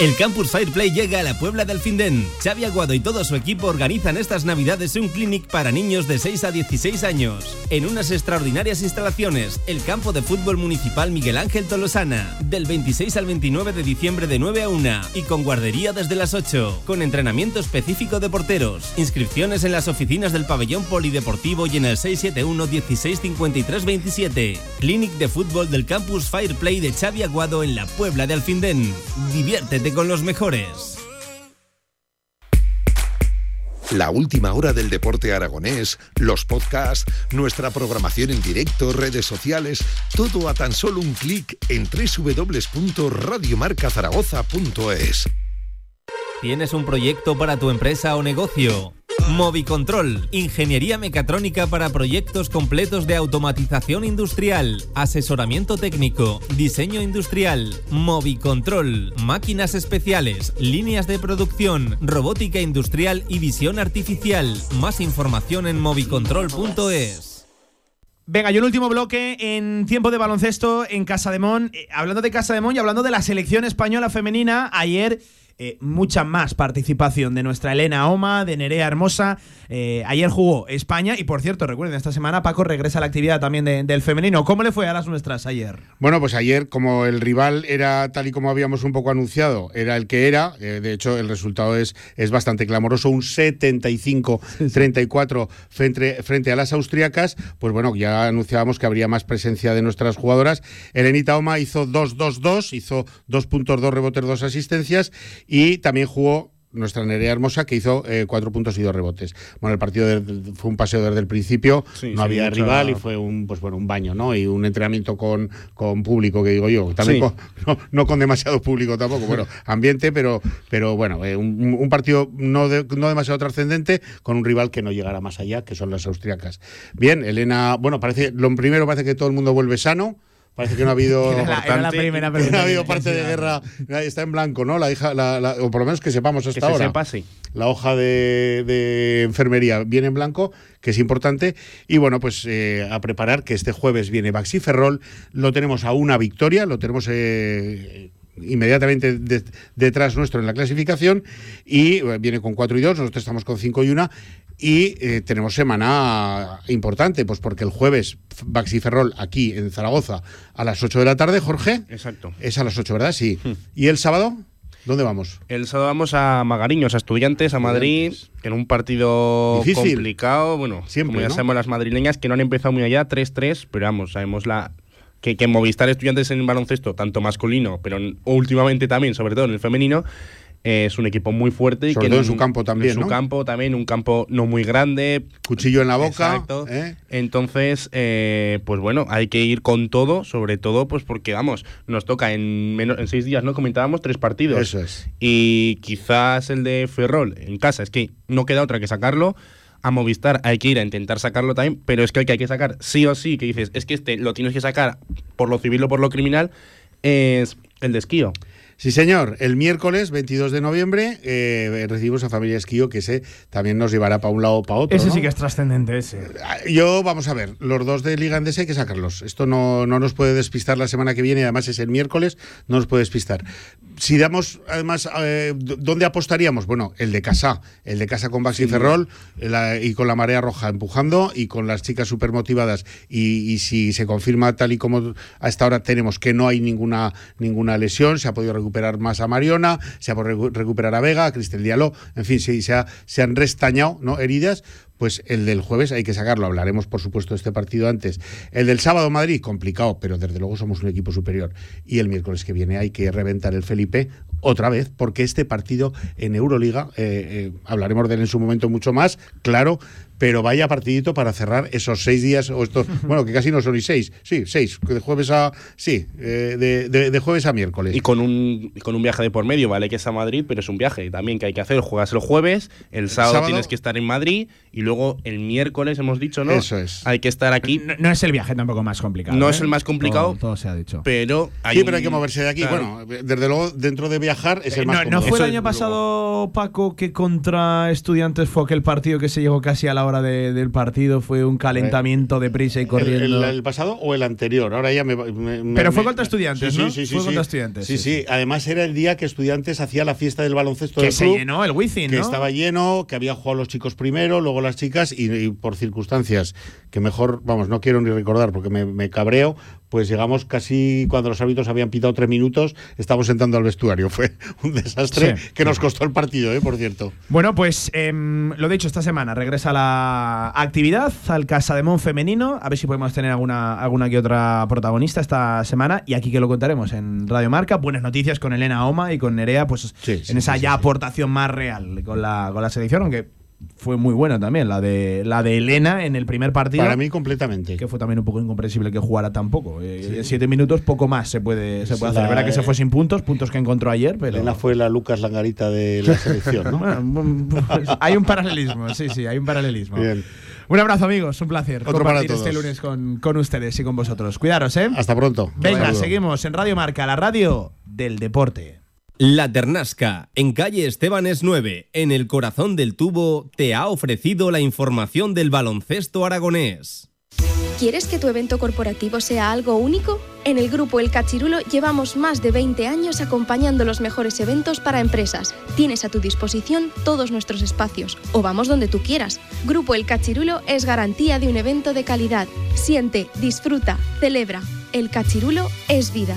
El Campus Fireplay llega a la Puebla del Findén. Xavi Aguado y todo su equipo organizan estas navidades un clinic para niños de 6 a 16 años. En unas extraordinarias instalaciones, el campo de fútbol municipal Miguel Ángel Tolosana. Del 26 al 29 de diciembre de 9 a 1 y con guardería desde las 8. Con entrenamiento específico de porteros. Inscripciones en las oficinas del pabellón polideportivo y en el 671 16 53 27. Clinic de fútbol del Campus Fireplay de Xavi Aguado en la Puebla de Alfindén. Diviértete con los mejores. La última hora del deporte aragonés, los podcasts, nuestra programación en directo, redes sociales, todo a tan solo un clic en www.radiomarcazaragoza.es. ¿Tienes un proyecto para tu empresa o negocio? Movicontrol, ingeniería mecatrónica para proyectos completos de automatización industrial, asesoramiento técnico, diseño industrial, Movicontrol, máquinas especiales, líneas de producción, robótica industrial y visión artificial. Más información en movicontrol.es. Venga, y un último bloque en tiempo de baloncesto en Casa de Mon. Eh, hablando de Casa de Mon y hablando de la selección española femenina, ayer eh, mucha más participación de nuestra Elena Oma, de Nerea Hermosa. Eh, ayer jugó España y, por cierto, recuerden, esta semana Paco regresa a la actividad también de- del femenino. ¿Cómo le fue a las nuestras ayer? Bueno, pues ayer, como el rival era tal y como habíamos un poco anunciado, era el que era, eh, de hecho el resultado es, es bastante clamoroso, un 75-34 frente, frente a las austriacas, pues bueno, ya anunciábamos que habría más presencia de nuestras jugadoras. Elenita Oma hizo 2-2-2, hizo 2 puntos, 2 rebotes, 2 asistencias y también jugó nuestra Nerea Hermosa, que hizo eh, cuatro puntos y dos rebotes. Bueno, el partido de- fue un paseo desde el principio, Sí, no sí, había mucha- rival y fue un pues bueno un baño, ¿no? Y un entrenamiento con, con público, que digo yo, también Sí. con- no, no con demasiado público tampoco, bueno, ambiente, pero, pero bueno, eh, un, un partido no, de- no demasiado trascendente con un rival que no llegará más allá, que son las austriacas. Bien, Elena, bueno, parece, lo primero parece que todo el mundo vuelve sano. Parece que no ha habido. Era la- era la primera pregunta no ha habido que- parte de guerra. Está en blanco, ¿no? La hija, la- la- o por lo menos que sepamos hasta Que se ahora. sepa, sí. La hoja de, de enfermería viene en blanco, que es importante. Y bueno, pues eh, a preparar que este jueves viene Baxi Ferrol. Lo tenemos a una victoria, lo tenemos. eh, inmediatamente de- detrás nuestro en la clasificación y eh, viene con 4 y 2, nosotros estamos con 5 y 1 y eh, tenemos semana importante, pues porque el jueves Baxi Ferrol aquí en Zaragoza a las 8 de la tarde, Jorge. Exacto. Es a las 8, ¿verdad? Sí. ¿Y el sábado? ¿Dónde vamos? El sábado vamos a Magariños, a Estudiantes, a Madrid, en un partido Difícil. complicado. Bueno, Siempre, como ya ¿no? sabemos las madrileñas que no han empezado muy allá, 3-3, pero vamos, sabemos la que, que Movistar Estudiantes en baloncesto, tanto masculino, pero en- últimamente también, sobre todo en el femenino, eh, es un equipo muy fuerte. y Sobre que todo en su campo también, En su ¿no? campo también, un campo no muy grande. Cuchillo en la boca. Exacto. ¿eh? Entonces, eh, pues bueno, hay que ir con todo, sobre todo, pues porque vamos, nos toca en menos, en seis días, ¿no? Comentábamos tres partidos. Eso es. Y quizás el de Ferrol en casa, es que no queda otra que sacarlo. A Movistar hay que ir a intentar sacarlo también, pero es que el que hay que sacar sí o sí, que dices, es que este lo tienes que sacar por lo civil o por lo criminal, es el de esquío. Sí, señor. El miércoles 22 de noviembre eh, recibimos a Familia Esquío, que ese también nos llevará para un lado o para otro. Ese ¿no? sí que es trascendente, ese. Yo, vamos a ver, los dos de Liga Andesa hay que sacarlos. Esto no, no nos puede despistar la semana que viene, además es el miércoles, no nos puede despistar. Si damos, además, eh, ¿dónde apostaríamos? Bueno, el de casa, el de casa con Baxi Ferrol la- y con la marea roja empujando y con las chicas súper motivadas. Y, y si se confirma tal y como hasta ahora tenemos que no hay ninguna, ninguna lesión, se ha podido recuperar más a Mariona, se ha podido recu- recuperar a Vega, a Cristel Diallo, en fin, sí, se, ha- se han restañado ¿no? heridas, pues el del jueves hay que sacarlo. Hablaremos, por supuesto, de este partido antes. El del sábado Madrid, complicado, pero desde luego somos un equipo superior. Y el miércoles que viene hay que reventar el Felipe otra vez, porque este partido en Euroliga, eh, eh, hablaremos de él en su momento mucho más, claro, pero vaya partidito para cerrar esos seis días, o estos, bueno, que casi no son ni seis, sí, seis, de jueves a, sí, eh, de, de- de jueves a miércoles. Y con un, y con un viaje de por medio, vale que es a Madrid, pero es un viaje también que hay que hacer. Juegas el jueves, el sábado, sábado- tienes que estar en Madrid y luego el miércoles hemos dicho, ¿no? Eso es. Hay que estar aquí. No, no es el viaje tampoco más complicado. No ¿eh? es el más complicado. Todo, todo se ha dicho. Pero hay sí, un- pero hay que moverse de aquí. Claro. Bueno, desde luego, dentro de viajar es el Eh, más no, ¿no cómodo. fue el año pasado, Paco, que contra Estudiantes fue aquel partido que se llegó casi a la hora de- del partido? Fue un calentamiento de prisa y corriendo. ¿El, el- el pasado o el anterior? Ahora ya me. me- Pero fue contra Estudiantes, sí, ¿no? Sí, sí, Fue sí, contra sí. Estudiantes, Sí, sí, sí, Además, era el día que Estudiantes hacía la fiesta del baloncesto Que del se club, llenó el Wizzing, Que ¿no? estaba lleno, que había jugado los chicos primero, luego las chicas, y, y por circunstancias que mejor, vamos, no quiero ni recordar porque me, me cabreo, pues llegamos casi cuando los árbitros habían pitado tres minutos, estábamos entrando al vestuario. Fue un desastre Sí. que nos costó el partido, ¿eh? por cierto. Bueno, pues em, lo dicho, esta semana regresa la actividad al Casa de Mon femenino. A ver si podemos tener alguna, alguna que otra protagonista esta semana. Y aquí que lo contaremos en Radio Marca. Buenas noticias con Elena Oma y con Nerea, pues en esa ya aportación más real con la, con la selección, aunque fue muy buena también, la de la de Elena en el primer partido. Para mí completamente. Que fue también un poco incomprensible que jugara tampoco. En siete minutos poco más se puede, se puede hacer. la- Es verdad que se fue sin puntos, puntos que encontró ayer, pero... Elena fue la Lucas Langarita de la selección, ¿no? Bueno, pues hay un paralelismo, sí, sí, hay un paralelismo. Bien. Un abrazo, amigos, un placer Otro para compartir este todos. lunes con, con ustedes y con vosotros. Cuidaros, ¿eh? Hasta pronto. Venga, seguimos en Radio Marca, la radio del deporte. La Ternasca, en calle Estebanes 9, en el corazón del tubo, te ha ofrecido la información del baloncesto aragonés. ¿Quieres que tu evento corporativo sea algo único? En el grupo El Cachirulo llevamos más de 20 años acompañando los mejores eventos para empresas. Tienes a tu disposición todos nuestros espacios o vamos donde tú quieras. Grupo El Cachirulo es garantía de un evento de calidad. Siente, disfruta, celebra. El Cachirulo es vida.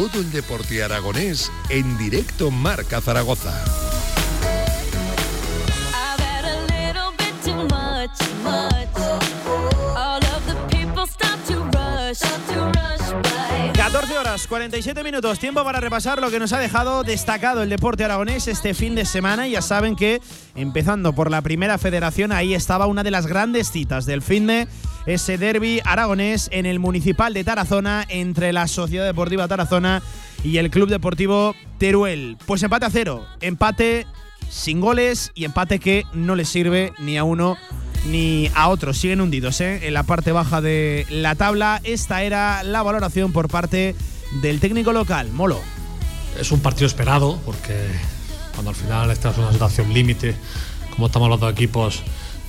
Todo el deporte aragonés en directo Marca Zaragoza. I've had a little bit too much, much. All of the people stop to rush, stop to rush by. 14 horas, 47 minutos, tiempo para repasar lo que nos ha dejado destacado el deporte aragonés este fin de semana. Ya saben que, empezando por la primera federación, ahí estaba una de las grandes citas del fin de ese derby aragonés en el municipal de Tarazona entre la Sociedad Deportiva Tarazona y el Club Deportivo Teruel. Pues empate a cero, empate sin goles y empate que no les sirve ni a uno ni a otro. Siguen hundidos ¿eh? en la parte baja de la tabla. Esta era la valoración por parte del técnico local, Molo. Es un partido esperado porque cuando al final estás en una situación límite, como estamos los dos equipos,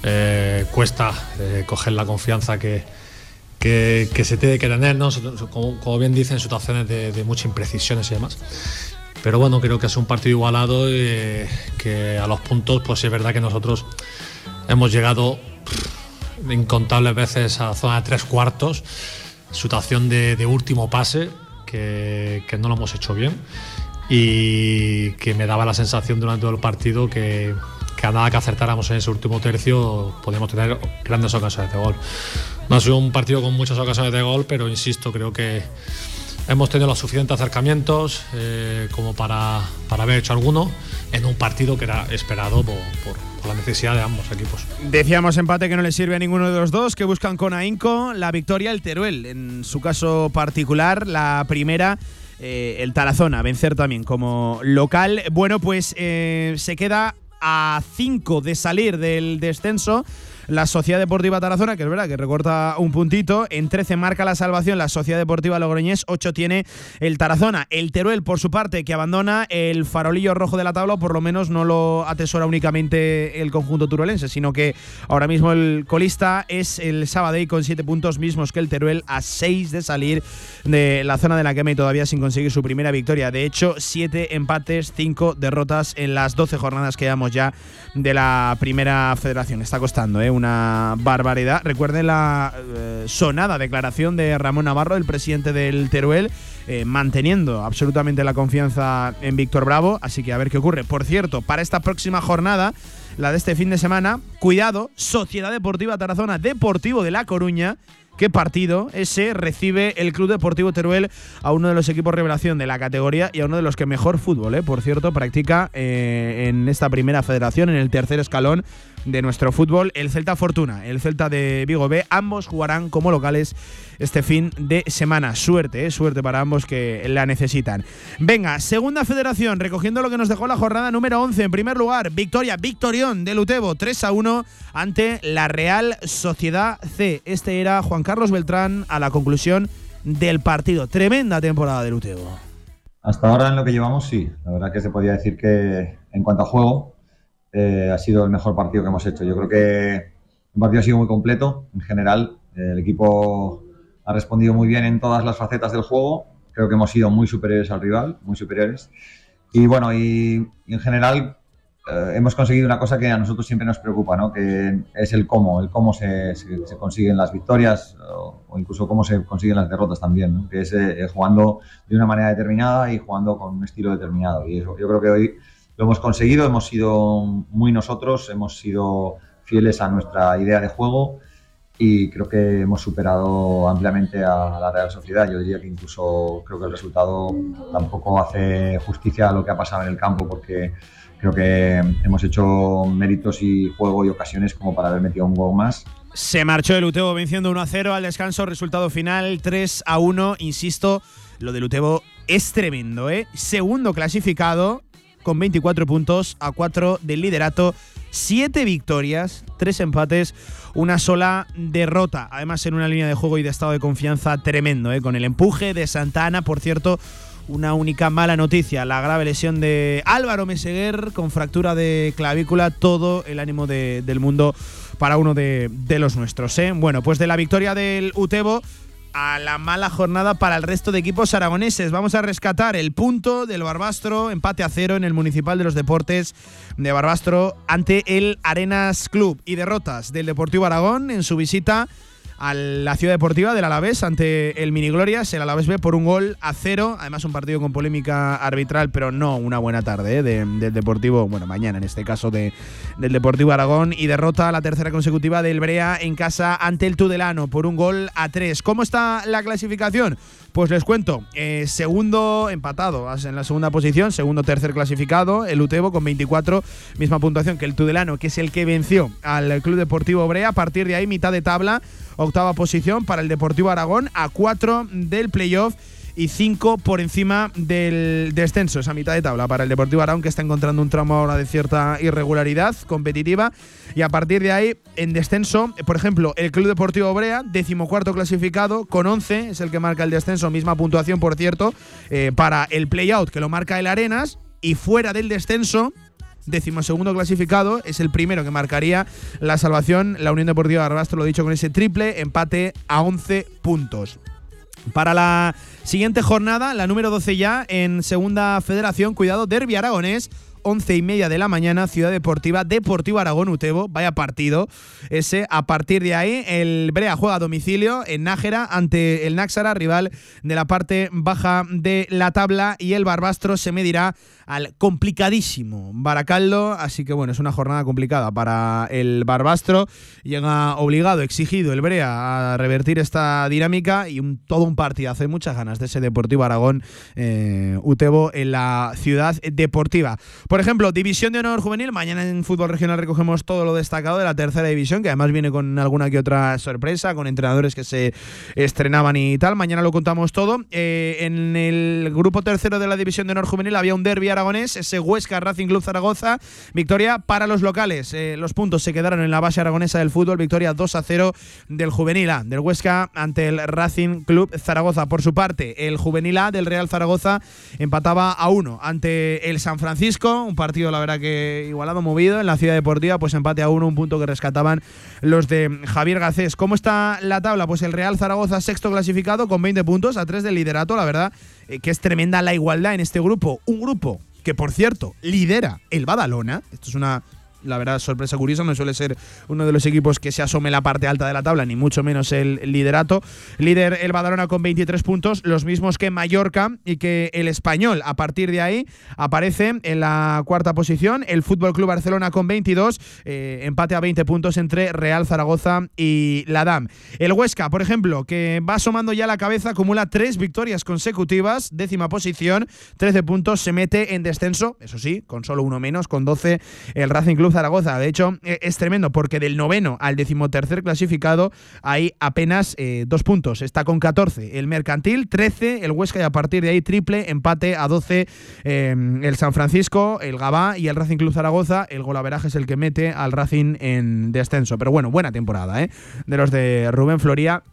eh, cuesta eh, coger la confianza que, que, se tiene que tener, ¿no? como, como bien dicen, situaciones de, muchas imprecisiones y demás. Pero bueno, creo que es un partido igualado y que a los puntos, pues es verdad que nosotros hemos llegado incontables veces a la zona de tres cuartos, situación de, de último pase, que, que no lo hemos hecho bien y que me daba la sensación durante todo el partido que, que a nada que acertáramos en ese último tercio podíamos tener grandes ocasiones de gol. No ha sido un partido con muchas ocasiones de gol, pero insisto, creo que hemos tenido los suficientes acercamientos eh, como para, para haber hecho alguno en un partido que era esperado por, por- por la necesidad de ambos equipos. Decíamos empate que no le sirve a ninguno de los dos, que buscan con ahínco la victoria el Teruel. En su caso particular, la primera, eh, el Tarazona, vencer también como local. Bueno, pues eh, se queda a 5 de salir del descenso. La Sociedad Deportiva Tarazona, que es verdad que recorta un puntito, en 13 marca la salvación la Sociedad Deportiva Logroñés, 8 tiene el Tarazona. El Teruel, por su parte, que abandona el farolillo rojo de la tabla, o por lo menos no lo atesora únicamente el conjunto turolense, sino que ahora mismo el colista es el Sabadell con 7 puntos mismos que el Teruel, a 6 de salir de la zona de la quema y todavía sin conseguir su primera victoria. De hecho, 7 empates, 5 derrotas en las 12 jornadas que llevamos ya de la primera federación. Está costando, ¿eh? Barbaridad. Recuerden la eh, sonada declaración de Ramón Navarro, el presidente del Teruel, eh, manteniendo absolutamente la confianza en Víctor Bravo, así que a ver qué ocurre. Por cierto, para esta próxima jornada, la de este fin de semana, cuidado, Sociedad Deportiva Tarazona, Deportivo de La Coruña, qué partido ese recibe el Club Deportivo Teruel a uno de los equipos revelación de la categoría y a uno de los que mejor fútbol, eh, por cierto, practica eh, en esta primera federación, en el tercer escalón de nuestro fútbol, el Celta Fortuna, el Celta de Vigo B. Ambos jugarán como locales este fin de semana. Suerte, eh, suerte para ambos que la necesitan. Venga, segunda federación, recogiendo lo que nos dejó la jornada número 11. En primer lugar, victoria, victorión del Utebo, 3 a 1 ante la Real Sociedad C. Este era Juan Carlos Beltrán a la conclusión del partido. Tremenda temporada del Utebo. Hasta ahora en lo que llevamos, sí. La verdad que se podía decir que en cuanto a juego, eh, ha sido el mejor partido que hemos hecho. Yo creo que el partido ha sido muy completo en general. El equipo ha respondido muy bien en todas las facetas del juego. Creo que hemos sido muy superiores al rival, muy superiores. Y bueno, y, y en general eh, hemos conseguido una cosa que a nosotros siempre nos preocupa, ¿no? que es el cómo, el cómo se, se- se consiguen las victorias o, o incluso cómo se consiguen las derrotas también, ¿no? que es eh, jugando de una manera determinada y jugando con un estilo determinado. Y eso, yo creo que hoy lo hemos conseguido, hemos sido muy nosotros, hemos sido fieles a nuestra idea de juego y creo que hemos superado ampliamente a la Real Sociedad. Yo diría que incluso creo que el resultado tampoco hace justicia a lo que ha pasado en el campo porque creo que hemos hecho méritos y juego y ocasiones como para haber metido un gol más. Se marchó el Utebo venciendo 1 a 0 al descanso, resultado final 3 a 1. Insisto, lo del Utebo es tremendo, ¿eh? Segundo clasificado con 24 puntos a 4 del liderato, 7 victorias, 3 empates, una sola derrota. Además, en una línea de juego y de estado de confianza tremendo, ¿eh? Con el empuje de Santana, por cierto. Una única mala noticia, la grave lesión de Álvaro Meseguer con fractura de clavícula, todo el ánimo de- del mundo para uno de, de los nuestros. ¿eh? Bueno, pues de la victoria del Utebo a la mala jornada para el resto de equipos aragoneses. Vamos a rescatar el punto del Barbastro, empate a cero en el Municipal de los Deportes de Barbastro ante el Arenas Club y derrotas del Deportivo Aragón en su visita a la ciudad deportiva del Alavés ante el Mini Glorias, el Alavés B por un gol a cero, además un partido con polémica arbitral, pero no una buena tarde ¿eh? de- del Deportivo, bueno, mañana en este caso de, del Deportivo Aragón y derrota la tercera consecutiva del Brea en casa ante el Tudelano por un gol a tres. ¿Cómo está la clasificación? Pues les cuento, eh, segundo empatado en la segunda posición, segundo tercer clasificado, el Utebo con 24, misma puntuación que el Tudelano, que es el que venció al Club Deportivo Brea. A partir de ahí, mitad de tabla, octava posición para el Deportivo Aragón, a 4 del playoff y 5 por encima del descenso, esa mitad de tabla para el Deportivo Aragón que está encontrando un tramo ahora de cierta irregularidad competitiva. Y a partir de ahí en descenso, por ejemplo, el Club Deportivo Brea, decimocuarto clasificado con 11, es el que marca el descenso, misma puntuación por cierto, eh, para el playout que lo marca el Arenas y fuera del descenso decimosegundo clasificado, es el primero que marcaría la salvación. La Unión Deportiva Barbastro lo he dicho con ese triple empate a 11 puntos. Para la siguiente jornada, la número 12 ya en Segunda Federación, cuidado, Derby Aragonés. 11 y media de la mañana, Ciudad Deportiva, Deportivo Aragón Utebo, vaya partido ese. A partir de ahí, el Brea juega a domicilio en Nájera ante el Náxara, rival de la parte baja de la tabla, y el Barbastro se medirá al complicadísimo Baracaldo, así que bueno, es una jornada complicada para el Barbastro. Llega obligado, exigido el Brea a revertir esta dinámica y todo un partidazo. Hay muchas ganas de ese Deportivo Aragón eh, Utebo en la ciudad deportiva. Por ejemplo, División de Honor Juvenil. Mañana en Fútbol Regional recogemos todo lo destacado de la tercera división, que además viene con alguna que otra sorpresa, con entrenadores que se estrenaban y tal. Mañana lo contamos todo. Eh, en el grupo tercero de la División de Honor Juvenil había un derby aragonés, ese Huesca Racing Club Zaragoza. Victoria para los locales. Eh, los puntos se quedaron en la base aragonesa del fútbol. Victoria 2 a 0 del Juvenil A, del Huesca ante el Racing Club Zaragoza. Por su parte, el Juvenil A del Real Zaragoza empataba a 1 ante el San Francisco. Un partido, la verdad, que igualado, movido. En la ciudad deportiva, pues empate a 1, un punto que rescataban los de Javier Gacés. ¿Cómo está la tabla? Pues el Real Zaragoza, sexto clasificado, con 20 puntos, a 3 del liderato. La verdad, eh, que es tremenda la igualdad en este grupo. Un grupo que, por cierto, lidera el Badalona. Esto es una La verdad, sorpresa curiosa, no suele ser uno de los equipos que se asome la parte alta de la tabla, ni mucho menos el liderato. Líder el Badalona con 23 puntos, los mismos que Mallorca y que el Español. A partir de ahí aparece en la cuarta posición el Fútbol Club Barcelona con 22, eh, empate a 20 puntos entre Real Zaragoza y la DAM. El Huesca, por ejemplo, que va asomando ya la cabeza, acumula tres victorias consecutivas, décima posición, 13 puntos, se mete en descenso, eso sí, con solo uno menos, con 12 el Racing Club Zaragoza. De hecho, eh, es tremendo porque del noveno al decimotercer clasificado hay apenas eh, dos puntos. Está con 14 el Mercantil, 13 el Huesca y a partir de ahí triple empate a 12 eh, el San Francisco, el Gabá y el Racing Club Zaragoza. El golaveraje es el que mete al Racing en descenso. Pero bueno, buena temporada ¿eh? de los de Rubén Floría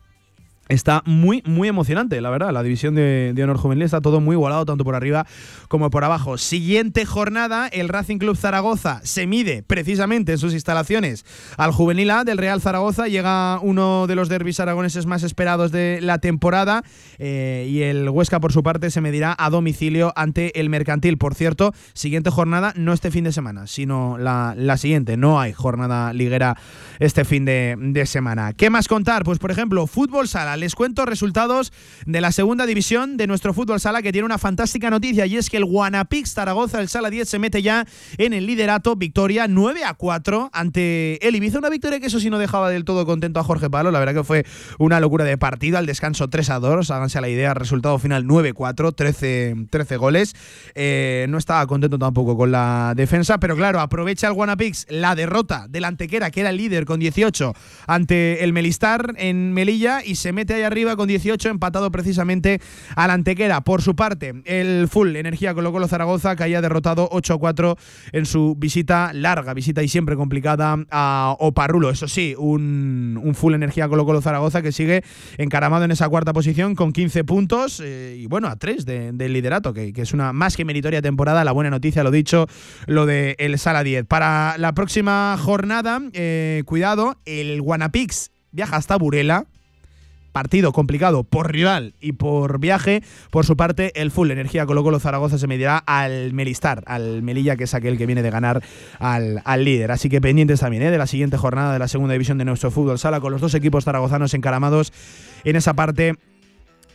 Está muy, muy emocionante, la verdad. La división de, honor juvenil está todo muy igualado, tanto por arriba como por abajo. Siguiente jornada, el Racing Club Zaragoza se mide precisamente en sus instalaciones al juvenil A del Real Zaragoza. Llega uno de los derbis aragoneses más esperados de la temporada. Eh, y el Huesca, por su parte, se medirá a domicilio ante el Mercantil. Por cierto, siguiente jornada, no este fin de semana, sino la, siguiente. No hay jornada liguera este fin de, de semana. ¿Qué más contar? Pues, por ejemplo, fútbol sala les cuento resultados de la segunda división de nuestro fútbol sala que tiene una fantástica noticia y es que el Guanapix Zaragoza, el Sala 10, se mete ya en el liderato, victoria 9 a 4 ante el Ibiza, una victoria que eso sí no dejaba del todo contento a Jorge Palo, la verdad que fue una locura de partido, al descanso 3 a 2, háganse la idea, resultado final 9-4, 13, 13 goles, eh, no estaba contento tampoco con la defensa, pero claro, aprovecha el Guanapix la derrota del Antequera, que era el líder con 18 ante el Melistar en Melilla y se mete ahí arriba con 18, empatado precisamente al Antequera. Por su parte, el Full Energía Colo Colo Zaragoza que haya derrotado 8-4 en su visita larga, visita y siempre complicada a Oparrulo. Eso sí, un, Full Energía Colo Colo Zaragoza que sigue encaramado en esa cuarta posición con 15 puntos eh, y bueno, a 3 del liderato, que, es una más que meritoria temporada. La buena noticia, lo dicho, lo de el Sala 10. Para la próxima jornada, eh, cuidado, el Guanapix viaja hasta Burela, partido complicado por rival y por viaje. Por su parte, el Full Energía Colo Colo Zaragoza se medirá al Melistar, al Melilla, que es aquel que viene de ganar al, líder. Así que pendientes también ¿eh? de la siguiente jornada de la segunda división de nuestro fútbol sala, con los dos equipos zaragozanos encaramados en esa parte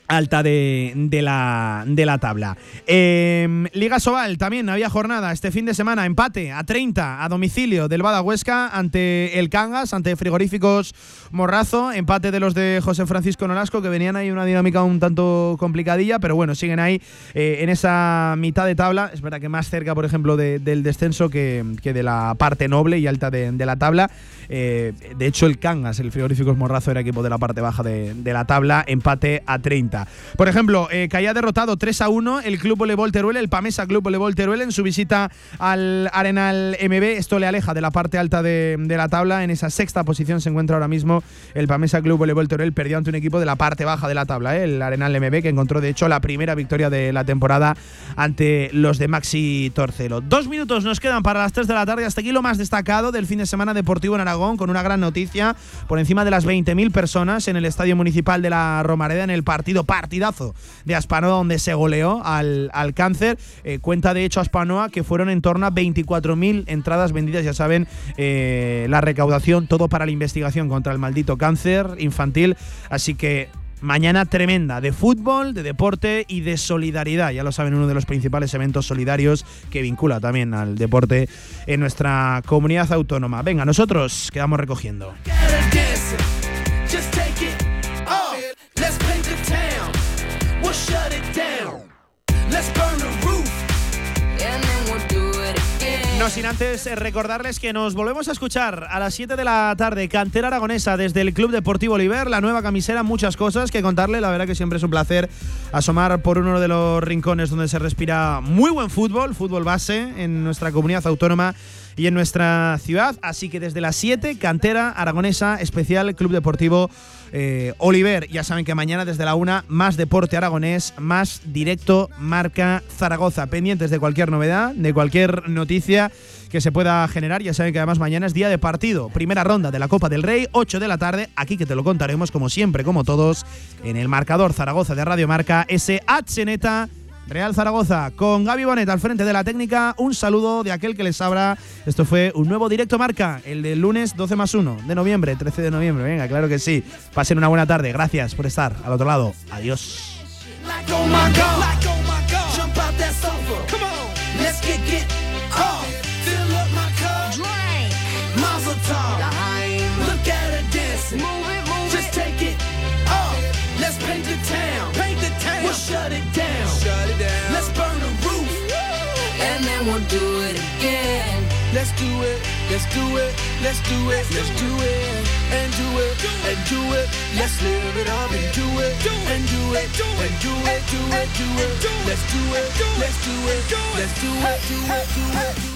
alta de, la, de la tabla. Em, Liga Sobal también había jornada este fin de semana, empate a 30 a domicilio del Bada Huesca ante el Cangas, ante Frigoríficos Morrazo, empate de los de José Francisco Nolasco que venían ahí una dinámica un tanto complicadilla, pero bueno, siguen ahí eh, en esa mitad de tabla, es verdad que más cerca, por ejemplo, del descenso que, de la parte noble y alta de, la tabla. Eh, de hecho, el Cangas, el Frigoríficos Morrazo, era equipo de la parte baja de, de la tabla, empate a 30. Por ejemplo, eh, que haya derrotado 3 a 1 el Club Voleibol Teruel, el Pamesa Club Voleibol Teruel en su visita al Arenal MB. Esto le aleja de la parte alta de, la tabla. En esa sexta posición se encuentra ahora mismo el Pamesa Club Voleibol Teruel, perdió ante un equipo de la parte baja de la tabla, eh, el Arenal MB, que encontró de hecho la primera victoria de la temporada ante los de Maxi Torcelo. Dos minutos nos quedan para las 3 de la tarde. Hasta aquí lo más destacado del fin de semana deportivo en Aragón, con una gran noticia por encima de las 20.000 personas en el Estadio Municipal de la Romareda en el partido partidazo de Aspanoa donde se goleó al, al cáncer. Eh, cuenta de hecho Aspanoa que fueron en torno a 24.000 entradas vendidas, ya saben, eh, la recaudación, todo para la investigación contra el maldito cáncer infantil. Así que Mañana tremenda de fútbol, de deporte y de solidaridad. Ya lo saben, uno de los principales eventos solidarios que vincula también al deporte en nuestra comunidad autónoma. Venga, nosotros quedamos recogiendo. No sin antes eh, recordarles que nos volvemos a escuchar a las 7 de la tarde, Cantera Aragonesa, desde el Club Deportivo Oliver, la nueva camisera, muchas cosas que contarle. La verdad que siempre es un placer asomar por uno de los rincones donde se respira muy buen fútbol, fútbol base en nuestra comunidad autónoma y en nuestra ciudad. Así que desde las 7, Cantera Aragonesa, especial Club Deportivo eh, Oliver. Ya saben que mañana desde la 1, más deporte aragonés, más directo marca Zaragoza. Pendientes de cualquier novedad, de cualquier noticia que se pueda generar. Ya saben que además mañana es día de partido. Primera ronda de la Copa del Rey, 8 de la tarde. Aquí que te lo contaremos como siempre, como todos, en el marcador Zaragoza de Radio Marca, ese Neta Real Zaragoza, con Gaby Bonet al frente de la técnica. Un saludo de aquel que les abra. Esto fue un nuevo directo marca, el del lunes 12 más 1 de noviembre, 13 de noviembre. Venga, claro que sí. Pasen una buena tarde. Gracias por estar al otro lado. Adiós. And we'll do it again. Let's do it, let's do it, let's do it, let's do it, and do it, and do it. Let's live it up and do it, and do it, and do it, do it, do it. Let's do it, let's do it, let's do it, do it, do it.